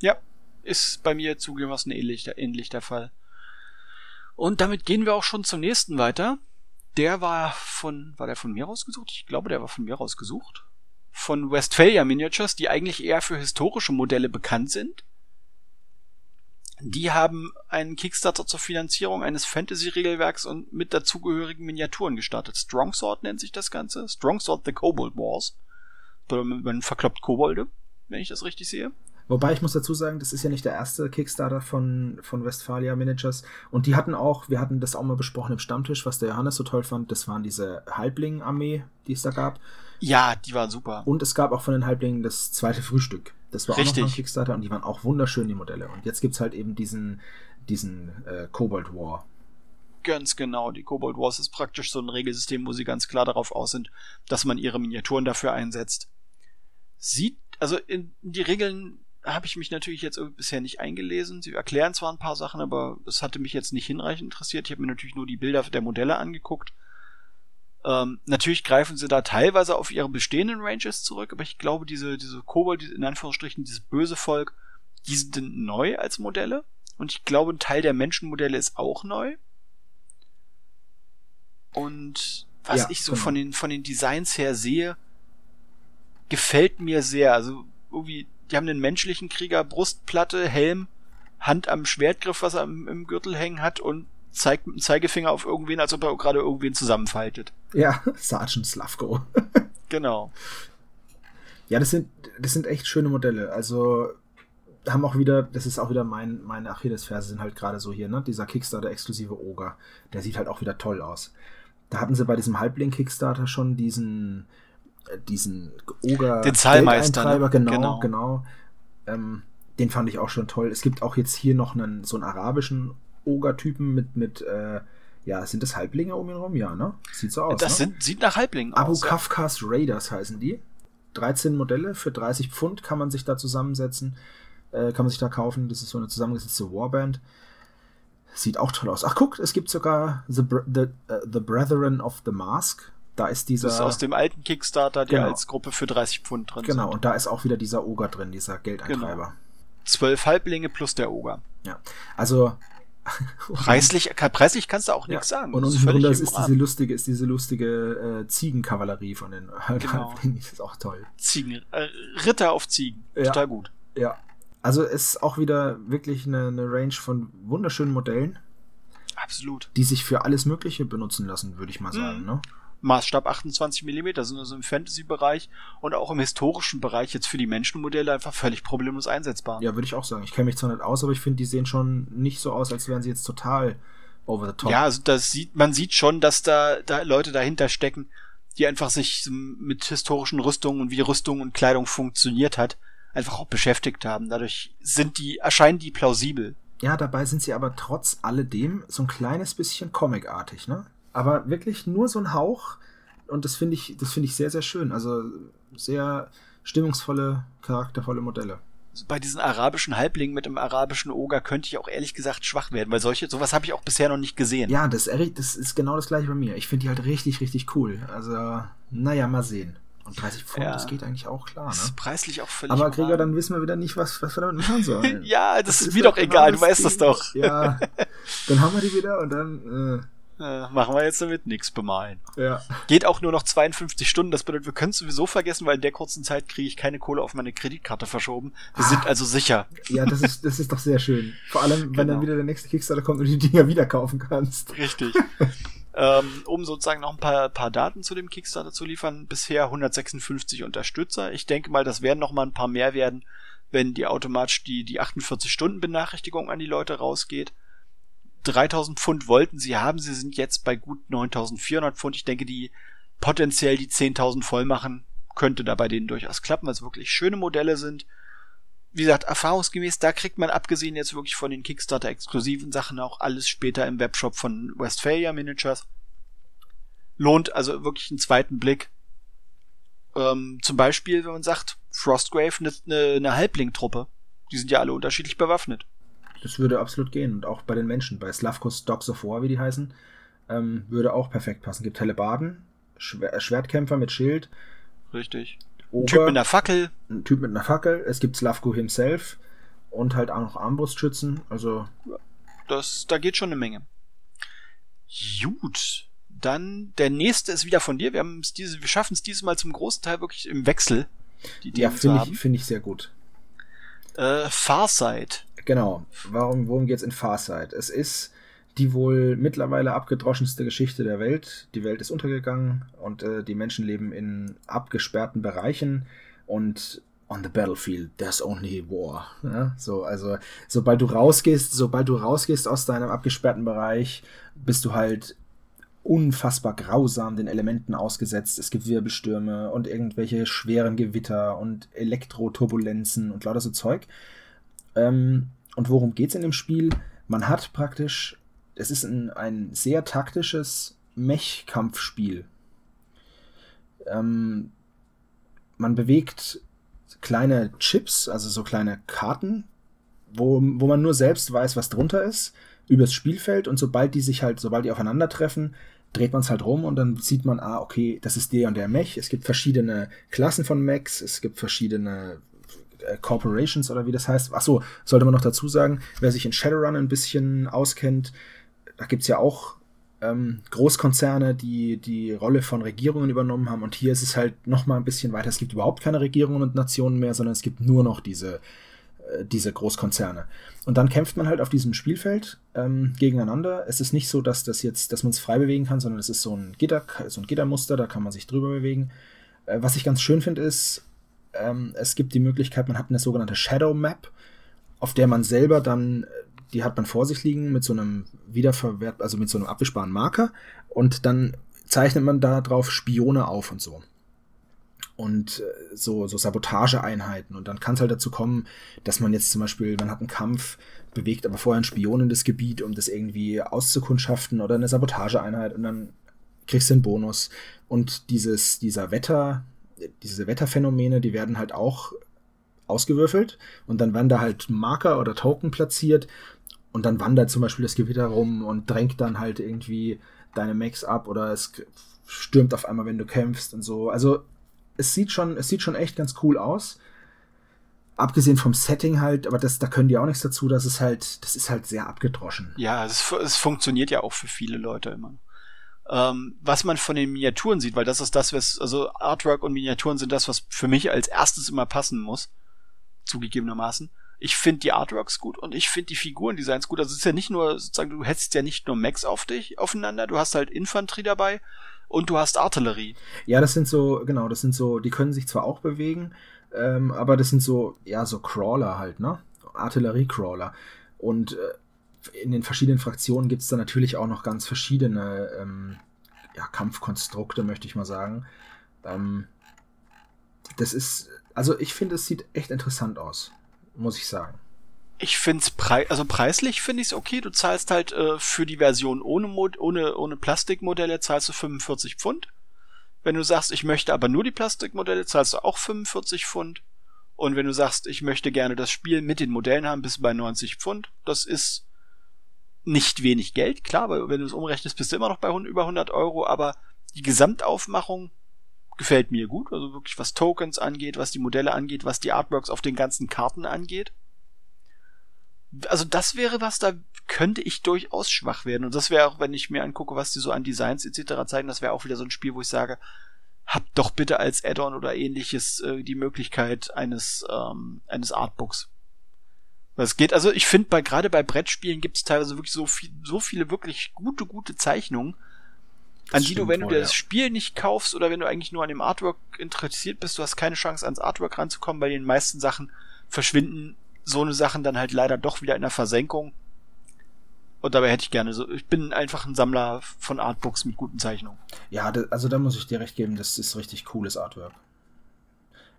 Ja, ist bei mir zugegebenermaßen ähnlich, ähnlich der Fall. Und damit gehen wir auch schon zum nächsten weiter. Der war von, war der von mir rausgesucht? Ich glaube, der war von mir rausgesucht. Von Westphalia Miniatures, die eigentlich eher für historische Modelle bekannt sind. Die haben einen Kickstarter zur Finanzierung eines Fantasy-Regelwerks und mit dazugehörigen Miniaturen gestartet. Strongsword nennt sich das Ganze. Strongsword The Kobold Wars. Man verkloppt Kobolde, wenn ich das richtig sehe. Wobei ich muss dazu sagen, das ist ja nicht der erste Kickstarter von, von Westphalia Managers. Und die hatten auch, wir hatten das auch mal besprochen im Stammtisch, was der Johannes so toll fand, das waren diese Halbling-Armee, die es da gab. Ja, die waren super. Und es gab auch von den Halblingen das zweite Frühstück. Das war Richtig. auch noch ein Kickstarter und die waren auch wunderschön, die Modelle. Und jetzt gibt's halt eben diesen, diesen äh, Cobalt War. Ganz genau. Die Cobalt Wars ist praktisch so ein Regelsystem, wo sie ganz klar darauf aus sind, dass man ihre Miniaturen dafür einsetzt. Sieht, also in die Regeln habe ich mich natürlich jetzt bisher nicht eingelesen. Sie erklären zwar ein paar Sachen, aber es hatte mich jetzt nicht hinreichend interessiert. Ich habe mir natürlich nur die Bilder der Modelle angeguckt. Ähm, natürlich greifen sie da teilweise auf ihre bestehenden Ranges zurück, aber ich glaube, diese, diese Kobold, in Anführungsstrichen, dieses böse Volk, die sind neu als Modelle. Und ich glaube, ein Teil der Menschenmodelle ist auch neu. Und was ja, ich so genau. von den, von den Designs her sehe, gefällt mir sehr. Also irgendwie die haben einen menschlichen Krieger, Brustplatte, Helm, Hand am Schwertgriff, was er im, im Gürtel hängen hat und zeigt mit dem Zeigefinger auf irgendwen, als ob er gerade irgendwen zusammenfaltet. Ja, [LAUGHS] Sergeant Slavko. [LAUGHS] genau. Ja, das sind, das sind echt schöne Modelle. Also haben auch wieder, das ist auch wieder mein, meine Achillesferse sind halt gerade so hier, ne? Dieser Kickstarter-exklusive Oger. Der sieht halt auch wieder toll aus. Da hatten sie bei diesem Halbling-Kickstarter schon diesen, diesen Oger den Zahlmeister ne? genau genau, genau. Ähm, den fand ich auch schon toll es gibt auch jetzt hier noch einen so einen arabischen Oger-Typen mit mit äh, ja sind das Halblinge um ihn herum ja ne sieht so aus das ne? sind sieht nach Halblingen Abu aus, Kafkas ja. Raiders heißen die 13 Modelle für 30 Pfund kann man sich da zusammensetzen äh, kann man sich da kaufen das ist so eine zusammengesetzte Warband Sieht auch toll aus. Ach, guck, es gibt sogar The, the, uh, the Brethren of the Mask. Da ist dieser. Das ist aus dem alten Kickstarter, der genau. als Gruppe für 30 Pfund drin Genau, sind. und da ist auch wieder dieser Oger drin, dieser Geldeintreiber. Genau. Zwölf Halblinge plus der Oger. Ja. Also. Preislich, preislich kannst du auch nichts sagen. Und unten drunter ist, ist diese lustige, ist diese lustige äh, Ziegenkavallerie von den genau. [LAUGHS] Das ist auch toll. Ziegen, äh, Ritter auf Ziegen. Ja. Total gut. Ja. Also es ist auch wieder wirklich eine, eine Range von wunderschönen Modellen. Absolut. Die sich für alles Mögliche benutzen lassen, würde ich mal sagen. Mhm. Ne? Maßstab 28 mm, sind also im Fantasy-Bereich und auch im historischen Bereich jetzt für die Menschenmodelle einfach völlig problemlos einsetzbar. Ja, würde ich auch sagen. Ich kenne mich zwar nicht aus, aber ich finde, die sehen schon nicht so aus, als wären sie jetzt total over the top. Ja, also das sieht, man sieht schon, dass da, da Leute dahinter stecken, die einfach sich mit historischen Rüstungen und wie Rüstung und Kleidung funktioniert hat, einfach auch beschäftigt haben. Dadurch sind die, erscheinen die plausibel. Ja, dabei sind sie aber trotz alledem so ein kleines bisschen comicartig, ne? Aber wirklich nur so ein Hauch. Und das finde ich, das finde ich sehr, sehr schön. Also sehr stimmungsvolle, charaktervolle Modelle. Also bei diesen arabischen Halblingen mit dem arabischen Oger könnte ich auch ehrlich gesagt schwach werden, weil solche, sowas habe ich auch bisher noch nicht gesehen. Ja, das, das ist genau das gleiche bei mir. Ich finde die halt richtig, richtig cool. Also, naja, mal sehen. Und 30 Pfund, ja. das geht eigentlich auch klar. Ne? Das ist preislich auch völlig. Aber Gregor, dann wissen wir wieder nicht, was, was wir damit machen sollen. [LAUGHS] ja, das, das ist mir doch egal, du weißt das doch. ja, [LAUGHS] dann haben wir die wieder und dann. Äh, äh, machen wir jetzt damit nichts bemalen. Ja. Geht auch nur noch 52 Stunden. Das bedeutet, wir können es sowieso vergessen, weil in der kurzen Zeit kriege ich keine Kohle auf meine Kreditkarte verschoben. Wir ah. sind also sicher. Ja, das ist, das ist doch sehr schön. Vor allem, wenn genau. dann wieder der nächste Kickstarter kommt und du die Dinger wieder kaufen kannst. Richtig. [LAUGHS] ähm, um sozusagen noch ein paar, paar Daten zu dem Kickstarter zu liefern. Bisher 156 Unterstützer. Ich denke mal, das werden noch mal ein paar mehr werden, wenn die automatisch die, die 48 Stunden Benachrichtigung an die Leute rausgeht. 3000 Pfund wollten sie haben. Sie sind jetzt bei gut 9400 Pfund. Ich denke, die potenziell die 10.000 voll machen, könnte da bei denen durchaus klappen, weil es wirklich schöne Modelle sind. Wie gesagt, erfahrungsgemäß, da kriegt man abgesehen jetzt wirklich von den Kickstarter-exklusiven Sachen auch alles später im Webshop von Westphalia Miniatures. Lohnt also wirklich einen zweiten Blick. Ähm, zum Beispiel, wenn man sagt, Frostgrave eine, eine, eine Halbling-Truppe. Die sind ja alle unterschiedlich bewaffnet. Das würde absolut gehen. Und auch bei den Menschen, bei Slavkos Dogs of War, wie die heißen, ähm, würde auch perfekt passen. Gibt Hellebarden, Schwer Schwertkämpfer mit Schild. Richtig. Ein Typ mit einer Fackel. Ein Typ mit einer Fackel. Es gibt Slavko himself und halt auch noch Armbrustschützen. Also. Das, da geht schon eine Menge. Gut. Dann der nächste ist wieder von dir. Wir, haben diese, wir schaffen es dieses Mal zum großen Teil wirklich im Wechsel. Die ja, finde ich, find ich sehr gut. Äh, Farsight. Genau. Warum, worum geht's in Farsight? Es ist die wohl mittlerweile abgedroschenste Geschichte der Welt. Die Welt ist untergegangen und äh, die Menschen leben in abgesperrten Bereichen und on the battlefield there's only war. Ja, so, also sobald du rausgehst, sobald du rausgehst aus deinem abgesperrten Bereich, bist du halt unfassbar grausam den Elementen ausgesetzt. Es gibt Wirbelstürme und irgendwelche schweren Gewitter und Elektroturbulenzen und lauter so Zeug. Ähm, und worum geht's in dem Spiel? Man hat praktisch, es ist ein, ein sehr taktisches Mech-Kampfspiel. Ähm, man bewegt kleine Chips, also so kleine Karten, wo, wo man nur selbst weiß, was drunter ist, übers Spielfeld und sobald die sich halt, sobald die aufeinandertreffen, dreht man es halt rum und dann sieht man, ah, okay, das ist der und der Mech. Es gibt verschiedene Klassen von Mechs, es gibt verschiedene Corporations oder wie das heißt. Achso, sollte man noch dazu sagen, wer sich in Shadowrun ein bisschen auskennt, da gibt es ja auch ähm, Großkonzerne, die die Rolle von Regierungen übernommen haben. Und hier ist es halt noch mal ein bisschen weiter. Es gibt überhaupt keine Regierungen und Nationen mehr, sondern es gibt nur noch diese, äh, diese Großkonzerne. Und dann kämpft man halt auf diesem Spielfeld ähm, gegeneinander. Es ist nicht so, dass das dass man es frei bewegen kann, sondern es ist so ein Gitter, so ein Gittermuster, da kann man sich drüber bewegen. Äh, was ich ganz schön finde, ist, ähm, es gibt die Möglichkeit, man hat eine sogenannte Shadow Map, auf der man selber dann, die hat man vor sich liegen mit so einem Wiederverwert, also mit so einem abwischbaren Marker und dann zeichnet man da drauf Spione auf und so. Und äh, so, so Sabotageeinheiten. Und dann kann es halt dazu kommen, dass man jetzt zum Beispiel, man hat einen Kampf, bewegt aber vorher einen Spion in das Gebiet, um das irgendwie auszukundschaften oder eine Sabotageeinheit und dann kriegst du einen Bonus. Und dieses, dieser Wetter, diese Wetterphänomene, die werden halt auch ausgewürfelt und dann werden da halt Marker oder Token platziert und dann wandert zum Beispiel das Gewitter rum und drängt dann halt irgendwie deine Max ab oder es stürmt auf einmal, wenn du kämpfst und so. Also es sieht schon, es sieht schon echt ganz cool aus. Abgesehen vom Setting halt, aber das, da können die auch nichts dazu, das ist halt, das ist halt sehr abgedroschen. Ja, es, es funktioniert ja auch für viele Leute immer ähm, was man von den Miniaturen sieht, weil das ist das, was, also Artwork und Miniaturen sind das, was für mich als erstes immer passen muss, zugegebenermaßen. Ich finde die Artworks gut und ich finde die Figurendesigns gut. Also es ist ja nicht nur, sozusagen, du hättest ja nicht nur Max auf dich, aufeinander, du hast halt Infanterie dabei und du hast Artillerie. Ja, das sind so, genau, das sind so, die können sich zwar auch bewegen, ähm, aber das sind so, ja, so Crawler halt, ne? Artillerie-Crawler. Und äh, in den verschiedenen Fraktionen gibt es da natürlich auch noch ganz verschiedene ähm, ja, Kampfkonstrukte, möchte ich mal sagen. Ähm, das ist, also ich finde, es sieht echt interessant aus, muss ich sagen. Ich finde es prei also preislich finde ich es okay. Du zahlst halt äh, für die Version ohne, Mod ohne, ohne Plastikmodelle zahlst du 45 Pfund. Wenn du sagst, ich möchte aber nur die Plastikmodelle, zahlst du auch 45 Pfund. Und wenn du sagst, ich möchte gerne das Spiel mit den Modellen haben, bist du bei 90 Pfund. Das ist nicht wenig Geld, klar, weil wenn du es umrechnest, bist du immer noch bei über 100 Euro, aber die Gesamtaufmachung gefällt mir gut, also wirklich was Tokens angeht, was die Modelle angeht, was die Artworks auf den ganzen Karten angeht. Also das wäre was, da könnte ich durchaus schwach werden. Und das wäre auch, wenn ich mir angucke, was die so an Designs etc. zeigen, das wäre auch wieder so ein Spiel, wo ich sage, habt doch bitte als Add-on oder ähnliches äh, die Möglichkeit eines, ähm, eines Artbooks. Es geht, also ich finde, bei, gerade bei Brettspielen gibt es teilweise wirklich so viel, so viele wirklich gute, gute Zeichnungen, an die du, wenn du dir das Spiel nicht kaufst oder wenn du eigentlich nur an dem Artwork interessiert bist, du hast keine Chance ans Artwork ranzukommen. Bei den meisten Sachen verschwinden so eine Sachen dann halt leider doch wieder in der Versenkung. Und dabei hätte ich gerne so, ich bin einfach ein Sammler von Artbooks mit guten Zeichnungen. Ja, also da muss ich dir recht geben, das ist richtig cooles Artwork.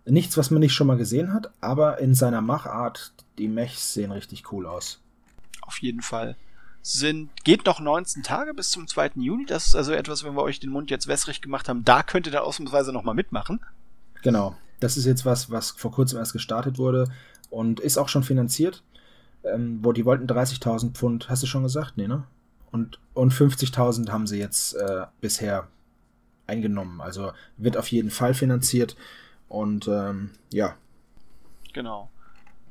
Nichts, was man nicht schon mal gesehen hat, aber in seiner Machart, die Mechs sehen richtig cool aus. Auf jeden Fall. Sind, geht noch 19 Tage bis zum 2. Juni. Das ist also etwas, wenn wir euch den Mund jetzt wässrig gemacht haben, da könnt ihr da ausnahmsweise nochmal mitmachen. Genau. Das ist jetzt was, was vor kurzem erst gestartet wurde und ist auch schon finanziert. Ähm, wo die wollten 30.000 Pfund, hast du schon gesagt? Nee, ne? Und, und 50.000 haben sie jetzt äh, bisher eingenommen. Also wird auf jeden Fall finanziert. Und ähm, ja. Genau.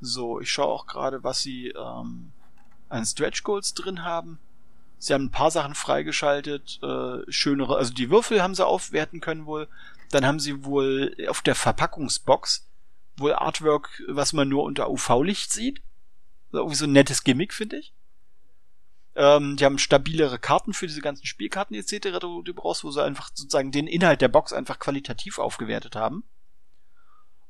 So, ich schaue auch gerade, was sie ähm, an Stretch Goals drin haben. Sie haben ein paar Sachen freigeschaltet, äh, schönere, also die Würfel haben sie aufwerten können wohl. Dann haben sie wohl auf der Verpackungsbox wohl Artwork, was man nur unter UV-Licht sieht. Irgendwie so ein nettes Gimmick, finde ich. Ähm, die haben stabilere Karten für diese ganzen Spielkarten etc., die du brauchst, wo sie einfach sozusagen den Inhalt der Box einfach qualitativ aufgewertet haben.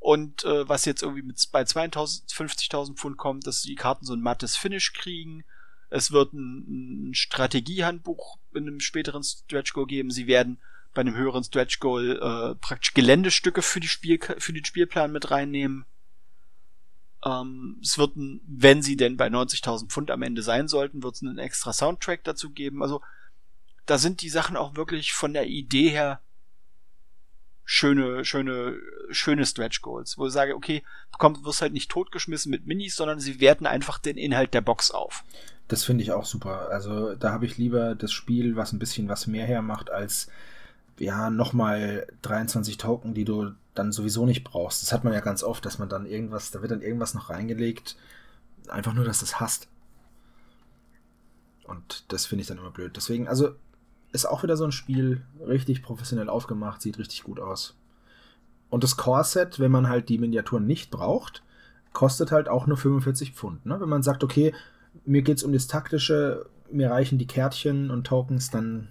Und äh, was jetzt irgendwie mit bei 50.000 Pfund kommt, dass die Karten so ein mattes Finish kriegen. Es wird ein, ein Strategiehandbuch in einem späteren Stretch Goal geben. Sie werden bei einem höheren Stretch Goal äh, praktisch Geländestücke für, die Spiel, für den Spielplan mit reinnehmen. Ähm, es wird, ein, wenn sie denn bei 90.000 Pfund am Ende sein sollten, wird es einen extra Soundtrack dazu geben. Also da sind die Sachen auch wirklich von der Idee her schöne, schöne, schöne Stretch Goals, wo ich sage, okay, du kommst, wirst halt nicht totgeschmissen mit Minis, sondern sie werten einfach den Inhalt der Box auf. Das finde ich auch super. Also da habe ich lieber das Spiel, was ein bisschen was mehr hermacht, als ja, nochmal 23 Token, die du dann sowieso nicht brauchst. Das hat man ja ganz oft, dass man dann irgendwas, da wird dann irgendwas noch reingelegt, einfach nur, dass du es hast. Und das finde ich dann immer blöd. Deswegen, also ist auch wieder so ein Spiel, richtig professionell aufgemacht, sieht richtig gut aus. Und das Core-Set, wenn man halt die Miniaturen nicht braucht, kostet halt auch nur 45 Pfund. Ne? Wenn man sagt, okay, mir geht es um das Taktische, mir reichen die Kärtchen und Tokens, dann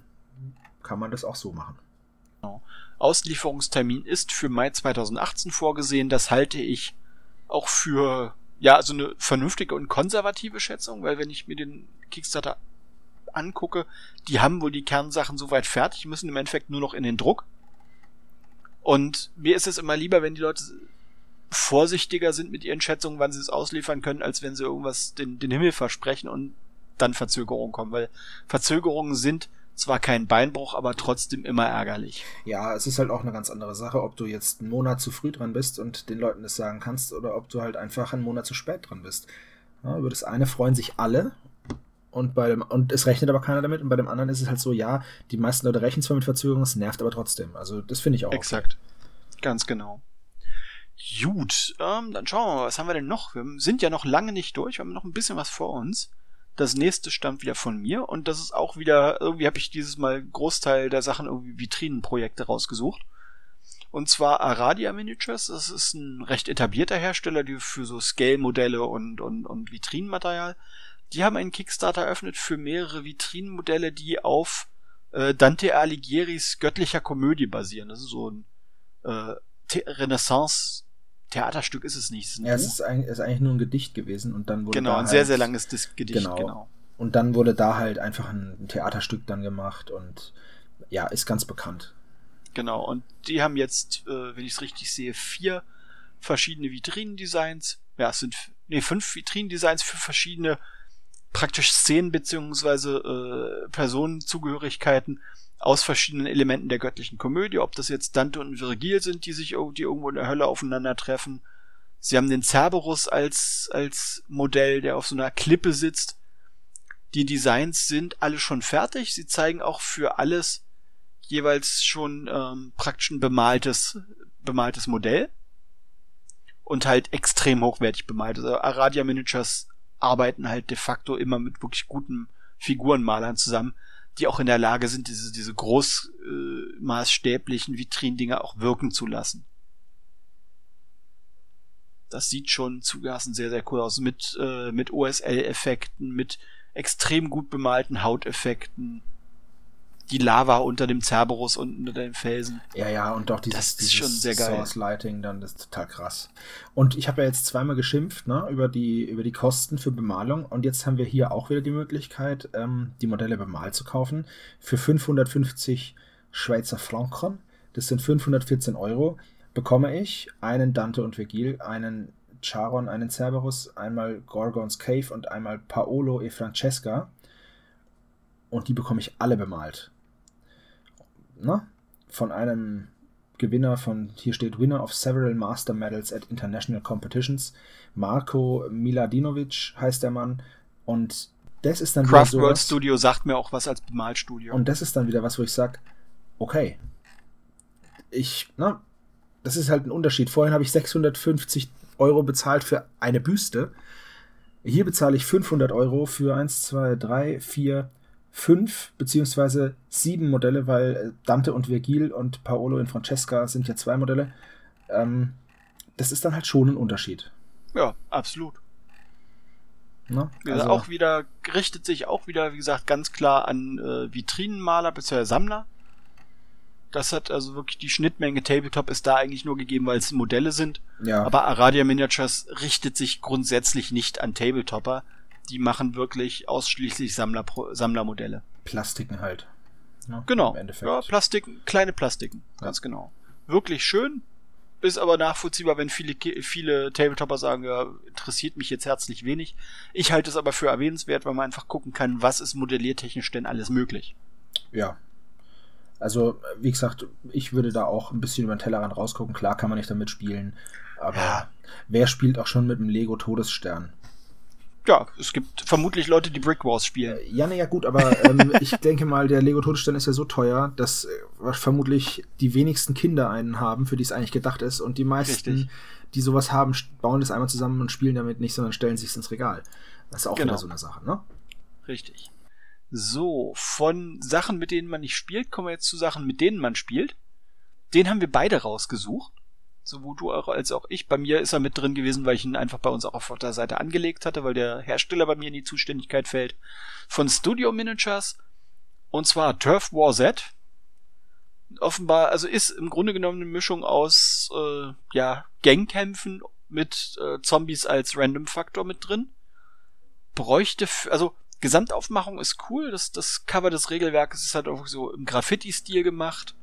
kann man das auch so machen. Genau. Auslieferungstermin ist für Mai 2018 vorgesehen. Das halte ich auch für ja, also eine vernünftige und konservative Schätzung, weil wenn ich mir den Kickstarter angucke, die haben wohl die Kernsachen soweit fertig, müssen im Endeffekt nur noch in den Druck. Und mir ist es immer lieber, wenn die Leute vorsichtiger sind mit ihren Schätzungen, wann sie es ausliefern können, als wenn sie irgendwas den, den Himmel versprechen und dann Verzögerungen kommen, weil Verzögerungen sind zwar kein Beinbruch, aber trotzdem immer ärgerlich. Ja, es ist halt auch eine ganz andere Sache, ob du jetzt einen Monat zu früh dran bist und den Leuten das sagen kannst oder ob du halt einfach einen Monat zu spät dran bist. Ja, über das eine freuen sich alle und bei dem, und es rechnet aber keiner damit und bei dem anderen ist es halt so, ja, die meisten Leute rechnen zwar mit Verzögerung, es nervt aber trotzdem. Also das finde ich auch. Exakt. Okay. Ganz genau. Gut, ähm, dann schauen wir mal, was haben wir denn noch? Wir sind ja noch lange nicht durch, wir haben noch ein bisschen was vor uns. Das nächste stammt wieder von mir und das ist auch wieder, irgendwie habe ich dieses Mal Großteil der Sachen irgendwie Vitrinenprojekte rausgesucht. Und zwar Aradia Miniatures, das ist ein recht etablierter Hersteller, die für so Scale-Modelle und, und, und Vitrinenmaterial. Die haben einen Kickstarter eröffnet für mehrere Vitrinenmodelle, die auf äh, Dante Alighieri's göttlicher Komödie basieren. Das ist so ein äh, Renaissance Theaterstück ist es nicht. Es ja, es ist, ein, ist, eigentlich nur ein Gedicht gewesen und dann wurde genau ein halt, sehr sehr langes Gedicht genau. genau. Und dann wurde da halt einfach ein Theaterstück dann gemacht und ja ist ganz bekannt. Genau und die haben jetzt, äh, wenn ich es richtig sehe, vier verschiedene Vitrinendesigns. Ja, es sind nee fünf Vitrinendesigns für verschiedene praktisch Szenen beziehungsweise äh, Personenzugehörigkeiten aus verschiedenen Elementen der göttlichen Komödie, ob das jetzt Dante und Virgil sind, die sich die irgendwo in der Hölle aufeinandertreffen. Sie haben den Cerberus als, als Modell, der auf so einer Klippe sitzt. Die Designs sind alle schon fertig. Sie zeigen auch für alles jeweils schon ähm, praktisch ein bemaltes, bemaltes Modell. Und halt extrem hochwertig bemalt. Also Aradia Miniatures arbeiten halt de facto immer mit wirklich guten Figurenmalern zusammen die auch in der Lage sind, diese, diese großmaßstäblichen äh, Vitrindinger auch wirken zu lassen. Das sieht schon zugelassen sehr, sehr cool aus. Mit, äh, mit OSL-Effekten, mit extrem gut bemalten Hauteffekten die Lava unter dem Cerberus und unter dem Felsen. Ja, ja, und auch dieses, das ist dieses schon sehr geil. Source Lighting, dann ist total krass. Und ich habe ja jetzt zweimal geschimpft, ne, über die, über die Kosten für Bemalung und jetzt haben wir hier auch wieder die Möglichkeit, ähm, die Modelle bemalt zu kaufen für 550 Schweizer Franken. Das sind 514 Euro. Bekomme ich einen Dante und Virgil, einen Charon, einen Cerberus, einmal Gorgons Cave und einmal Paolo e Francesca. Und die bekomme ich alle bemalt ne, von einem Gewinner von, hier steht Winner of several Master Medals at International Competitions. Marko Miladinovic heißt der Mann. Und das ist dann Craft World Studio sagt mir auch was als Bemalstudio. Und das ist dann wieder was, wo ich sage, okay, ich, na, das ist halt ein Unterschied. Vorhin habe ich 650 Euro bezahlt für eine Büste. Hier bezahle ich 500 Euro für 1, 2, 3, 4, 5 beziehungsweise 7 Modelle, weil äh, Dante und Virgil und Paolo und Francesca sind ja zwei Modelle. Ähm, das ist dann halt schon ein Unterschied. Ja, absolut. Na, also auch wieder, richtet sich auch wieder, wie gesagt, ganz klar an äh, Vitrinenmaler bzw. Sammler. Das hat also wirklich die Schnittmenge Tabletop ist da eigentlich nur gegeben, weil es Modelle sind. Ja. Aber Aradia Miniatures richtet sich grundsätzlich nicht an Tabletopper. Die machen wirklich ausschließlich Sammler, Sammlermodelle. Plastiken halt. Ja, genau. Ja, Plastiken, kleine Plastiken. Ja. Ganz genau. Wirklich schön. Ist aber nachvollziehbar, wenn viele, viele Tabletopper sagen, ja, interessiert mich jetzt herzlich wenig. Ich halte es aber für erwähnenswert, weil man einfach gucken kann, was ist modelliertechnisch denn alles möglich. Ja, also, wie gesagt, ich würde da auch ein bisschen über den Tellerrand rausgucken. Klar kann man nicht damit spielen, aber ja. wer spielt auch schon mit dem Lego Todesstern? Ja, es gibt vermutlich Leute, die Brick Wars spielen. Äh, ja, naja, gut, aber ähm, [LAUGHS] ich denke mal, der Lego Todesstern ist ja so teuer, dass äh, vermutlich die wenigsten Kinder einen haben, für die es eigentlich gedacht ist. Und die meisten, Richtig. die sowas haben, bauen das einmal zusammen und spielen damit nicht, sondern stellen sich ins Regal. Das ist auch genau. wieder so eine Sache, ne? Richtig. So, von Sachen, mit denen man nicht spielt, kommen wir jetzt zu Sachen, mit denen man spielt. Den haben wir beide rausgesucht. Sowohl du als auch ich. Bei mir ist er mit drin gewesen, weil ich ihn einfach bei uns auch auf der Seite angelegt hatte, weil der Hersteller bei mir in die Zuständigkeit fällt. Von Studio Miniatures. Und zwar Turf War Z. Offenbar, also ist im Grunde genommen eine Mischung aus, äh, ja, Gangkämpfen mit äh, Zombies als Random-Faktor mit drin. Bräuchte, also Gesamtaufmachung ist cool. Das, das Cover des Regelwerkes ist halt auch so im Graffiti-Stil gemacht.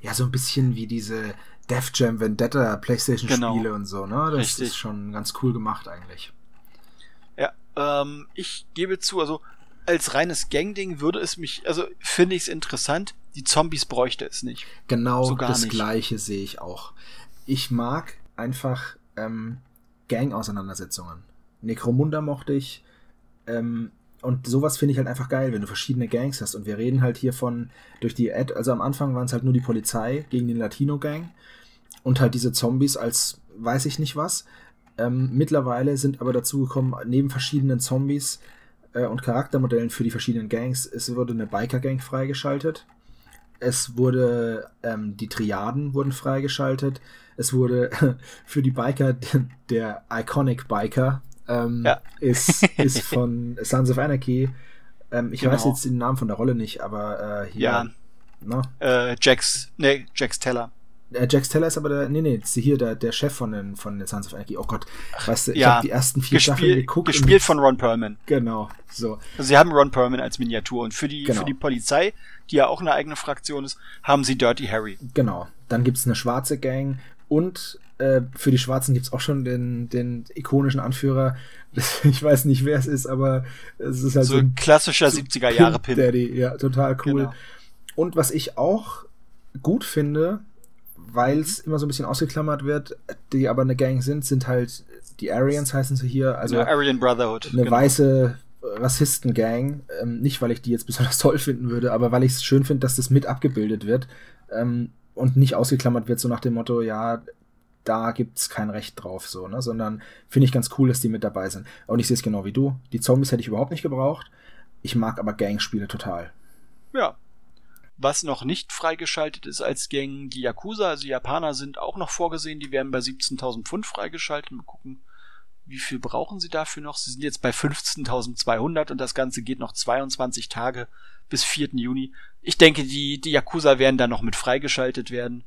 Ja, so ein bisschen wie diese Def Jam Vendetta PlayStation-Spiele genau. und so, ne? Das Richtig. ist schon ganz cool gemacht eigentlich. Ja, ähm, ich gebe zu, also als reines Gang-Ding würde es mich, also finde ich es interessant. Die Zombies bräuchte es nicht. Genau so das nicht. gleiche sehe ich auch. Ich mag einfach ähm, Gang-Auseinandersetzungen. Necromunda mochte ich. Ähm, und sowas finde ich halt einfach geil, wenn du verschiedene Gangs hast. Und wir reden halt hier von, durch die Ad, also am Anfang waren es halt nur die Polizei gegen den Latino-Gang und halt diese Zombies als weiß ich nicht was. Ähm, mittlerweile sind aber dazu gekommen, neben verschiedenen Zombies äh, und Charaktermodellen für die verschiedenen Gangs, es wurde eine Biker-Gang freigeschaltet. Es wurde, ähm, die Triaden wurden freigeschaltet. Es wurde [LAUGHS] für die Biker der Iconic Biker ähm, ja. ist, [LAUGHS] ist von Sons of Anarchy. Ähm, ich genau. weiß jetzt den Namen von der Rolle nicht, aber äh, hier. Ja. Ne? Äh, Jax, nee, Jax Teller. Äh, Jax Teller ist aber der, nee, nee, hier der, der Chef von den, von den Sons of Anarchy. Oh Gott, weißt du, ich ja. habe die ersten vier Gespiel, Staffeln geguckt. Gespielt von Ron Perlman. Genau, so. Also sie haben Ron Perlman als Miniatur und für die, genau. für die Polizei, die ja auch eine eigene Fraktion ist, haben sie Dirty Harry. Genau. Dann gibt's eine schwarze Gang und äh, für die Schwarzen gibt's auch schon den, den ikonischen Anführer. [LAUGHS] Ich weiß nicht, wer es ist, aber es ist halt so, so ein klassischer so 70er Jahre Pin. Daddy, ja, total cool. Genau. Und was ich auch gut finde, weil es immer so ein bisschen ausgeklammert wird, die aber eine Gang sind, sind halt die Aryans heißen sie hier, also ja, Aryan Brotherhood. Eine genau. weiße Rassisten-Gang. Ähm, nicht, weil ich die jetzt [LAUGHS] besonders toll finden würde, aber weil ich es schön finde, dass das mit abgebildet wird ähm, und nicht ausgeklammert wird, so nach dem Motto, ja, da gibt's kein Recht drauf, so, ne? Sondern finde ich ganz cool, dass die mit dabei sind. Und ich sehe es genau wie du. Die Zombies hätte ich überhaupt nicht gebraucht. Ich mag aber Gang-Spiele total. Ja. Was noch nicht freigeschaltet ist als Gang, die Yakuza, also Japaner sind auch noch vorgesehen, die werden bei 17.000 Pfund freigeschaltet. Mal gucken, wie viel brauchen sie dafür noch? Sie sind jetzt bei 15.200 und das Ganze geht noch 22 Tage bis 4. Juni. Ich denke, die, die Yakuza werden da noch mit freigeschaltet werden.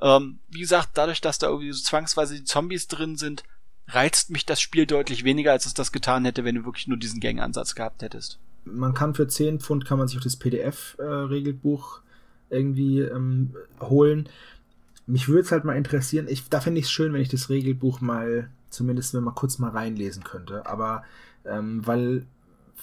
Ähm, wie gesagt, dadurch, dass da irgendwie so zwangsweise die Zombies drin sind, reizt mich das Spiel deutlich weniger, als es das getan hätte, wenn du wirklich nur diesen Gang-Ansatz gehabt hättest. Man kann für 10 Pfund kann man sich auch das PDF-Regelbuch äh, irgendwie ähm, holen. Mich würde es halt mal interessieren, ich, da fände ich es schön, wenn ich das Regelbuch mal, zumindest wenn man kurz mal reinlesen könnte. Aber ähm, weil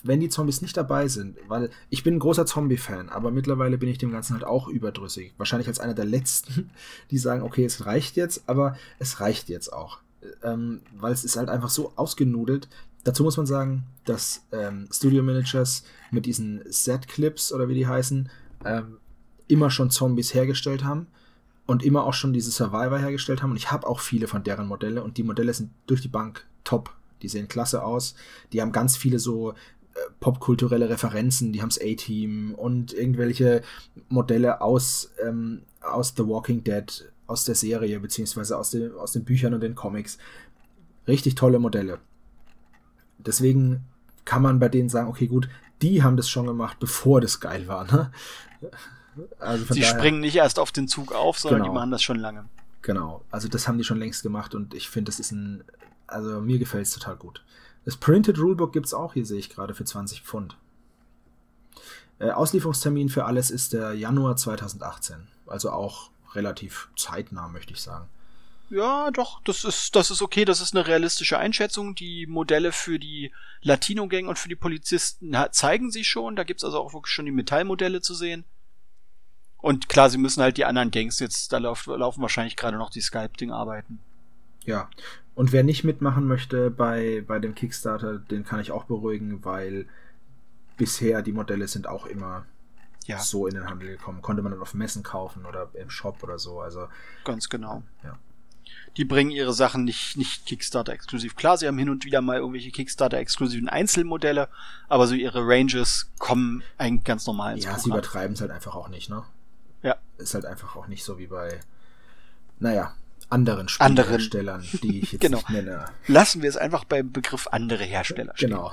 wenn die Zombies nicht dabei sind, weil ich bin ein großer Zombie-Fan, aber mittlerweile bin ich dem Ganzen halt auch überdrüssig. Wahrscheinlich als einer der letzten, [LAUGHS] die sagen, okay, es reicht jetzt, aber es reicht jetzt auch. Ähm, weil es ist halt einfach so ausgenudelt. Dazu muss man sagen, dass ähm, Studio Managers mit diesen Set-Clips oder wie die heißen, ähm, immer schon Zombies hergestellt haben und immer auch schon diese Survivor hergestellt haben. Und ich habe auch viele von deren Modelle und die Modelle sind durch die Bank top. Die sehen klasse aus. Die haben ganz viele so popkulturelle Referenzen. Die haben das A-Team und irgendwelche Modelle aus, ähm, aus The Walking Dead, aus der Serie, beziehungsweise aus, den, aus den Büchern und den Comics. Richtig tolle Modelle. Deswegen kann man bei denen sagen, okay, gut, die haben das schon gemacht, bevor das geil war. Ne? [LAUGHS] Also Sie daher, springen nicht erst auf den Zug auf, sondern genau, die machen das schon lange. Genau, also das haben die schon längst gemacht und ich finde, das ist ein, also mir gefällt es total gut. Das Printed Rulebook gibt es auch, hier sehe ich gerade, für 20 Pfund. Äh, Auslieferungstermin für alles ist der Januar 2018, also auch relativ zeitnah, möchte ich sagen. Ja, doch, das ist, das ist okay, das ist eine realistische Einschätzung. Die Modelle für die Latino-Gang und für die Polizisten zeigen sich schon. Da gibt's also auch wirklich schon die Metallmodelle zu sehen. Und klar, sie müssen halt die anderen Gangs jetzt, da lauf, laufen wahrscheinlich gerade noch die Skype-Ding-Arbeiten. Ja. Und wer nicht mitmachen möchte bei, bei dem Kickstarter, den kann ich auch beruhigen, weil bisher die Modelle sind auch immer ja. so in den Handel gekommen. Konnte man dann auf Messen kaufen oder im Shop oder so. Also ganz genau. Ja. Die bringen ihre Sachen nicht, nicht Kickstarter-exklusiv. Klar, sie haben hin und wieder mal irgendwelche Kickstarter-exklusiven Einzelmodelle, aber so ihre Ranges kommen eigentlich ganz normal ins Ja, Programm. sie übertreiben es halt einfach auch nicht, ne? Ja. Ist halt einfach auch nicht so wie bei, naja, anderen Spielherstellern, die ich jetzt [LAUGHS] genau. nicht nenne. Lassen wir es einfach beim Begriff andere Hersteller stehen. Genau.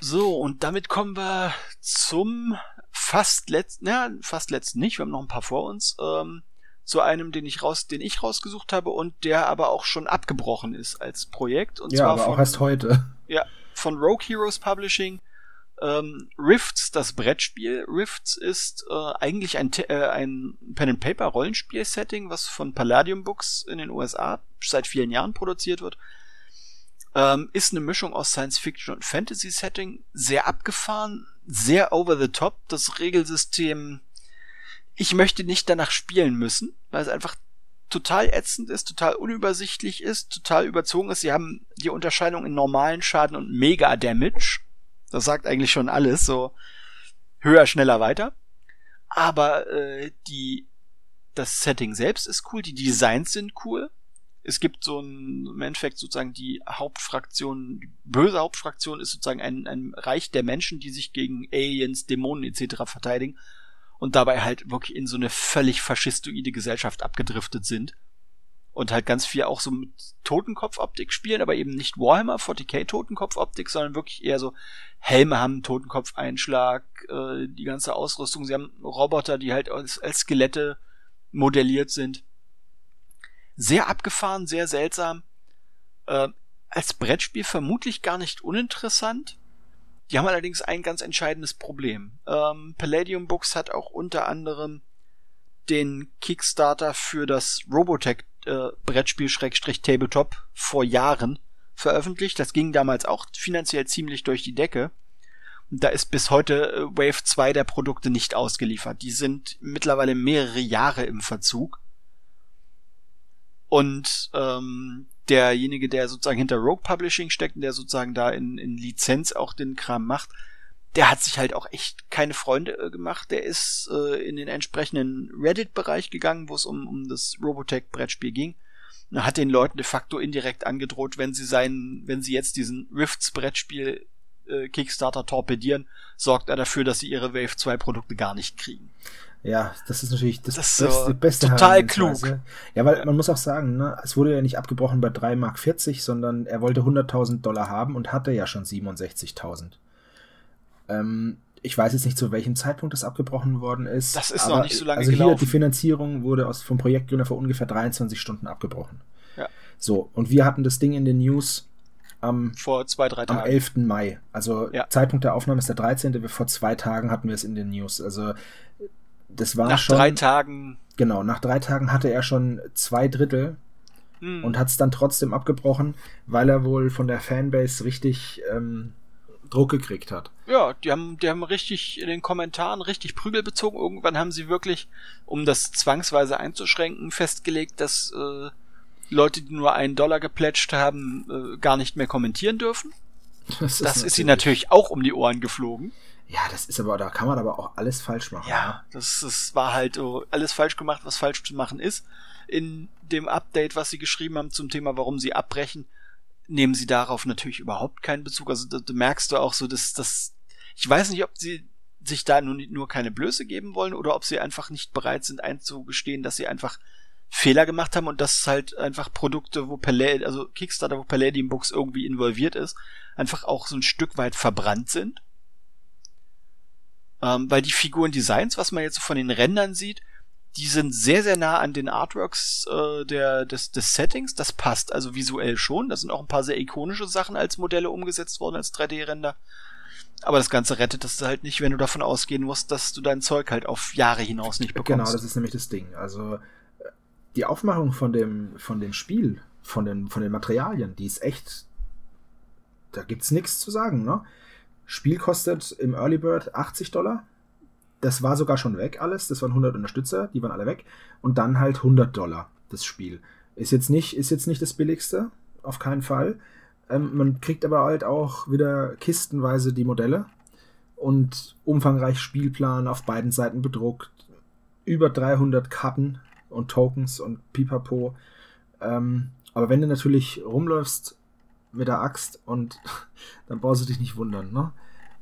So, und damit kommen wir zum fast letzten, ja, fast letzten nicht, wir haben noch ein paar vor uns, ähm, zu einem, den ich raus, den ich rausgesucht habe und der aber auch schon abgebrochen ist als Projekt. Und ja, zwar aber von, auch erst heute. Ja, von Rogue Heroes Publishing ähm, Rifts, das Brettspiel. Rifts ist äh, eigentlich ein, äh, ein Pen-and-Paper-Rollenspiel-Setting, was von Palladium Books in den USA seit vielen Jahren produziert wird. Ähm, ist eine Mischung aus Science-Fiction und Fantasy-Setting. Sehr abgefahren, sehr over the top. Das Regelsystem, ich möchte nicht danach spielen müssen, weil es einfach total ätzend ist, total unübersichtlich ist, total überzogen ist. Sie haben die Unterscheidung in normalen Schaden und Mega Damage das sagt eigentlich schon alles, so höher, schneller, weiter. Aber äh, die das Setting selbst ist cool, die Designs sind cool. Es gibt so ein, im Endeffekt sozusagen die Hauptfraktion, die böse Hauptfraktion ist sozusagen ein, ein Reich der Menschen, die sich gegen Aliens, Dämonen etc. verteidigen und dabei halt wirklich in so eine völlig faschistoide Gesellschaft abgedriftet sind und halt ganz viel auch so mit Totenkopfoptik spielen, aber eben nicht Warhammer 40k Totenkopfoptik, sondern wirklich eher so Helme haben Totenkopfeinschlag, äh, die ganze Ausrüstung. Sie haben Roboter, die halt als, als Skelette modelliert sind. Sehr abgefahren, sehr seltsam. Äh, als Brettspiel vermutlich gar nicht uninteressant. Die haben allerdings ein ganz entscheidendes Problem. Ähm, Palladium Books hat auch unter anderem den Kickstarter für das Robotech äh, Brettspiel Schrägstrich Tabletop vor Jahren veröffentlicht. Das ging damals auch finanziell ziemlich durch die Decke. Und da ist bis heute äh, Wave 2 der Produkte nicht ausgeliefert. Die sind mittlerweile mehrere Jahre im Verzug. Und ähm, derjenige, der sozusagen hinter Rogue Publishing steckt und der sozusagen da in, in Lizenz auch den Kram macht, der hat sich halt auch echt keine Freunde äh, gemacht. Der ist äh, in den entsprechenden Reddit-Bereich gegangen, wo es um, um das Robotech-Brettspiel ging. Und hat den Leuten de facto indirekt angedroht, wenn sie seinen, wenn sie jetzt diesen Rifts-Brettspiel äh, Kickstarter torpedieren, sorgt er dafür, dass sie ihre Wave 2 Produkte gar nicht kriegen. Ja, das ist natürlich das, das beste, beste Total klug. Ja, weil man muss auch sagen, ne, es wurde ja nicht abgebrochen bei 3 Mark 40, sondern er wollte 100.000 Dollar haben und hatte ja schon 67.000. Ähm, ich weiß jetzt nicht, zu welchem Zeitpunkt das abgebrochen worden ist. Das ist noch nicht so lange also gelaufen. Also hier, die Finanzierung wurde aus, vom Projektgründer vor ungefähr 23 Stunden abgebrochen. Ja. So, und wir hatten das Ding in den News am, vor zwei, drei Tagen. am 11. Mai. Also ja. Zeitpunkt der Aufnahme ist der 13. Vor zwei Tagen hatten wir es in den News. Also das war nach schon... Nach drei Tagen... Genau, nach drei Tagen hatte er schon zwei Drittel hm. und hat es dann trotzdem abgebrochen, weil er wohl von der Fanbase richtig... Ähm, Druck gekriegt hat. Ja, die haben, die haben richtig in den Kommentaren richtig Prügel bezogen. Irgendwann haben sie wirklich, um das zwangsweise einzuschränken, festgelegt, dass äh, Leute, die nur einen Dollar geplätscht haben, äh, gar nicht mehr kommentieren dürfen. Das ist, das ist ihnen natürlich auch um die Ohren geflogen. Ja, das ist aber, da kann man aber auch alles falsch machen. Ja, ne? das, das war halt alles falsch gemacht, was falsch zu machen ist. In dem Update, was sie geschrieben haben zum Thema, warum sie abbrechen, nehmen sie darauf natürlich überhaupt keinen Bezug. Also da, da merkst du auch so, dass das, ich weiß nicht, ob sie sich da nur, nur keine Blöße geben wollen oder ob sie einfach nicht bereit sind einzugestehen, dass sie einfach Fehler gemacht haben und dass halt einfach Produkte, wo Palladium, also Kickstarter, wo Palladium Books irgendwie involviert ist, einfach auch so ein Stück weit verbrannt sind. Ähm, weil die Figuren-Designs, was man jetzt so von den Rändern sieht, die sind sehr, sehr nah an den Artworks äh, der, des, des Settings. Das passt also visuell schon. Da sind auch ein paar sehr ikonische Sachen als Modelle umgesetzt worden, als 3D-Render. Aber das Ganze rettet das halt nicht, wenn du davon ausgehen musst, dass du dein Zeug halt auf Jahre hinaus nicht bekommst. Genau, das ist nämlich das Ding. Also die Aufmachung von dem, von dem Spiel, von den, von den Materialien, die ist echt. Da gibt's nichts zu sagen, ne? Spiel kostet im Early Bird 80 Dollar das war sogar schon weg alles. Das waren 100 Unterstützer, die waren alle weg. Und dann halt 100 Dollar das Spiel. Ist jetzt nicht, ist jetzt nicht das billigste, auf keinen Fall. Ähm, man kriegt aber halt auch wieder kistenweise die Modelle und umfangreich Spielplan auf beiden Seiten bedruckt. Über 300 Karten und Tokens und Pipapo. Ähm, aber wenn du natürlich rumläufst mit der Axt und [LAUGHS] dann brauchst du dich nicht wundern, ne?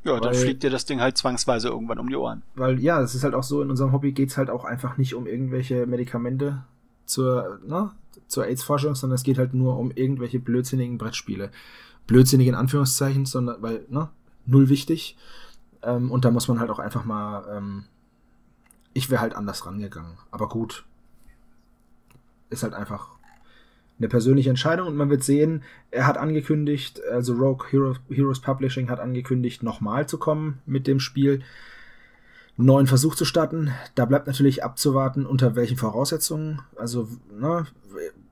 Ja, dann fliegt dir das Ding halt zwangsweise irgendwann um die Ohren. Weil ja, es ist halt auch so, in unserem Hobby geht's halt auch einfach nicht um irgendwelche Medikamente zur, ne, zur AIDS-Forschung, sondern es geht halt nur um irgendwelche blödsinnigen Brettspiele. Blödsinnig in Anführungszeichen, sondern weil, ne, null wichtig. Ähm, und da muss man halt auch einfach mal, ähm, ich wäre halt anders rangegangen. Aber gut. Ist halt einfach eine persönliche Entscheidung und man wird sehen, er hat angekündigt, also Rogue Hero, Heroes Publishing hat angekündigt, nochmal zu kommen mit dem Spiel, einen neuen Versuch zu starten. Da bleibt natürlich abzuwarten, unter welchen Voraussetzungen. Also, ne,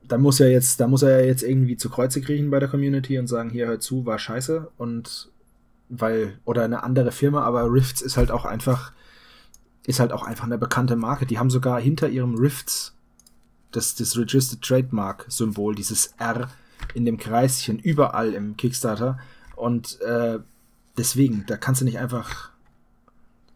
da muss er jetzt, da muss er ja jetzt irgendwie zu Kreuze kriechen bei der Community und sagen, hier hört zu, war scheiße und weil, oder eine andere Firma, aber Rifts ist halt auch einfach, ist halt auch einfach eine bekannte Marke. Die haben sogar hinter ihrem Rifts das, das Registered Trademark Symbol, dieses R in dem Kreischen überall im Kickstarter. Und äh, deswegen, da kannst du nicht einfach.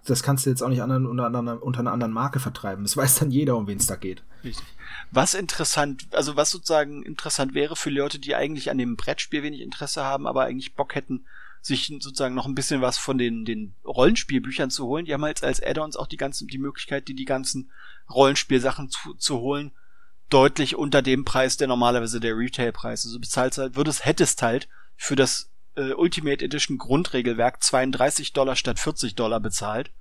Das kannst du jetzt auch nicht anderen, unter, einer, unter einer anderen Marke vertreiben. Das weiß dann jeder, um wen es da geht. Richtig. Was interessant, also was sozusagen interessant wäre für Leute, die eigentlich an dem Brettspiel wenig Interesse haben, aber eigentlich Bock hätten, sich sozusagen noch ein bisschen was von den, den Rollenspielbüchern zu holen. Die haben halt als Add-ons auch die ganzen, die Möglichkeit, die, die ganzen Rollenspielsachen zu, zu holen deutlich unter dem Preis, der normalerweise der Retailpreis. Also bezahlst halt, würdest, hättest halt für das äh, Ultimate Edition Grundregelwerk 32 Dollar statt 40 Dollar bezahlt.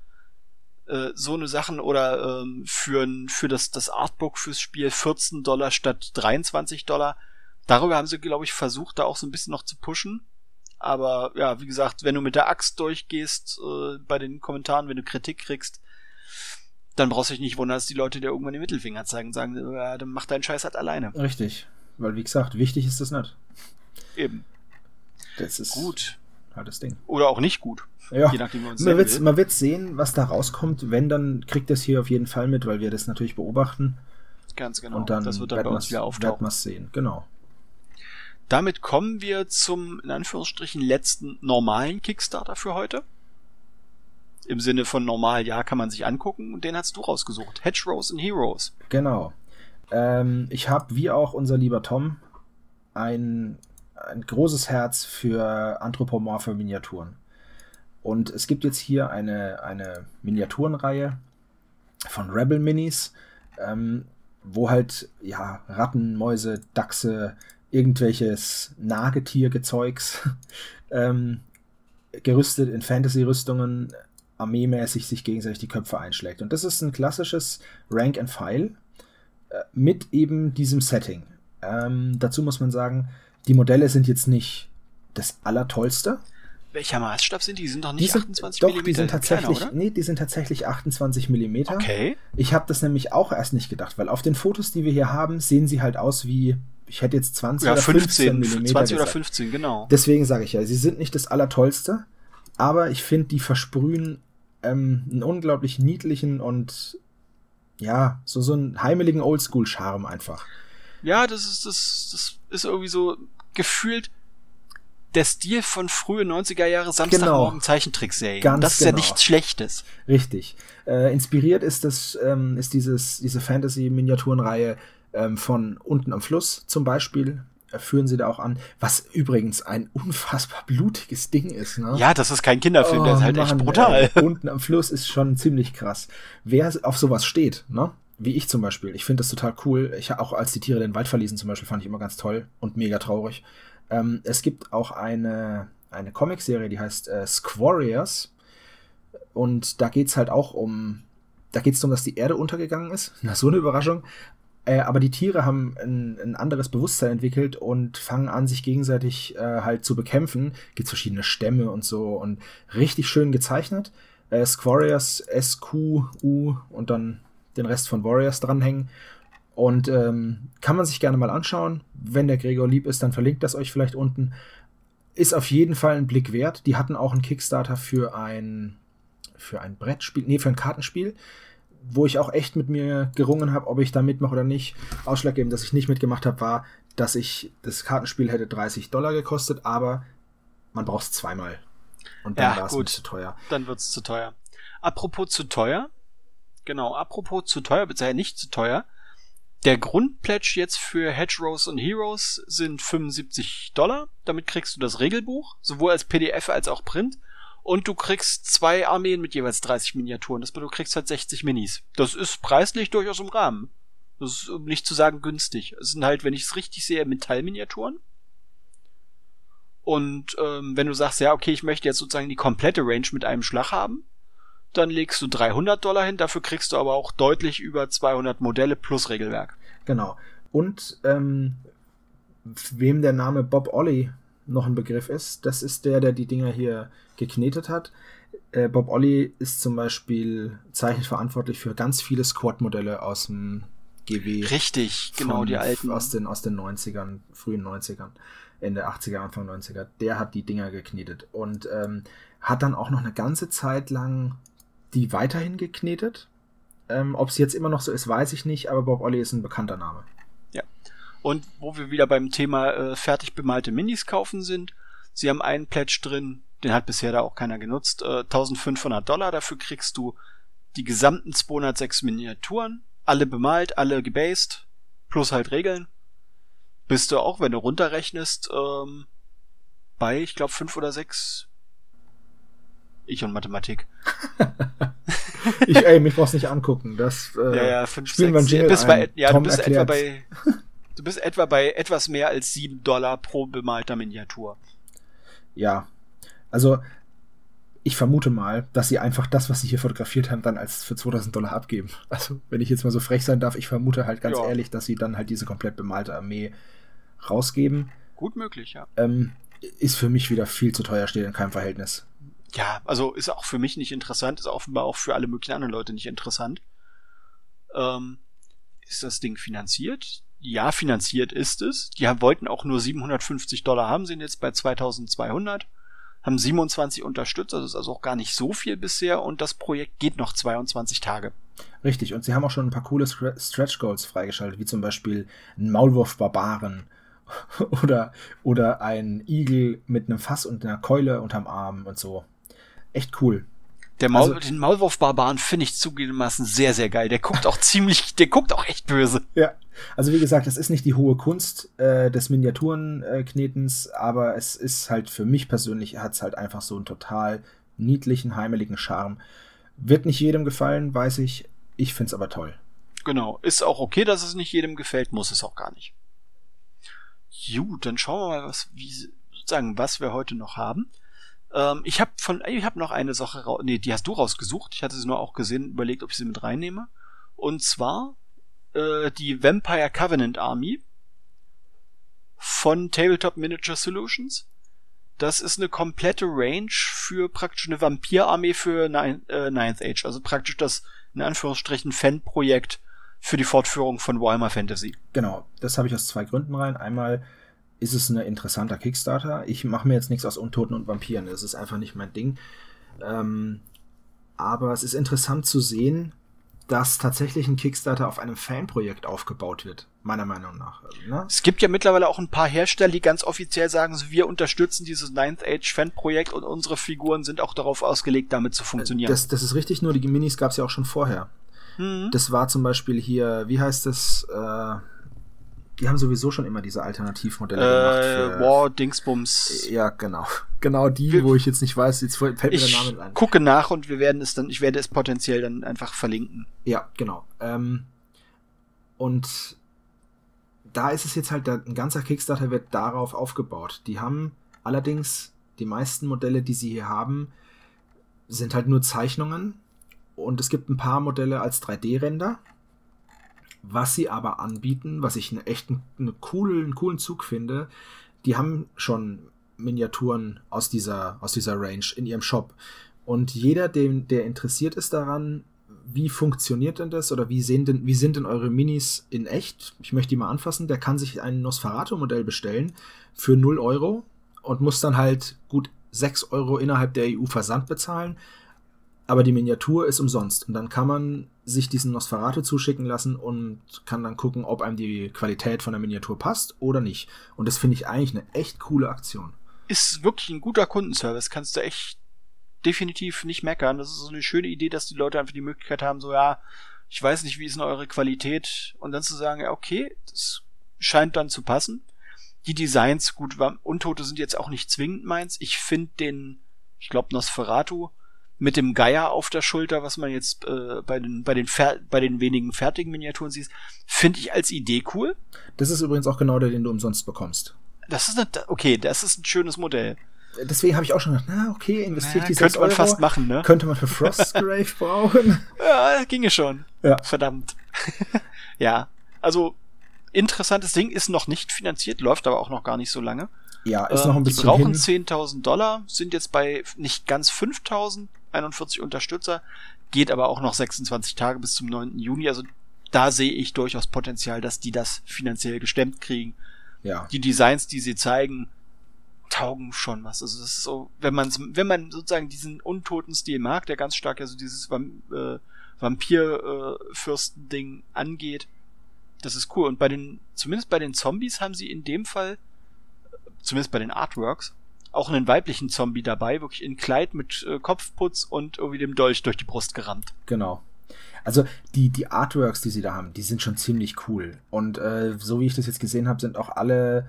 Äh, so eine Sachen oder ähm, für, für das, das Artbook fürs Spiel 14 Dollar statt 23 Dollar. Darüber haben sie, glaube ich, versucht, da auch so ein bisschen noch zu pushen. Aber ja, wie gesagt, wenn du mit der Axt durchgehst äh, bei den Kommentaren, wenn du Kritik kriegst, dann brauchst du dich nicht wundern, dass die Leute dir irgendwann den Mittelfinger zeigen und sagen, ja, dann mach deinen Scheiß halt alleine. Richtig. Weil, wie gesagt, wichtig ist das nicht. Eben. Das ist gut. Halt das Ding. Oder auch nicht gut. Ja. Je nachdem, man, man, wird, man wird sehen, was da rauskommt. Wenn, dann kriegt das hier auf jeden Fall mit, weil wir das natürlich beobachten. Ganz genau. Und dann das wird dann bei uns wieder auftauchen. Wird sehen, genau. Damit kommen wir zum, in Anführungsstrichen, letzten normalen Kickstarter für heute im Sinne von normal, ja, kann man sich angucken und den hast du rausgesucht. Hedgerows and Heroes. Genau. Ähm, ich habe, wie auch unser lieber Tom, ein, ein großes Herz für anthropomorphe Miniaturen. Und es gibt jetzt hier eine, eine Miniaturenreihe von Rebel Minis, ähm, wo halt, ja, Ratten, Mäuse, Dachse, irgendwelches Nagetiergezeugs [LAUGHS] ähm, gerüstet in Fantasy-Rüstungen armeemäßig sich gegenseitig die Köpfe einschlägt. Und das ist ein klassisches Rank and File äh, mit eben diesem Setting. Ähm, dazu muss man sagen, die Modelle sind jetzt nicht das Allertollste. Welcher Maßstab sind die? Die sind doch nicht die sind, 28 doch, mm. Die sind tatsächlich, kleiner, nee, die sind tatsächlich 28 mm. Okay. Ich habe das nämlich auch erst nicht gedacht, weil auf den Fotos, die wir hier haben, sehen sie halt aus wie, ich hätte jetzt 20 ja, oder 15, 15 mm. 20 oder 15, genau. Deswegen sage ich ja, sie sind nicht das Allertollste aber ich finde, die versprühen ähm, einen unglaublich niedlichen und ja, so, so einen heimeligen Oldschool-Charme einfach. Ja, das ist, das, das ist irgendwie so gefühlt der Stil von frühe 90er Jahre Samstagmorgen genau. Zeichentrickserien. Ganz das ist genau. ja nichts Schlechtes. Richtig. Äh, inspiriert ist das, ähm, ist dieses, diese Fantasy-Miniaturenreihe ähm, von Unten am Fluss zum Beispiel führen sie da auch an, was übrigens ein unfassbar blutiges Ding ist. Ne? Ja, das ist kein Kinderfilm, oh, der ist halt Mann, echt brutal. Ey, [LAUGHS] unten am Fluss ist schon ziemlich krass. Wer auf sowas steht, ne? wie ich zum Beispiel, ich finde das total cool. Ich auch als die Tiere den Wald verließen zum Beispiel, fand ich immer ganz toll und mega traurig. Ähm, es gibt auch eine, eine Comicserie, die heißt äh, Squarriors. Und da geht es halt auch um, da geht es darum, dass die Erde untergegangen ist. Na, so eine Überraschung. Äh, aber die Tiere haben ein, ein, anderes Bewusstsein entwickelt und fangen an, sich gegenseitig äh, halt zu bekämpfen. Gibt verschiedene Stämme und so und richtig schön gezeichnet. Äh, Squarius, S-Q-U und dann den Rest von Warriors dranhängen. Und ähm, kann man sich gerne mal anschauen. Wenn der Gregor lieb ist, dann verlinkt das euch vielleicht unten. Ist auf jeden Fall ein Blick wert. Die hatten auch einen Kickstarter für ein, für ein Brettspiel, nee, für ein Kartenspiel, wo ich auch echt mit mir gerungen habe, ob ich da mitmache oder nicht. Ausschlaggebend, dass ich nicht mitgemacht habe, war, dass ich das Kartenspiel hätte 30 Dollar gekostet, aber man braucht es zweimal. Und dann ja, war es zu teuer. Dann wird es zu teuer. Apropos zu teuer, genau, apropos zu teuer, beziehungsweise nicht zu teuer. Der Grundpledge jetzt für Hedgerows und Heroes sind 75 Dollar. Damit kriegst du das Regelbuch, sowohl als PDF als auch Print. Und du kriegst zwei Armeen mit jeweils 30 Miniaturen. Das bedeutet, du kriegst halt 60 Minis. Das ist preislich durchaus im Rahmen. Das ist, um nicht zu sagen, günstig. Es sind halt, wenn ich es richtig sehe, Metallminiaturen. Und ähm, wenn du sagst, ja, okay, ich möchte jetzt sozusagen die komplette Range mit einem Schlag haben, dann legst du 300 Dollar hin, dafür kriegst du aber auch deutlich über 200 Modelle plus Regelwerk. Genau. Und ähm, wem der Name Bob Ollie noch ein Begriff ist, das ist der, der die Dinger hier geknetet hat. Äh, Bob Ollie ist zum Beispiel zeichnet verantwortlich für ganz viele Squad-Modelle aus dem GW. Richtig, genau, die alten. Aus den, aus den 90ern, frühen 90ern, Ende 80er, Anfang 90er. Der hat die Dinger geknetet und ähm, hat dann auch noch eine ganze Zeit lang die weiterhin geknetet. Ähm, Ob es jetzt immer noch so ist, weiß ich nicht, aber Bob Olli ist ein bekannter Name. Ja. Und wo wir wieder beim Thema äh, fertig bemalte Minis kaufen sind, sie haben einen Pledge drin, den hat bisher da auch keiner genutzt, äh, 1500 Dollar, dafür kriegst du die gesamten 206 Miniaturen, alle bemalt, alle gebased, plus halt Regeln. Bist du auch, wenn du runterrechnest, ähm, bei, ich glaube, fünf oder sechs? Ich und Mathematik. [LAUGHS] ich, ey, mich brauchst nicht angucken. Das äh, ja, ja, fünf, spielen sechs, wir bist bei, ja, du bist etwa bei [LAUGHS] du bist etwa bei etwas mehr als sieben Dollar pro bemalter Miniatur. Ja. Also ich vermute mal, dass sie einfach das, was sie hier fotografiert haben, dann als für 2000 Dollar abgeben. [LAUGHS] Also, wenn ich jetzt mal so frech sein darf, ich vermute halt ganz ja. ehrlich, dass sie dann halt diese komplett bemalte Armee rausgeben. Gut möglich, ja. Ähm, ist für mich wieder viel zu teuer, steht in keinem Verhältnis ja, also ist auch für mich nicht interessant, ist offenbar auch für alle möglichen anderen Leute nicht interessant. Ähm, ist das Ding finanziert? Ja, finanziert ist es. Die haben, wollten auch nur 750 Dollar haben, sind jetzt bei 2200, haben 27 unterstützt, also ist also auch gar nicht so viel bisher und das Projekt geht noch 22 Tage. Richtig, und sie haben auch schon ein paar coole Stretch Goals freigeschaltet, wie zum Beispiel ein Maulwurf-Barbaren [LAUGHS] oder, oder ein Igel mit einem Fass und einer Keule unterm Arm und so echt cool. Der Maul, also, den Maulwurf-Barbaren finde ich zugegebenermaßen sehr, sehr geil. Der guckt auch [LAUGHS] ziemlich, der guckt auch echt böse. Ja. Also wie gesagt, das ist nicht die hohe Kunst äh, des Miniaturenknetens, äh, aber es ist halt für mich persönlich, hat es halt einfach so einen total niedlichen, heimeligen Charme. Wird nicht jedem gefallen, weiß ich. Ich finde es aber toll. Genau. Ist auch okay, dass es nicht jedem gefällt, muss es auch gar nicht. Gut, dann schauen wir mal, was, wie, sozusagen, was wir heute noch haben. Ähm, ich habe von, ich habe noch eine Sache, nee, die hast du rausgesucht. Ich hatte sie nur auch gesehen, überlegt, ob ich sie mit reinnehme. Und zwar äh, die Vampire Covenant Army von Tabletop Miniature Solutions. Das ist eine komplette Range für praktisch eine Vampirarmee für Nine, äh, Ninth Age. Also praktisch das, in Anführungsstrichen, Fan-Projekt für die Fortführung von Warhammer Fantasy. Genau, das habe ich aus zwei Gründen rein. Einmal ist es ein interessanter Kickstarter. Ich mache mir jetzt nichts aus Untoten und Vampiren. Das ist einfach nicht mein Ding. Ähm, aber es ist interessant zu sehen, dass tatsächlich ein Kickstarter auf einem Fanprojekt aufgebaut wird, meiner Meinung nach. Ne? Es gibt ja mittlerweile auch ein paar Hersteller, die ganz offiziell sagen, wir unterstützen dieses Ninth Age Fanprojekt und unsere Figuren sind auch darauf ausgelegt, damit zu funktionieren. Das, das ist richtig, nur die Minis gab es ja auch schon vorher. Mhm. Das war zum Beispiel hier, wie heißt das? Äh, die haben sowieso schon immer diese Alternativmodelle äh, gemacht. Für, War, Dingsbums. Ja, genau. [LAUGHS] Genau die, wir, wo ich jetzt nicht weiß, jetzt fällt mir der Name ein. gucke nach und wir werden es dann, ich werde es potenziell dann einfach verlinken. Ja, genau. Ähm, und da ist es jetzt halt, ein ganzer Kickstarter wird darauf aufgebaut. Die haben allerdings, die meisten Modelle, die sie hier haben, sind halt nur Zeichnungen. Und es gibt ein paar Modelle als 3D-Render. Was sie aber anbieten, was ich einen echt einen coolen, coolen Zug finde, die haben schon Miniaturen aus dieser, aus dieser Range in ihrem Shop. Und jeder, dem, der interessiert ist daran, wie funktioniert denn das oder wie, sehen denn, wie sind denn eure Minis in echt? Ich möchte die mal anfassen. Der kann sich ein Nosferatu-Modell bestellen für 0 Euro und muss dann halt gut 6 Euro innerhalb der EU Versand bezahlen aber die Miniatur ist umsonst. Und dann kann man sich diesen Nosferatu zuschicken lassen und kann dann gucken, ob einem die Qualität von der Miniatur passt oder nicht. Und das finde ich eigentlich eine echt coole Aktion. Ist wirklich ein guter Kundenservice. Kannst du echt definitiv nicht meckern. Das ist so eine schöne Idee, dass die Leute einfach die Möglichkeit haben, so, ja, ich weiß nicht, wie ist denn eure Qualität? Und dann zu sagen, ja, okay, das scheint dann zu passen. Die Designs, gut, Untote sind jetzt auch nicht zwingend meins. Ich finde den, ich glaube, Nosferatu, mit dem Geier auf der Schulter, was man jetzt äh, bei den bei den Fer bei den wenigen fertigen Miniaturen sieht, finde ich als Idee cool. Das ist übrigens auch genau der, den du umsonst bekommst. Das ist eine, okay, das ist ein schönes Modell. Deswegen habe ich auch schon gedacht, na okay, investiere ich die Könnte man Euro, fast machen, ne? Könnte man für Frostgrave [LAUGHS] brauchen. Ja, ginge schon. Ja. Verdammt. [LAUGHS] ja, also interessantes Ding ist noch nicht finanziert, läuft aber auch noch gar nicht so lange. Ja, ist noch ein bisschen. Die brauchen 10.000 Dollar, sind jetzt bei nicht ganz 5.000, 41 Unterstützer, geht aber auch noch 26 Tage bis zum 9. Juni. Also da sehe ich durchaus Potenzial, dass die das finanziell gestemmt kriegen. Ja. Die Designs, die sie zeigen, taugen schon was. Also das ist so, wenn man wenn man sozusagen diesen untoten Stil mag, der ganz stark ja so dieses äh, Vampir-Fürsten-Ding äh, angeht, das ist cool. Und bei den, zumindest bei den Zombies haben sie in dem Fall, zumindest bei den Artworks, auch einen weiblichen Zombie dabei, wirklich in Kleid mit äh, Kopfputz und irgendwie dem Dolch durch die Brust gerammt. Genau. Also die, die Artworks, die sie da haben, die sind schon ziemlich cool. Und äh, so wie ich das jetzt gesehen habe, sind auch alle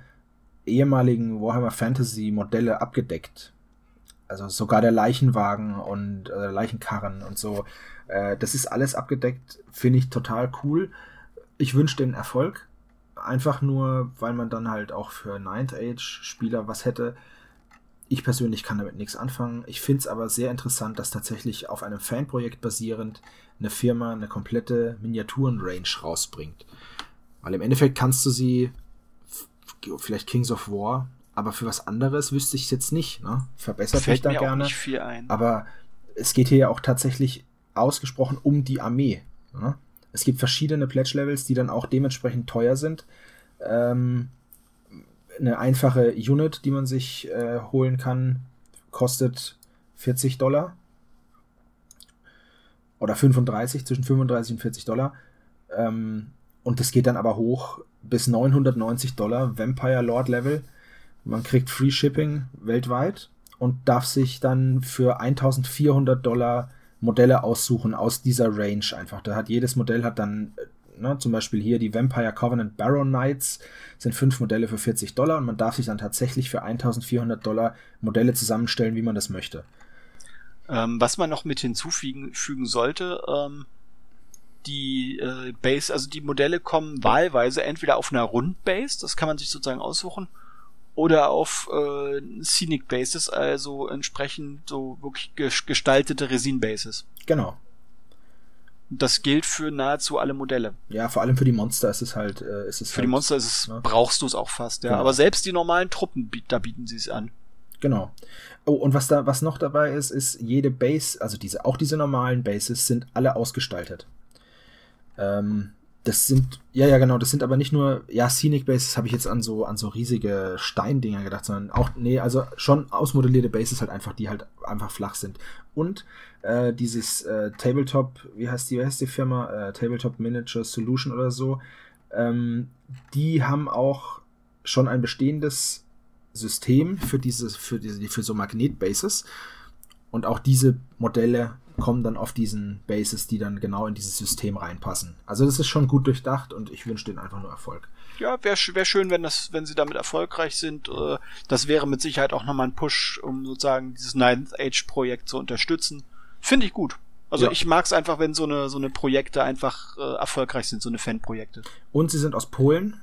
ehemaligen Warhammer Fantasy Modelle abgedeckt. Also sogar der Leichenwagen und äh, Leichenkarren und so. Äh, das ist alles abgedeckt, finde ich total cool. Ich wünsche den Erfolg. Einfach nur, weil man dann halt auch für Ninth Age Spieler was hätte. Ich persönlich kann damit nichts anfangen. Ich finde es aber sehr interessant, dass tatsächlich auf einem Fanprojekt basierend eine Firma eine komplette Miniaturen-Range rausbringt. Weil im Endeffekt kannst du sie, vielleicht Kings of War, aber für was anderes wüsste ich es jetzt nicht. Ne? Verbessert Fällt mich da gerne. Aber es geht hier ja auch tatsächlich ausgesprochen um die Armee. Ne? Es gibt verschiedene Pledge-Levels, die dann auch dementsprechend teuer sind. Ähm, eine einfache Unit, die man sich äh, holen kann, kostet 40 Dollar. Oder 35, zwischen 35 und 40 Dollar. Ähm, und das geht dann aber hoch bis 990 Dollar, Vampire Lord Level. Man kriegt Free Shipping weltweit und darf sich dann für 1400 Dollar Modelle aussuchen aus dieser Range einfach. Da hat jedes Modell hat dann Ne, zum Beispiel hier die Vampire Covenant Baron Knights sind fünf Modelle für 40 Dollar und man darf sich dann tatsächlich für 1400 Dollar Modelle zusammenstellen, wie man das möchte. Ähm, was man noch mit hinzufügen sollte, ähm, die äh, Base, also die Modelle kommen wahlweise entweder auf einer Rundbase, das kann man sich sozusagen aussuchen, oder auf äh, Scenic Bases, also entsprechend so wirklich gestaltete Resin Bases. Genau. Das gilt für nahezu alle Modelle. Ja, vor allem für die Monster ist es halt. Äh, ist es für halt, die Monster ist es, ne? brauchst du es auch fast, ja. Genau. Aber selbst die normalen Truppen, da bieten sie es an. Genau. Oh, und was da, was noch dabei ist, ist jede Base, also diese, auch diese normalen Bases sind alle ausgestaltet. Ähm, Das sind, ja, ja, genau, das sind aber nicht nur, ja, Scenic Bases habe ich jetzt an so, an so riesige Steindinger gedacht, sondern auch, nee, also schon ausmodellierte Bases halt einfach, die halt einfach flach sind. Und äh, dieses äh, Tabletop, wie heißt die, wie heißt die Firma? Äh, Tabletop Miniature Solution oder so, ähm, die haben auch schon ein bestehendes System für diese, für diese, für so Magnetbases. Und auch diese Modelle kommen dann auf diesen Bases, die dann genau in dieses System reinpassen. Also das ist schon gut durchdacht und ich wünsche denen einfach nur Erfolg. Ja, wäre wär schön, wenn das, wenn sie damit erfolgreich sind. Äh, das wäre mit Sicherheit auch nochmal ein Push, um sozusagen dieses Ninth Age Projekt zu unterstützen. Finde ich gut. Also ja. ich mag es einfach, wenn so eine so eine Projekte einfach äh, erfolgreich sind, so eine Fanprojekte. Und sie sind aus Polen.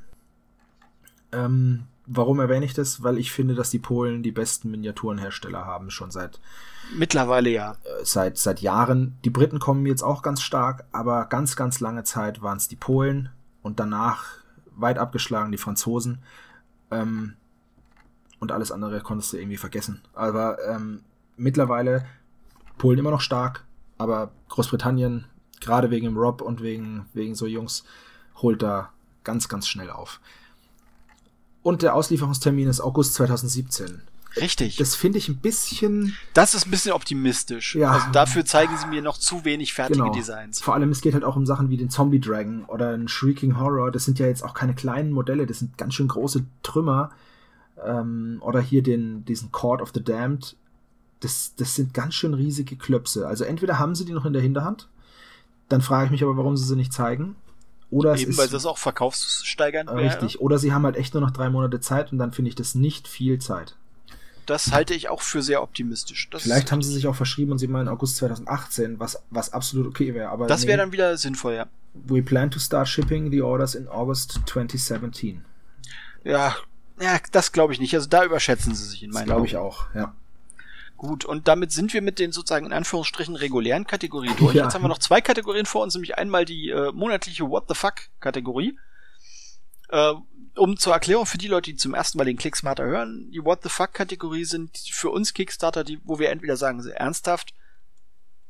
Ähm, warum erwähne ich das? Weil ich finde, dass die Polen die besten Miniaturenhersteller haben, schon seit mittlerweile ja. Äh, seit seit Jahren. Die Briten kommen jetzt auch ganz stark, aber ganz ganz lange Zeit waren es die Polen und danach weit abgeschlagen die Franzosen. Ähm, und alles andere konntest du irgendwie vergessen. Aber ähm, mittlerweile Polen immer noch stark, aber Großbritannien, gerade wegen dem Rob und wegen, wegen so Jungs, holt da ganz, ganz schnell auf. Und der Auslieferungstermin ist August 2017. Richtig. Das finde ich ein bisschen. Das ist ein bisschen optimistisch. Ja. Also dafür zeigen sie mir noch zu wenig fertige genau. Designs. Vor allem, es geht halt auch um Sachen wie den Zombie Dragon oder einen Shrieking Horror. Das sind ja jetzt auch keine kleinen Modelle, das sind ganz schön große Trümmer. Ähm, oder hier den, diesen Court of the Damned. Das, das sind ganz schön riesige Klöpse. Also entweder haben sie die noch in der Hinterhand, dann frage ich mich aber, warum sie sie nicht zeigen. Oder Eben, ist, weil das auch verkaufssteigern wäre. Richtig. Oder sie haben halt echt nur noch drei Monate Zeit und dann finde ich das nicht viel Zeit. Das halte ich auch für sehr optimistisch. Das Vielleicht haben sie sich auch verschrieben und sie meinen August 2018, was, was absolut okay wäre. Aber das wäre nee, dann wieder sinnvoll, ja. We plan to start shipping the orders in August 2017. Ja, ja das glaube ich nicht. Also da überschätzen sie sich in meinen Glaube ich auch, ja. Gut, und damit sind wir mit den sozusagen in Anführungsstrichen regulären Kategorien durch. Ja. Jetzt haben wir noch zwei Kategorien vor uns, nämlich einmal die äh, monatliche What the fuck Kategorie. Äh, um zur Erklärung für die Leute, die zum ersten Mal den Clicksmarter hören, die What the fuck Kategorie sind für uns Kickstarter, die, wo wir entweder sagen, ernsthaft,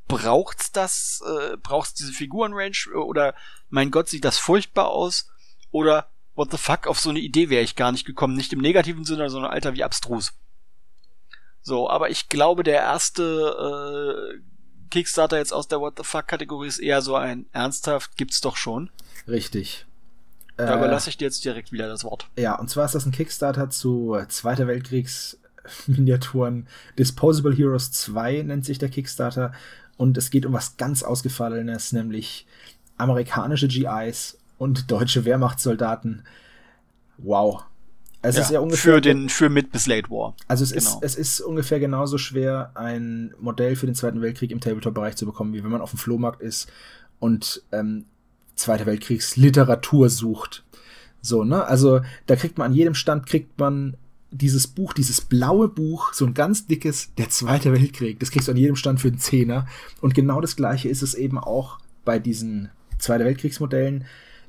braucht's das, äh, braucht's diese Figurenrange oder mein Gott, sieht das furchtbar aus oder what the fuck, auf so eine Idee wäre ich gar nicht gekommen, nicht im negativen Sinne, sondern alter wie abstrus. So, aber ich glaube, der erste äh, Kickstarter jetzt aus der What the fuck Kategorie ist eher so ein ernsthaft gibt's doch schon. Richtig. Da äh, überlasse ich dir jetzt direkt wieder das Wort. Ja, und zwar ist das ein Kickstarter zu Zweiter Weltkriegs [LAUGHS] Miniaturen. Disposable Heroes 2 nennt sich der Kickstarter. Und es geht um was ganz Ausgefallenes, nämlich amerikanische GIs und deutsche Wehrmachtssoldaten. Wow. Es ja, ist ja ungefähr. Für den, für Mid bis Late War. Also es genau. ist, es ist ungefähr genauso schwer, ein Modell für den Zweiten Weltkrieg im Tabletop-Bereich zu bekommen, wie wenn man auf dem Flohmarkt ist und ähm, Zweite Weltkriegsliteratur sucht. So, ne? Also da kriegt man an jedem Stand kriegt man dieses Buch, dieses blaue Buch, so ein ganz dickes, der Zweite Weltkrieg. Das kriegst du an jedem Stand für einen Zehner. Und genau das gleiche ist es eben auch bei diesen Zweite Weltkriegsmodellen.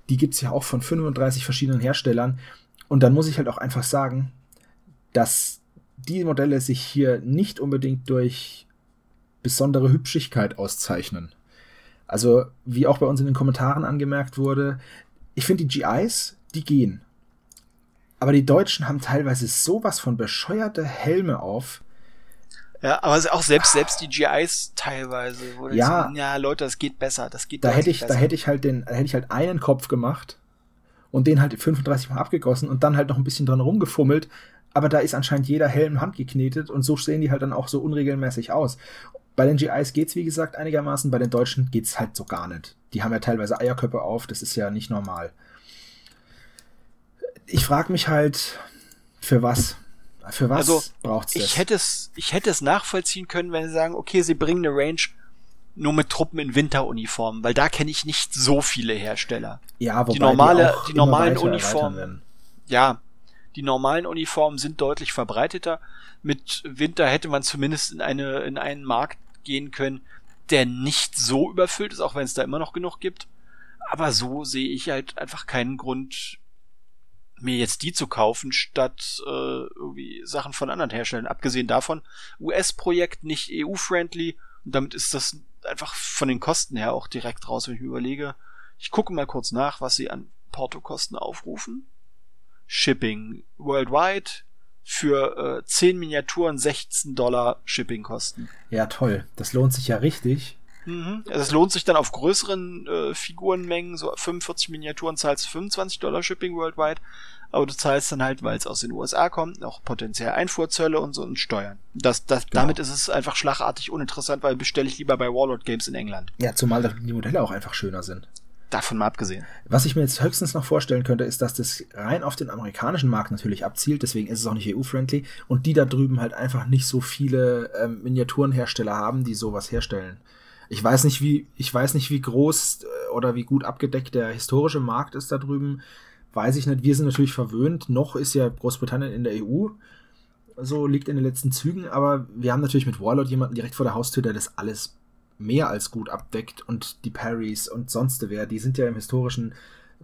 Die gibt's ja auch von 35 verschiedenen Herstellern. Und dann muss ich halt auch einfach sagen, dass die Modelle sich hier nicht unbedingt durch besondere Hübschigkeit auszeichnen. Also, wie auch bei uns in den Kommentaren angemerkt wurde, ich finde die GIs, die gehen. Aber die Deutschen haben teilweise sowas von bescheuerte Helme auf. Ja, aber auch selbst, selbst die GIs teilweise, wo ja, sagen, ja, Leute, das geht besser, das geht da hätte ich, besser. Da hätte ich halt den, da hätte ich halt einen Kopf gemacht und den halt 35 Mal abgegossen und dann halt noch ein bisschen dran rumgefummelt. Aber da ist anscheinend jeder Helm handgeknetet und so sehen die halt dann auch so unregelmäßig aus. Bei den GIs geht's wie gesagt einigermaßen, bei den Deutschen geht's halt so gar nicht. Die haben ja teilweise Eierköpfe auf, das ist ja nicht normal. Ich frage mich halt, für was? Für was also, braucht's das? Ich hätte es, ich hätte es nachvollziehen können, wenn sie sagen, okay, sie bringen eine Range nur mit Truppen in Winteruniformen, weil da kenne ich nicht so viele Hersteller. Ja, wobei die normale, die, die normalen Uniformen. Ja, die normalen Uniformen sind deutlich verbreiteter. Mit Winter hätte man zumindest in eine in einen Markt gehen können, der nicht so überfüllt ist, auch wenn es da immer noch genug gibt. Aber so sehe ich halt einfach keinen Grund, mir jetzt die zu kaufen, statt äh, irgendwie Sachen von anderen Herstellern. Abgesehen davon, US-Projekt nicht EU-friendly und damit ist das einfach von den Kosten her auch direkt raus, wenn ich mir überlege. Ich gucke mal kurz nach, was sie an Portokosten aufrufen. Shipping worldwide für äh, 10 Miniaturen 16 Dollar Shippingkosten. Ja, toll. Das lohnt sich ja richtig. Mhm. Also es lohnt sich dann auf größeren äh, Figurenmengen, so 45 Miniaturen zahlst du 25 Dollar Shipping worldwide, aber du zahlst dann halt, weil es aus den USA kommt, auch potenziell Einfuhrzölle und so und Steuern. Das, das, genau. Damit ist es einfach schlagartig uninteressant, weil bestelle ich lieber bei Warlord Games in England. Ja, zumal die Modelle auch einfach schöner sind. Davon mal abgesehen. Was ich mir jetzt höchstens noch vorstellen könnte, ist, dass das rein auf den amerikanischen Markt natürlich abzielt, deswegen ist es auch nicht EU-friendly und die da drüben halt einfach nicht so viele ähm, Miniaturenhersteller haben, die sowas herstellen. Ich weiß nicht, wie, ich weiß nicht, wie groß äh, oder wie gut abgedeckt der historische Markt ist da drüben. Weiß ich nicht. Wir sind natürlich verwöhnt. Noch ist ja Großbritannien in der EU. So liegt in den letzten Zügen. Aber wir haben natürlich mit Warlord jemanden direkt vor der Haustür, der das alles mehr als gut abdeckt. Und die Parrys und sonst wer, die sind ja im historischen,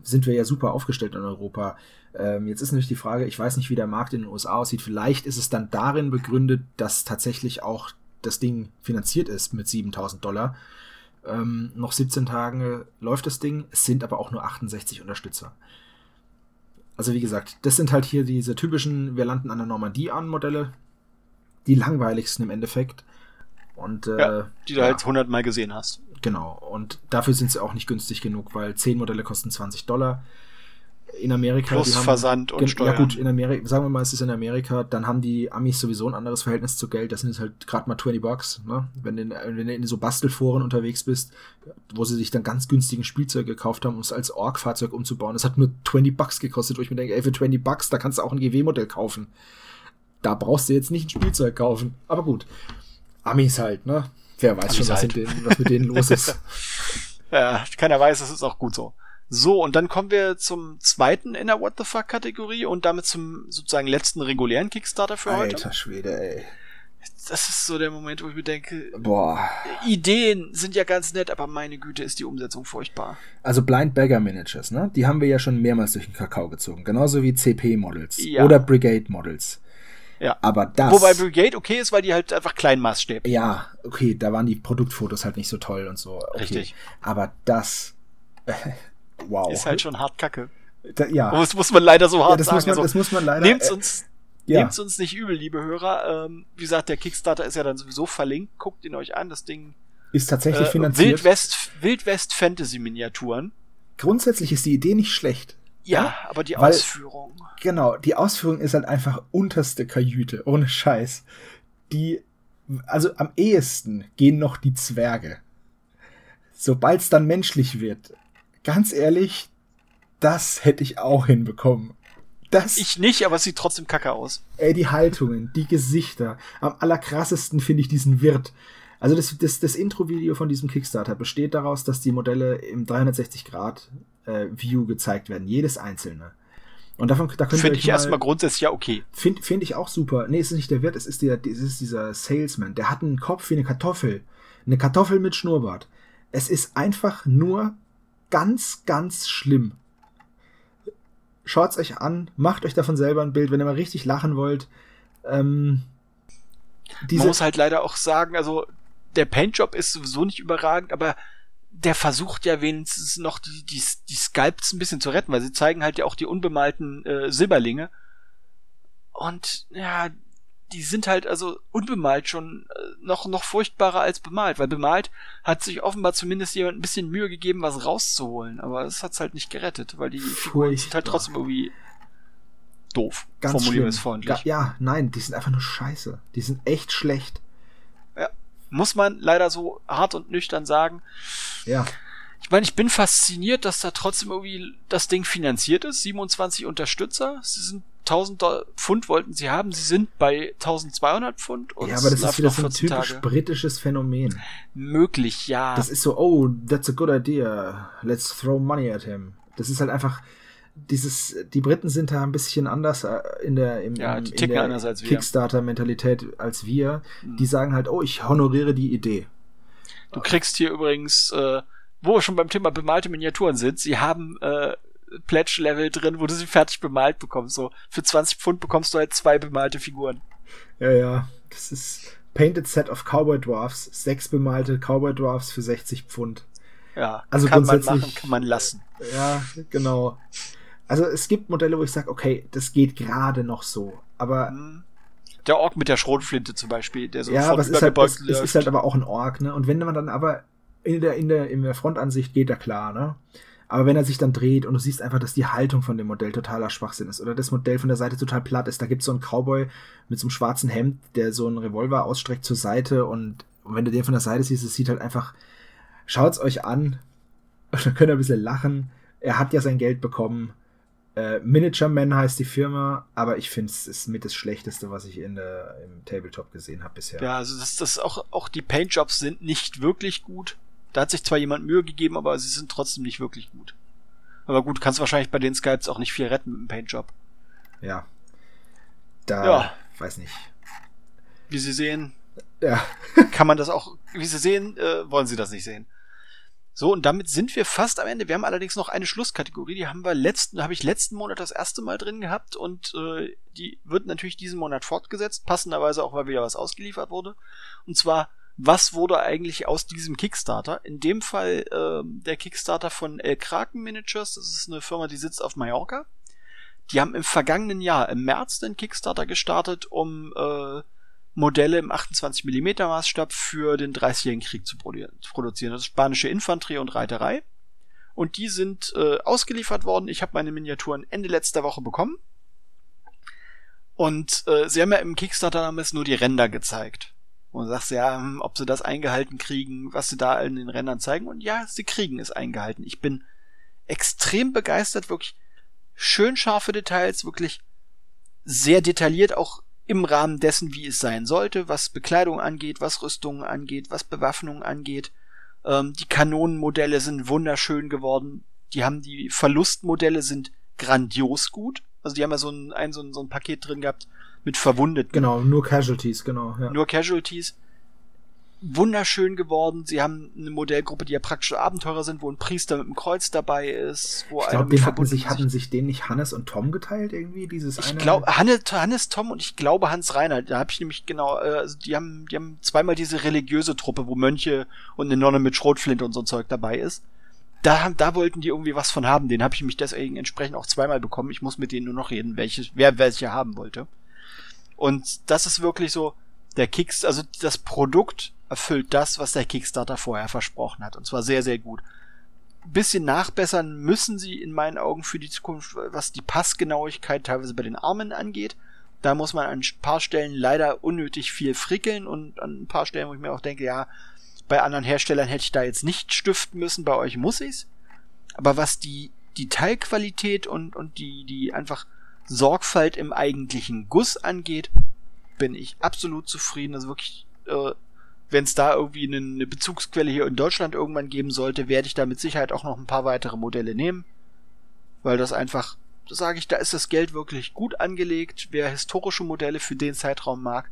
sind wir ja super aufgestellt in Europa. Ähm, jetzt ist natürlich die Frage, ich weiß nicht, wie der Markt in den USA aussieht. Vielleicht ist es dann darin begründet, dass tatsächlich auch das Ding finanziert ist mit 7000 Dollar. Ähm, noch 17 Tage läuft das Ding, es sind aber auch nur 68 Unterstützer. Also wie gesagt, das sind halt hier diese typischen, wir landen an der Normandie an Modelle, die langweiligsten im Endeffekt. Und, äh, ja, die du ja, halt 100 Mal gesehen hast. Genau, und dafür sind sie auch nicht günstig genug, weil 10 Modelle kosten 20 Dollar in Amerika. Plus haben, Versand und Steuern. Ja gut, in Amerika, sagen wir mal, es ist in Amerika, dann haben die Amis sowieso ein anderes Verhältnis zu Geld. Das sind halt gerade mal 20 Bucks, ne? Wenn, du, wenn du in so Bastelforen unterwegs bist, wo sie sich dann ganz günstigen Spielzeug gekauft haben, um es als Org-Fahrzeug umzubauen. Das hat nur 20 Bucks gekostet, wo ich mir denke, ey, für 20 Bucks, da kannst du auch ein GW-Modell kaufen. Da brauchst du jetzt nicht ein Spielzeug kaufen. Aber gut. Amis halt, ne? Wer weiß Amis schon, was, halt. denen, was mit denen los ist. [LAUGHS] ja, keiner weiß, das ist auch gut so. So, und dann kommen wir zum zweiten in der What the fuck Kategorie und damit zum sozusagen letzten regulären Kickstarter für Alter heute. Alter Schwede, ey. Das ist so der Moment, wo ich mir denke, boah. Ideen sind ja ganz nett, aber meine Güte ist die Umsetzung furchtbar. Also Blind Bagger Miniatures, ne? Die haben wir ja schon mehrmals durch den Kakao gezogen, genauso wie CP Models ja. oder Brigade Models. Ja. Aber das. Wobei Brigade okay ist, weil die halt einfach Kleinmaßstäbe. Ja, okay, da waren die Produktfotos halt nicht so toll und so. Okay. Richtig. Aber das. [LAUGHS] wow. Ist halt schon hart kacke. Da, ja. Das muss man leider so hart ja, das sagen. Muss man, also, das muss man leider. Nehmt's uns, ja. nehmt's uns nicht übel, liebe Hörer. Ähm, wie gesagt, der Kickstarter ist ja dann sowieso verlinkt. Guckt ihn euch an. Das Ding ist tatsächlich äh, finanziert. Wildwest, Wildwest Fantasy Miniaturen. Grundsätzlich ist die Idee nicht schlecht. Ja, ja? aber die Weil, Ausführung. Genau, die Ausführung ist halt einfach unterste Kajüte, ohne Scheiß. Die, also am ehesten gehen noch die Zwerge. Sobald es dann menschlich wird, ganz ehrlich, das hätte ich auch hinbekommen. Das, ich nicht, aber es sieht trotzdem kacke aus. Ey, die Haltungen, die Gesichter. Am allerkrassesten finde ich diesen Wirt. Also das, das, das Intro-Video von diesem Kickstarter besteht daraus, dass die Modelle im 360-Grad-View äh, gezeigt werden. Jedes einzelne. Und davon, da Finde ich erstmal grundsätzlich ja okay. Finde find ich auch super. Nee, es ist nicht der Wirt, es ist, der, es ist dieser Salesman. Der hat einen Kopf wie eine Kartoffel. Eine Kartoffel mit Schnurrbart. Es ist einfach nur ganz, ganz schlimm. Schaut's euch an, macht euch davon selber ein Bild, wenn ihr mal richtig lachen wollt. Ähm, Man muss halt leider auch sagen, also der Paintjob ist sowieso nicht überragend, aber der versucht ja wenigstens noch die, die, die Sculpts ein bisschen zu retten, weil sie zeigen halt ja auch die unbemalten äh, Silberlinge. Und ja, die sind halt also unbemalt schon äh, noch, noch furchtbarer als bemalt, weil bemalt hat sich offenbar zumindest jemand ein bisschen Mühe gegeben, was rauszuholen, aber das hat's halt nicht gerettet, weil die Figuren sind halt trotzdem irgendwie doof. Ganz Formulieren freundlich. Ja, nein, die sind einfach nur scheiße. Die sind echt schlecht. Ja, muss man leider so hart und nüchtern sagen. Ja. Ich meine, ich bin fasziniert, dass da trotzdem irgendwie das Ding finanziert ist. 27 Unterstützer. Sie sind 1000 Pfund wollten sie haben. Sie sind bei 1200 Pfund. Und ja, aber das ist wieder so ein typisch Tage. britisches Phänomen. Möglich, ja. Das ist so, oh, that's a good idea. Let's throw money at him. Das ist halt einfach dieses, die Briten sind da ein bisschen anders äh, in der, im, ja, in der Kickstarter-Mentalität als wir. Mhm. Die sagen halt, oh, ich honoriere die Idee. Du kriegst hier übrigens, äh, wo wir schon beim Thema bemalte Miniaturen sind, sie haben äh, Pledge-Level drin, wo du sie fertig bemalt bekommst. So für 20 Pfund bekommst du halt zwei bemalte Figuren. Ja, ja. Das ist Painted Set of Cowboy Dwarfs. Sechs bemalte Cowboy Dwarfs für 60 Pfund. Ja, Also kann man machen, kann man lassen. Ja, genau. Also es gibt Modelle, wo ich sage, okay, das geht gerade noch so. Aber Hm. Der Ork mit der Schrotflinte zum Beispiel, der so ja, aber es ist, halt, es, es ist halt aber auch ein Ork, ne? Und wenn man dann aber in der, in der, in der Frontansicht geht er klar, ne? Aber wenn er sich dann dreht und du siehst einfach, dass die Haltung von dem Modell totaler Schwachsinn ist oder das Modell von der Seite total platt ist, da gibt's so einen Cowboy mit so einem schwarzen Hemd, der so einen Revolver ausstreckt zur Seite und, und wenn du den von der Seite siehst, es sieht halt einfach, schaut's euch an [LAUGHS] und dann könnt ihr ein bisschen lachen. Er hat ja sein Geld bekommen. Äh, Miniature Man heißt die Firma, aber ich finde es ist mit das Schlechteste, was ich in der, im Tabletop gesehen habe bisher. Ja, also das, das auch, auch die Paintjobs sind nicht wirklich gut. Da hat sich zwar jemand Mühe gegeben, aber sie sind trotzdem nicht wirklich gut. Aber gut, kannst wahrscheinlich bei den Skypes auch nicht viel retten mit dem Paintjob. Ja. Da, Ja. weiß nicht. Wie Sie sehen, Ja. [LAUGHS] kann man das auch, wie Sie sehen, äh, wollen Sie das nicht sehen. So, und damit sind wir fast am Ende. Wir haben allerdings noch eine Schlusskategorie, die haben wir letzten, habe ich letzten Monat das erste Mal drin gehabt und äh, die wird natürlich diesen Monat fortgesetzt, passenderweise auch, weil wieder was ausgeliefert wurde. Und zwar, was wurde eigentlich aus diesem Kickstarter? In dem Fall ähm, der Kickstarter von El Kraken Miniatures, das ist eine Firma, die sitzt auf Mallorca. Die haben im vergangenen Jahr, im März, den Kickstarter gestartet, um äh, Modelle im 28 mm Maßstab für den 30-jährigen Krieg zu produzieren. Das ist spanische Infanterie und Reiterei. Und die sind äh, ausgeliefert worden. Ich habe meine Miniaturen Ende letzter Woche bekommen. Und äh, sie haben ja im Kickstarter damals nur die Ränder gezeigt. Und sagst ja, hm, ob sie das eingehalten kriegen, was sie da in den Rändern zeigen. Und ja, sie kriegen es eingehalten. Ich bin extrem begeistert, wirklich schön scharfe Details, wirklich sehr detailliert, auch im Rahmen dessen, wie es sein sollte, was Bekleidung angeht, was Rüstungen angeht, was Bewaffnung angeht. Ähm, die Kanonenmodelle sind wunderschön geworden. Die haben die Verlustmodelle sind grandios gut. Also die haben ja so ein, ein, so ein, so ein Paket drin gehabt mit Verwundeten. Genau, nur Casualties, genau. Ja. Nur Casualties. Wunderschön geworden. Sie haben eine Modellgruppe, die ja praktische Abenteurer sind, wo ein Priester mit einem Kreuz dabei ist, wo Ich glaube, hatten sich, hatten sich den nicht Hannes und Tom geteilt irgendwie, dieses Ich eine. glaube, Hannes, Hannes Tom und ich glaube Hans Reiner, da habe ich nämlich genau, äh, also die haben, die haben zweimal diese religiöse Truppe, wo Mönche und eine Nonne mit Schrotflinte und so ein Zeug dabei ist. Da, da wollten die irgendwie was von haben. Den habe ich mich deswegen entsprechend auch zweimal bekommen. Ich muss mit denen nur noch reden, welches, wer welche haben wollte. Und das ist wirklich so, der Kicks, also das Produkt erfüllt das, was der Kickstarter vorher versprochen hat. Und zwar sehr, sehr gut. Bisschen nachbessern müssen sie in meinen Augen für die Zukunft, was die Passgenauigkeit teilweise bei den Armen angeht. Da muss man an ein paar Stellen leider unnötig viel frickeln und an ein paar Stellen, wo ich mir auch denke, ja, bei anderen Herstellern hätte ich da jetzt nicht stiften müssen, bei euch muss ich's. Aber was die, die Teilqualität und, und die, die einfach Sorgfalt im eigentlichen Guss angeht, bin ich absolut zufrieden. Also wirklich, äh, wenn es da irgendwie eine, eine Bezugsquelle hier in Deutschland irgendwann geben sollte, werde ich da mit Sicherheit auch noch ein paar weitere Modelle nehmen. Weil das einfach, da sage ich, da ist das Geld wirklich gut angelegt. Wer historische Modelle für den Zeitraum mag,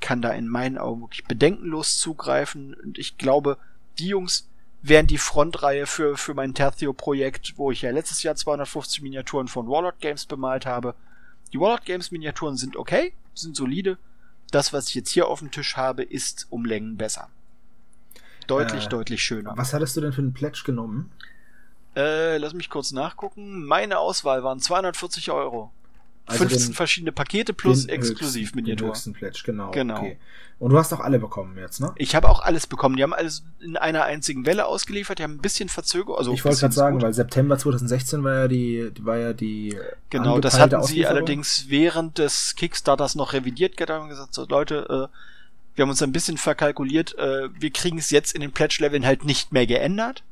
kann da in meinen Augen wirklich bedenkenlos zugreifen. Und ich glaube, die Jungs wären die Frontreihe für, für mein Tertio-Projekt, wo ich ja letztes Jahr 250 Miniaturen von Warlord Games bemalt habe. Die Warlord Games Miniaturen sind okay, sind solide. Das, was ich jetzt hier auf dem Tisch habe, ist um Längen besser. Deutlich, Äh, deutlich schöner. Was hattest du denn für einen Pledge genommen? Äh, lass mich kurz nachgucken. Meine Auswahl waren 240 Euro. Also 15 den- verschiedene Pakete plus exklusiv höchsten- Den Miniatur. höchsten Pledge, genau. Genau. Okay. Und du hast auch alle bekommen jetzt, ne? Ich habe auch alles bekommen. Die haben alles in einer einzigen Welle ausgeliefert. Die haben ein bisschen Verzögerung. Also ich wollte gerade sagen, gut. weil September 2016 war ja die, war ja die Genau, das hatten sie allerdings während des Kickstarters noch revidiert gehabt und gesagt, so Leute, äh, wir haben uns ein bisschen verkalkuliert, äh, wir kriegen es jetzt in den Pledge-Leveln halt nicht mehr geändert.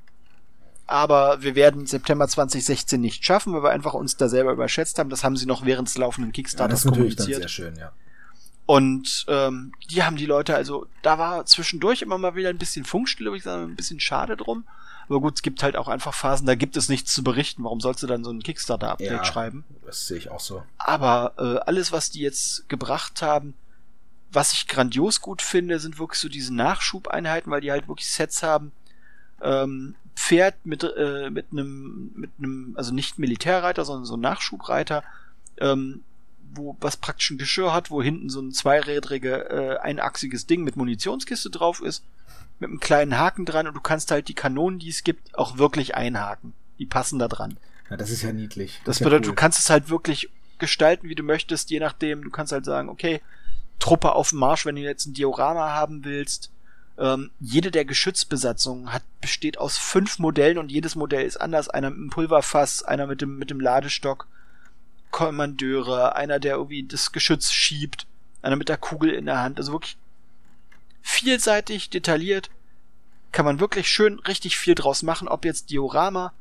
Aber wir werden September 2016 nicht schaffen, weil wir einfach uns da selber überschätzt haben. Das haben sie noch während des laufenden Ja, das Kickstarters ist natürlich dann kommuniziert. sehr schön, ja. Und ähm, die haben die Leute, also da war zwischendurch immer mal wieder ein bisschen Funkstille, würde ich sagen, ein bisschen schade drum. Aber gut, es gibt halt auch einfach Phasen, da gibt es nichts zu berichten. Warum sollst du dann so ein Kickstarter-Update Ja. schreiben? Das sehe ich auch so. Aber äh, alles, was die jetzt gebracht haben, was ich grandios gut finde, sind wirklich so diese Nachschubeinheiten, weil die halt wirklich Sets haben. Ähm, Pferd mit äh, mit einem mit einem also nicht Militärreiter, sondern so ein Nachschubreiter. Ähm, wo was praktisch ein Geschirr hat, wo hinten so ein zweirädrige, äh, einachsiges Ding mit Munitionskiste drauf ist, mit einem kleinen Haken dran und du kannst halt die Kanonen, die es gibt, auch wirklich einhaken. Die passen da dran. Ja, das ist ja niedlich. Das, ist bedeutet, ja cool. du kannst es halt wirklich gestalten, wie du möchtest, je nachdem. Du kannst halt sagen, okay, Truppe auf dem Marsch, wenn du jetzt ein Diorama haben willst. Ähm, jede der Geschützbesatzungen hat, besteht aus fünf Modellen und jedes Modell ist anders. Einer mit dem Pulverfass, einer mit dem, mit dem Ladestock, Kommandeure, einer, der irgendwie das Geschütz schiebt, einer mit der Kugel in der Hand. Also wirklich vielseitig, detailliert. Kann man wirklich schön richtig viel draus machen, ob jetzt Diorama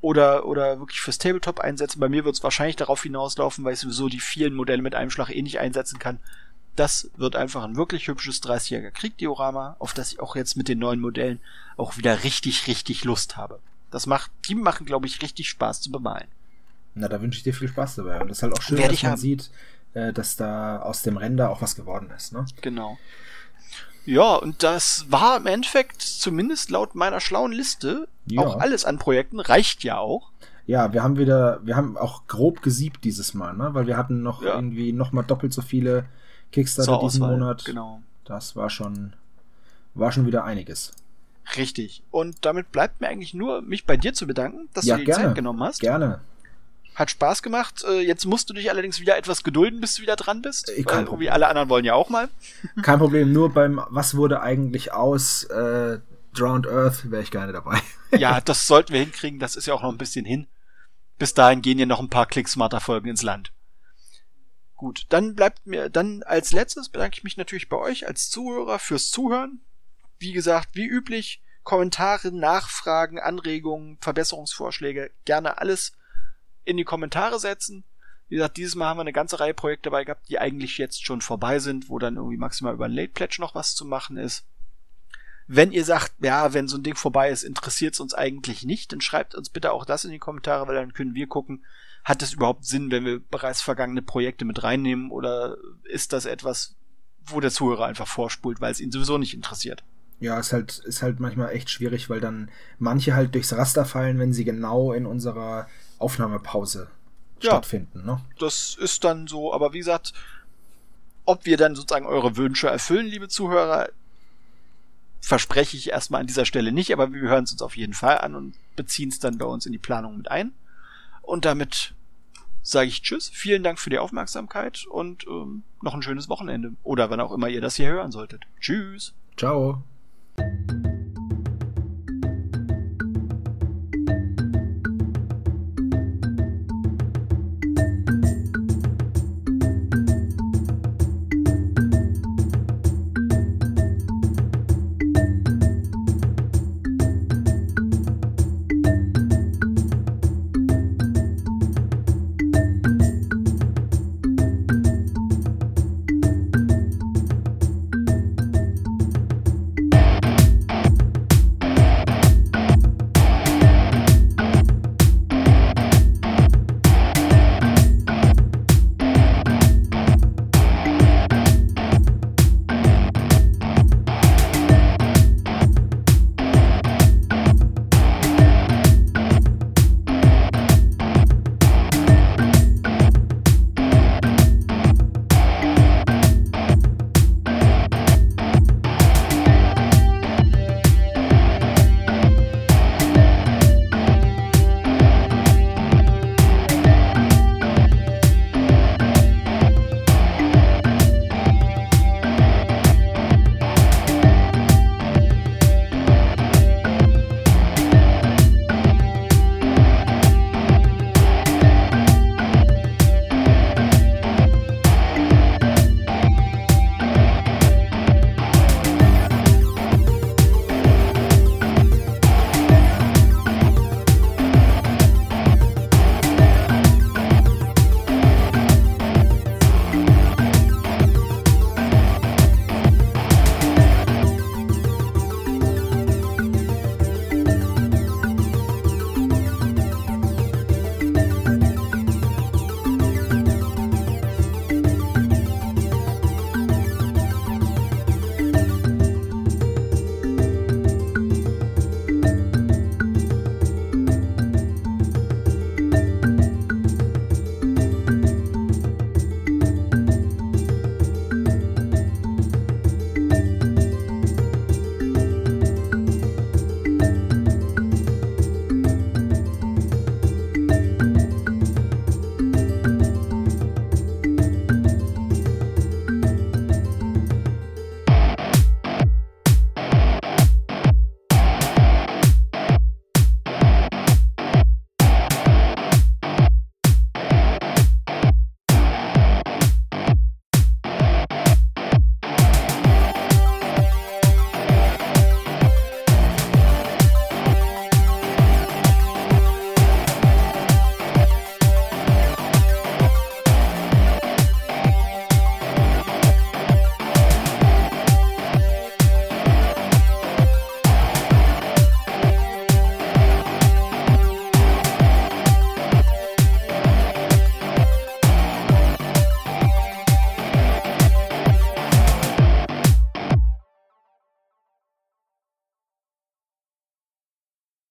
oder, oder wirklich fürs Tabletop einsetzen. Bei mir wird es wahrscheinlich darauf hinauslaufen, weil ich sowieso die vielen Modelle mit einem Schlag eh nicht einsetzen kann. Das wird einfach ein wirklich hübsches 30-jähriger Krieg-Diorama, auf das ich auch jetzt mit den neuen Modellen auch wieder richtig, richtig Lust habe. Das macht, die machen, glaube ich, richtig Spaß zu bemalen. Na, da wünsche ich dir viel Spaß dabei. Und das ist halt auch schön, Werd dass man haben. sieht, äh, dass da aus dem Render auch was geworden ist, ne? Genau. Ja, und das war im Endeffekt, zumindest laut meiner schlauen Liste, Ja. auch alles an Projekten, reicht ja auch. Ja, wir haben wieder, wir haben auch grob gesiebt dieses Mal, ne? Weil wir hatten noch Ja. irgendwie noch mal doppelt so viele Kickstarter diesen Auswahl. Monat. Genau. Das war schon, war schon wieder einiges. Richtig. Und damit bleibt mir eigentlich nur, mich bei dir zu bedanken, dass Ja, du dir die gerne. Zeit genommen hast. Gerne. Hat Spaß gemacht. Äh, Jetzt musst du dich allerdings wieder etwas gedulden, bis du wieder dran bist. Äh, kein Weil Problem. alle anderen wollen ja auch mal. [LAUGHS] Kein Problem, nur beim Was wurde eigentlich aus äh, Drowned Earth wäre ich gerne dabei. [LAUGHS] Ja, das sollten wir hinkriegen. Das ist ja auch noch ein bisschen hin. Bis dahin gehen ja noch ein paar Klicksmarter Folgen ins Land. Gut, dann bleibt mir, dann als letztes bedanke ich mich natürlich bei euch als Zuhörer fürs Zuhören. Wie gesagt, wie üblich, Kommentare, Nachfragen, Anregungen, Verbesserungsvorschläge, gerne alles in die Kommentare setzen. Wie gesagt, dieses Mal haben wir eine ganze Reihe Projekte dabei gehabt, die eigentlich jetzt schon vorbei sind, wo dann irgendwie maximal über ein Late Pledge noch was zu machen ist. Wenn ihr sagt, ja, wenn so ein Ding vorbei ist, interessiert es uns eigentlich nicht, dann schreibt uns bitte auch das in die Kommentare, weil dann können wir gucken, hat es überhaupt Sinn, wenn wir bereits vergangene Projekte mit reinnehmen oder ist das etwas, wo der Zuhörer einfach vorspult, weil es ihn sowieso nicht interessiert? Ja, ist halt, ist halt manchmal echt schwierig, weil dann manche halt durchs Raster fallen, wenn sie genau in unserer Aufnahmepause Ja. stattfinden, ne? Das ist dann so, aber wie gesagt, ob wir dann sozusagen eure Wünsche erfüllen, liebe Zuhörer, verspreche ich erstmal an dieser Stelle nicht, aber wir hören es uns auf jeden Fall an und beziehen es dann bei uns in die Planung mit ein. Und damit sage ich Tschüss, vielen Dank für die Aufmerksamkeit und ähm, noch ein schönes Wochenende. Oder wann auch immer ihr das hier hören solltet. Tschüss. Ciao.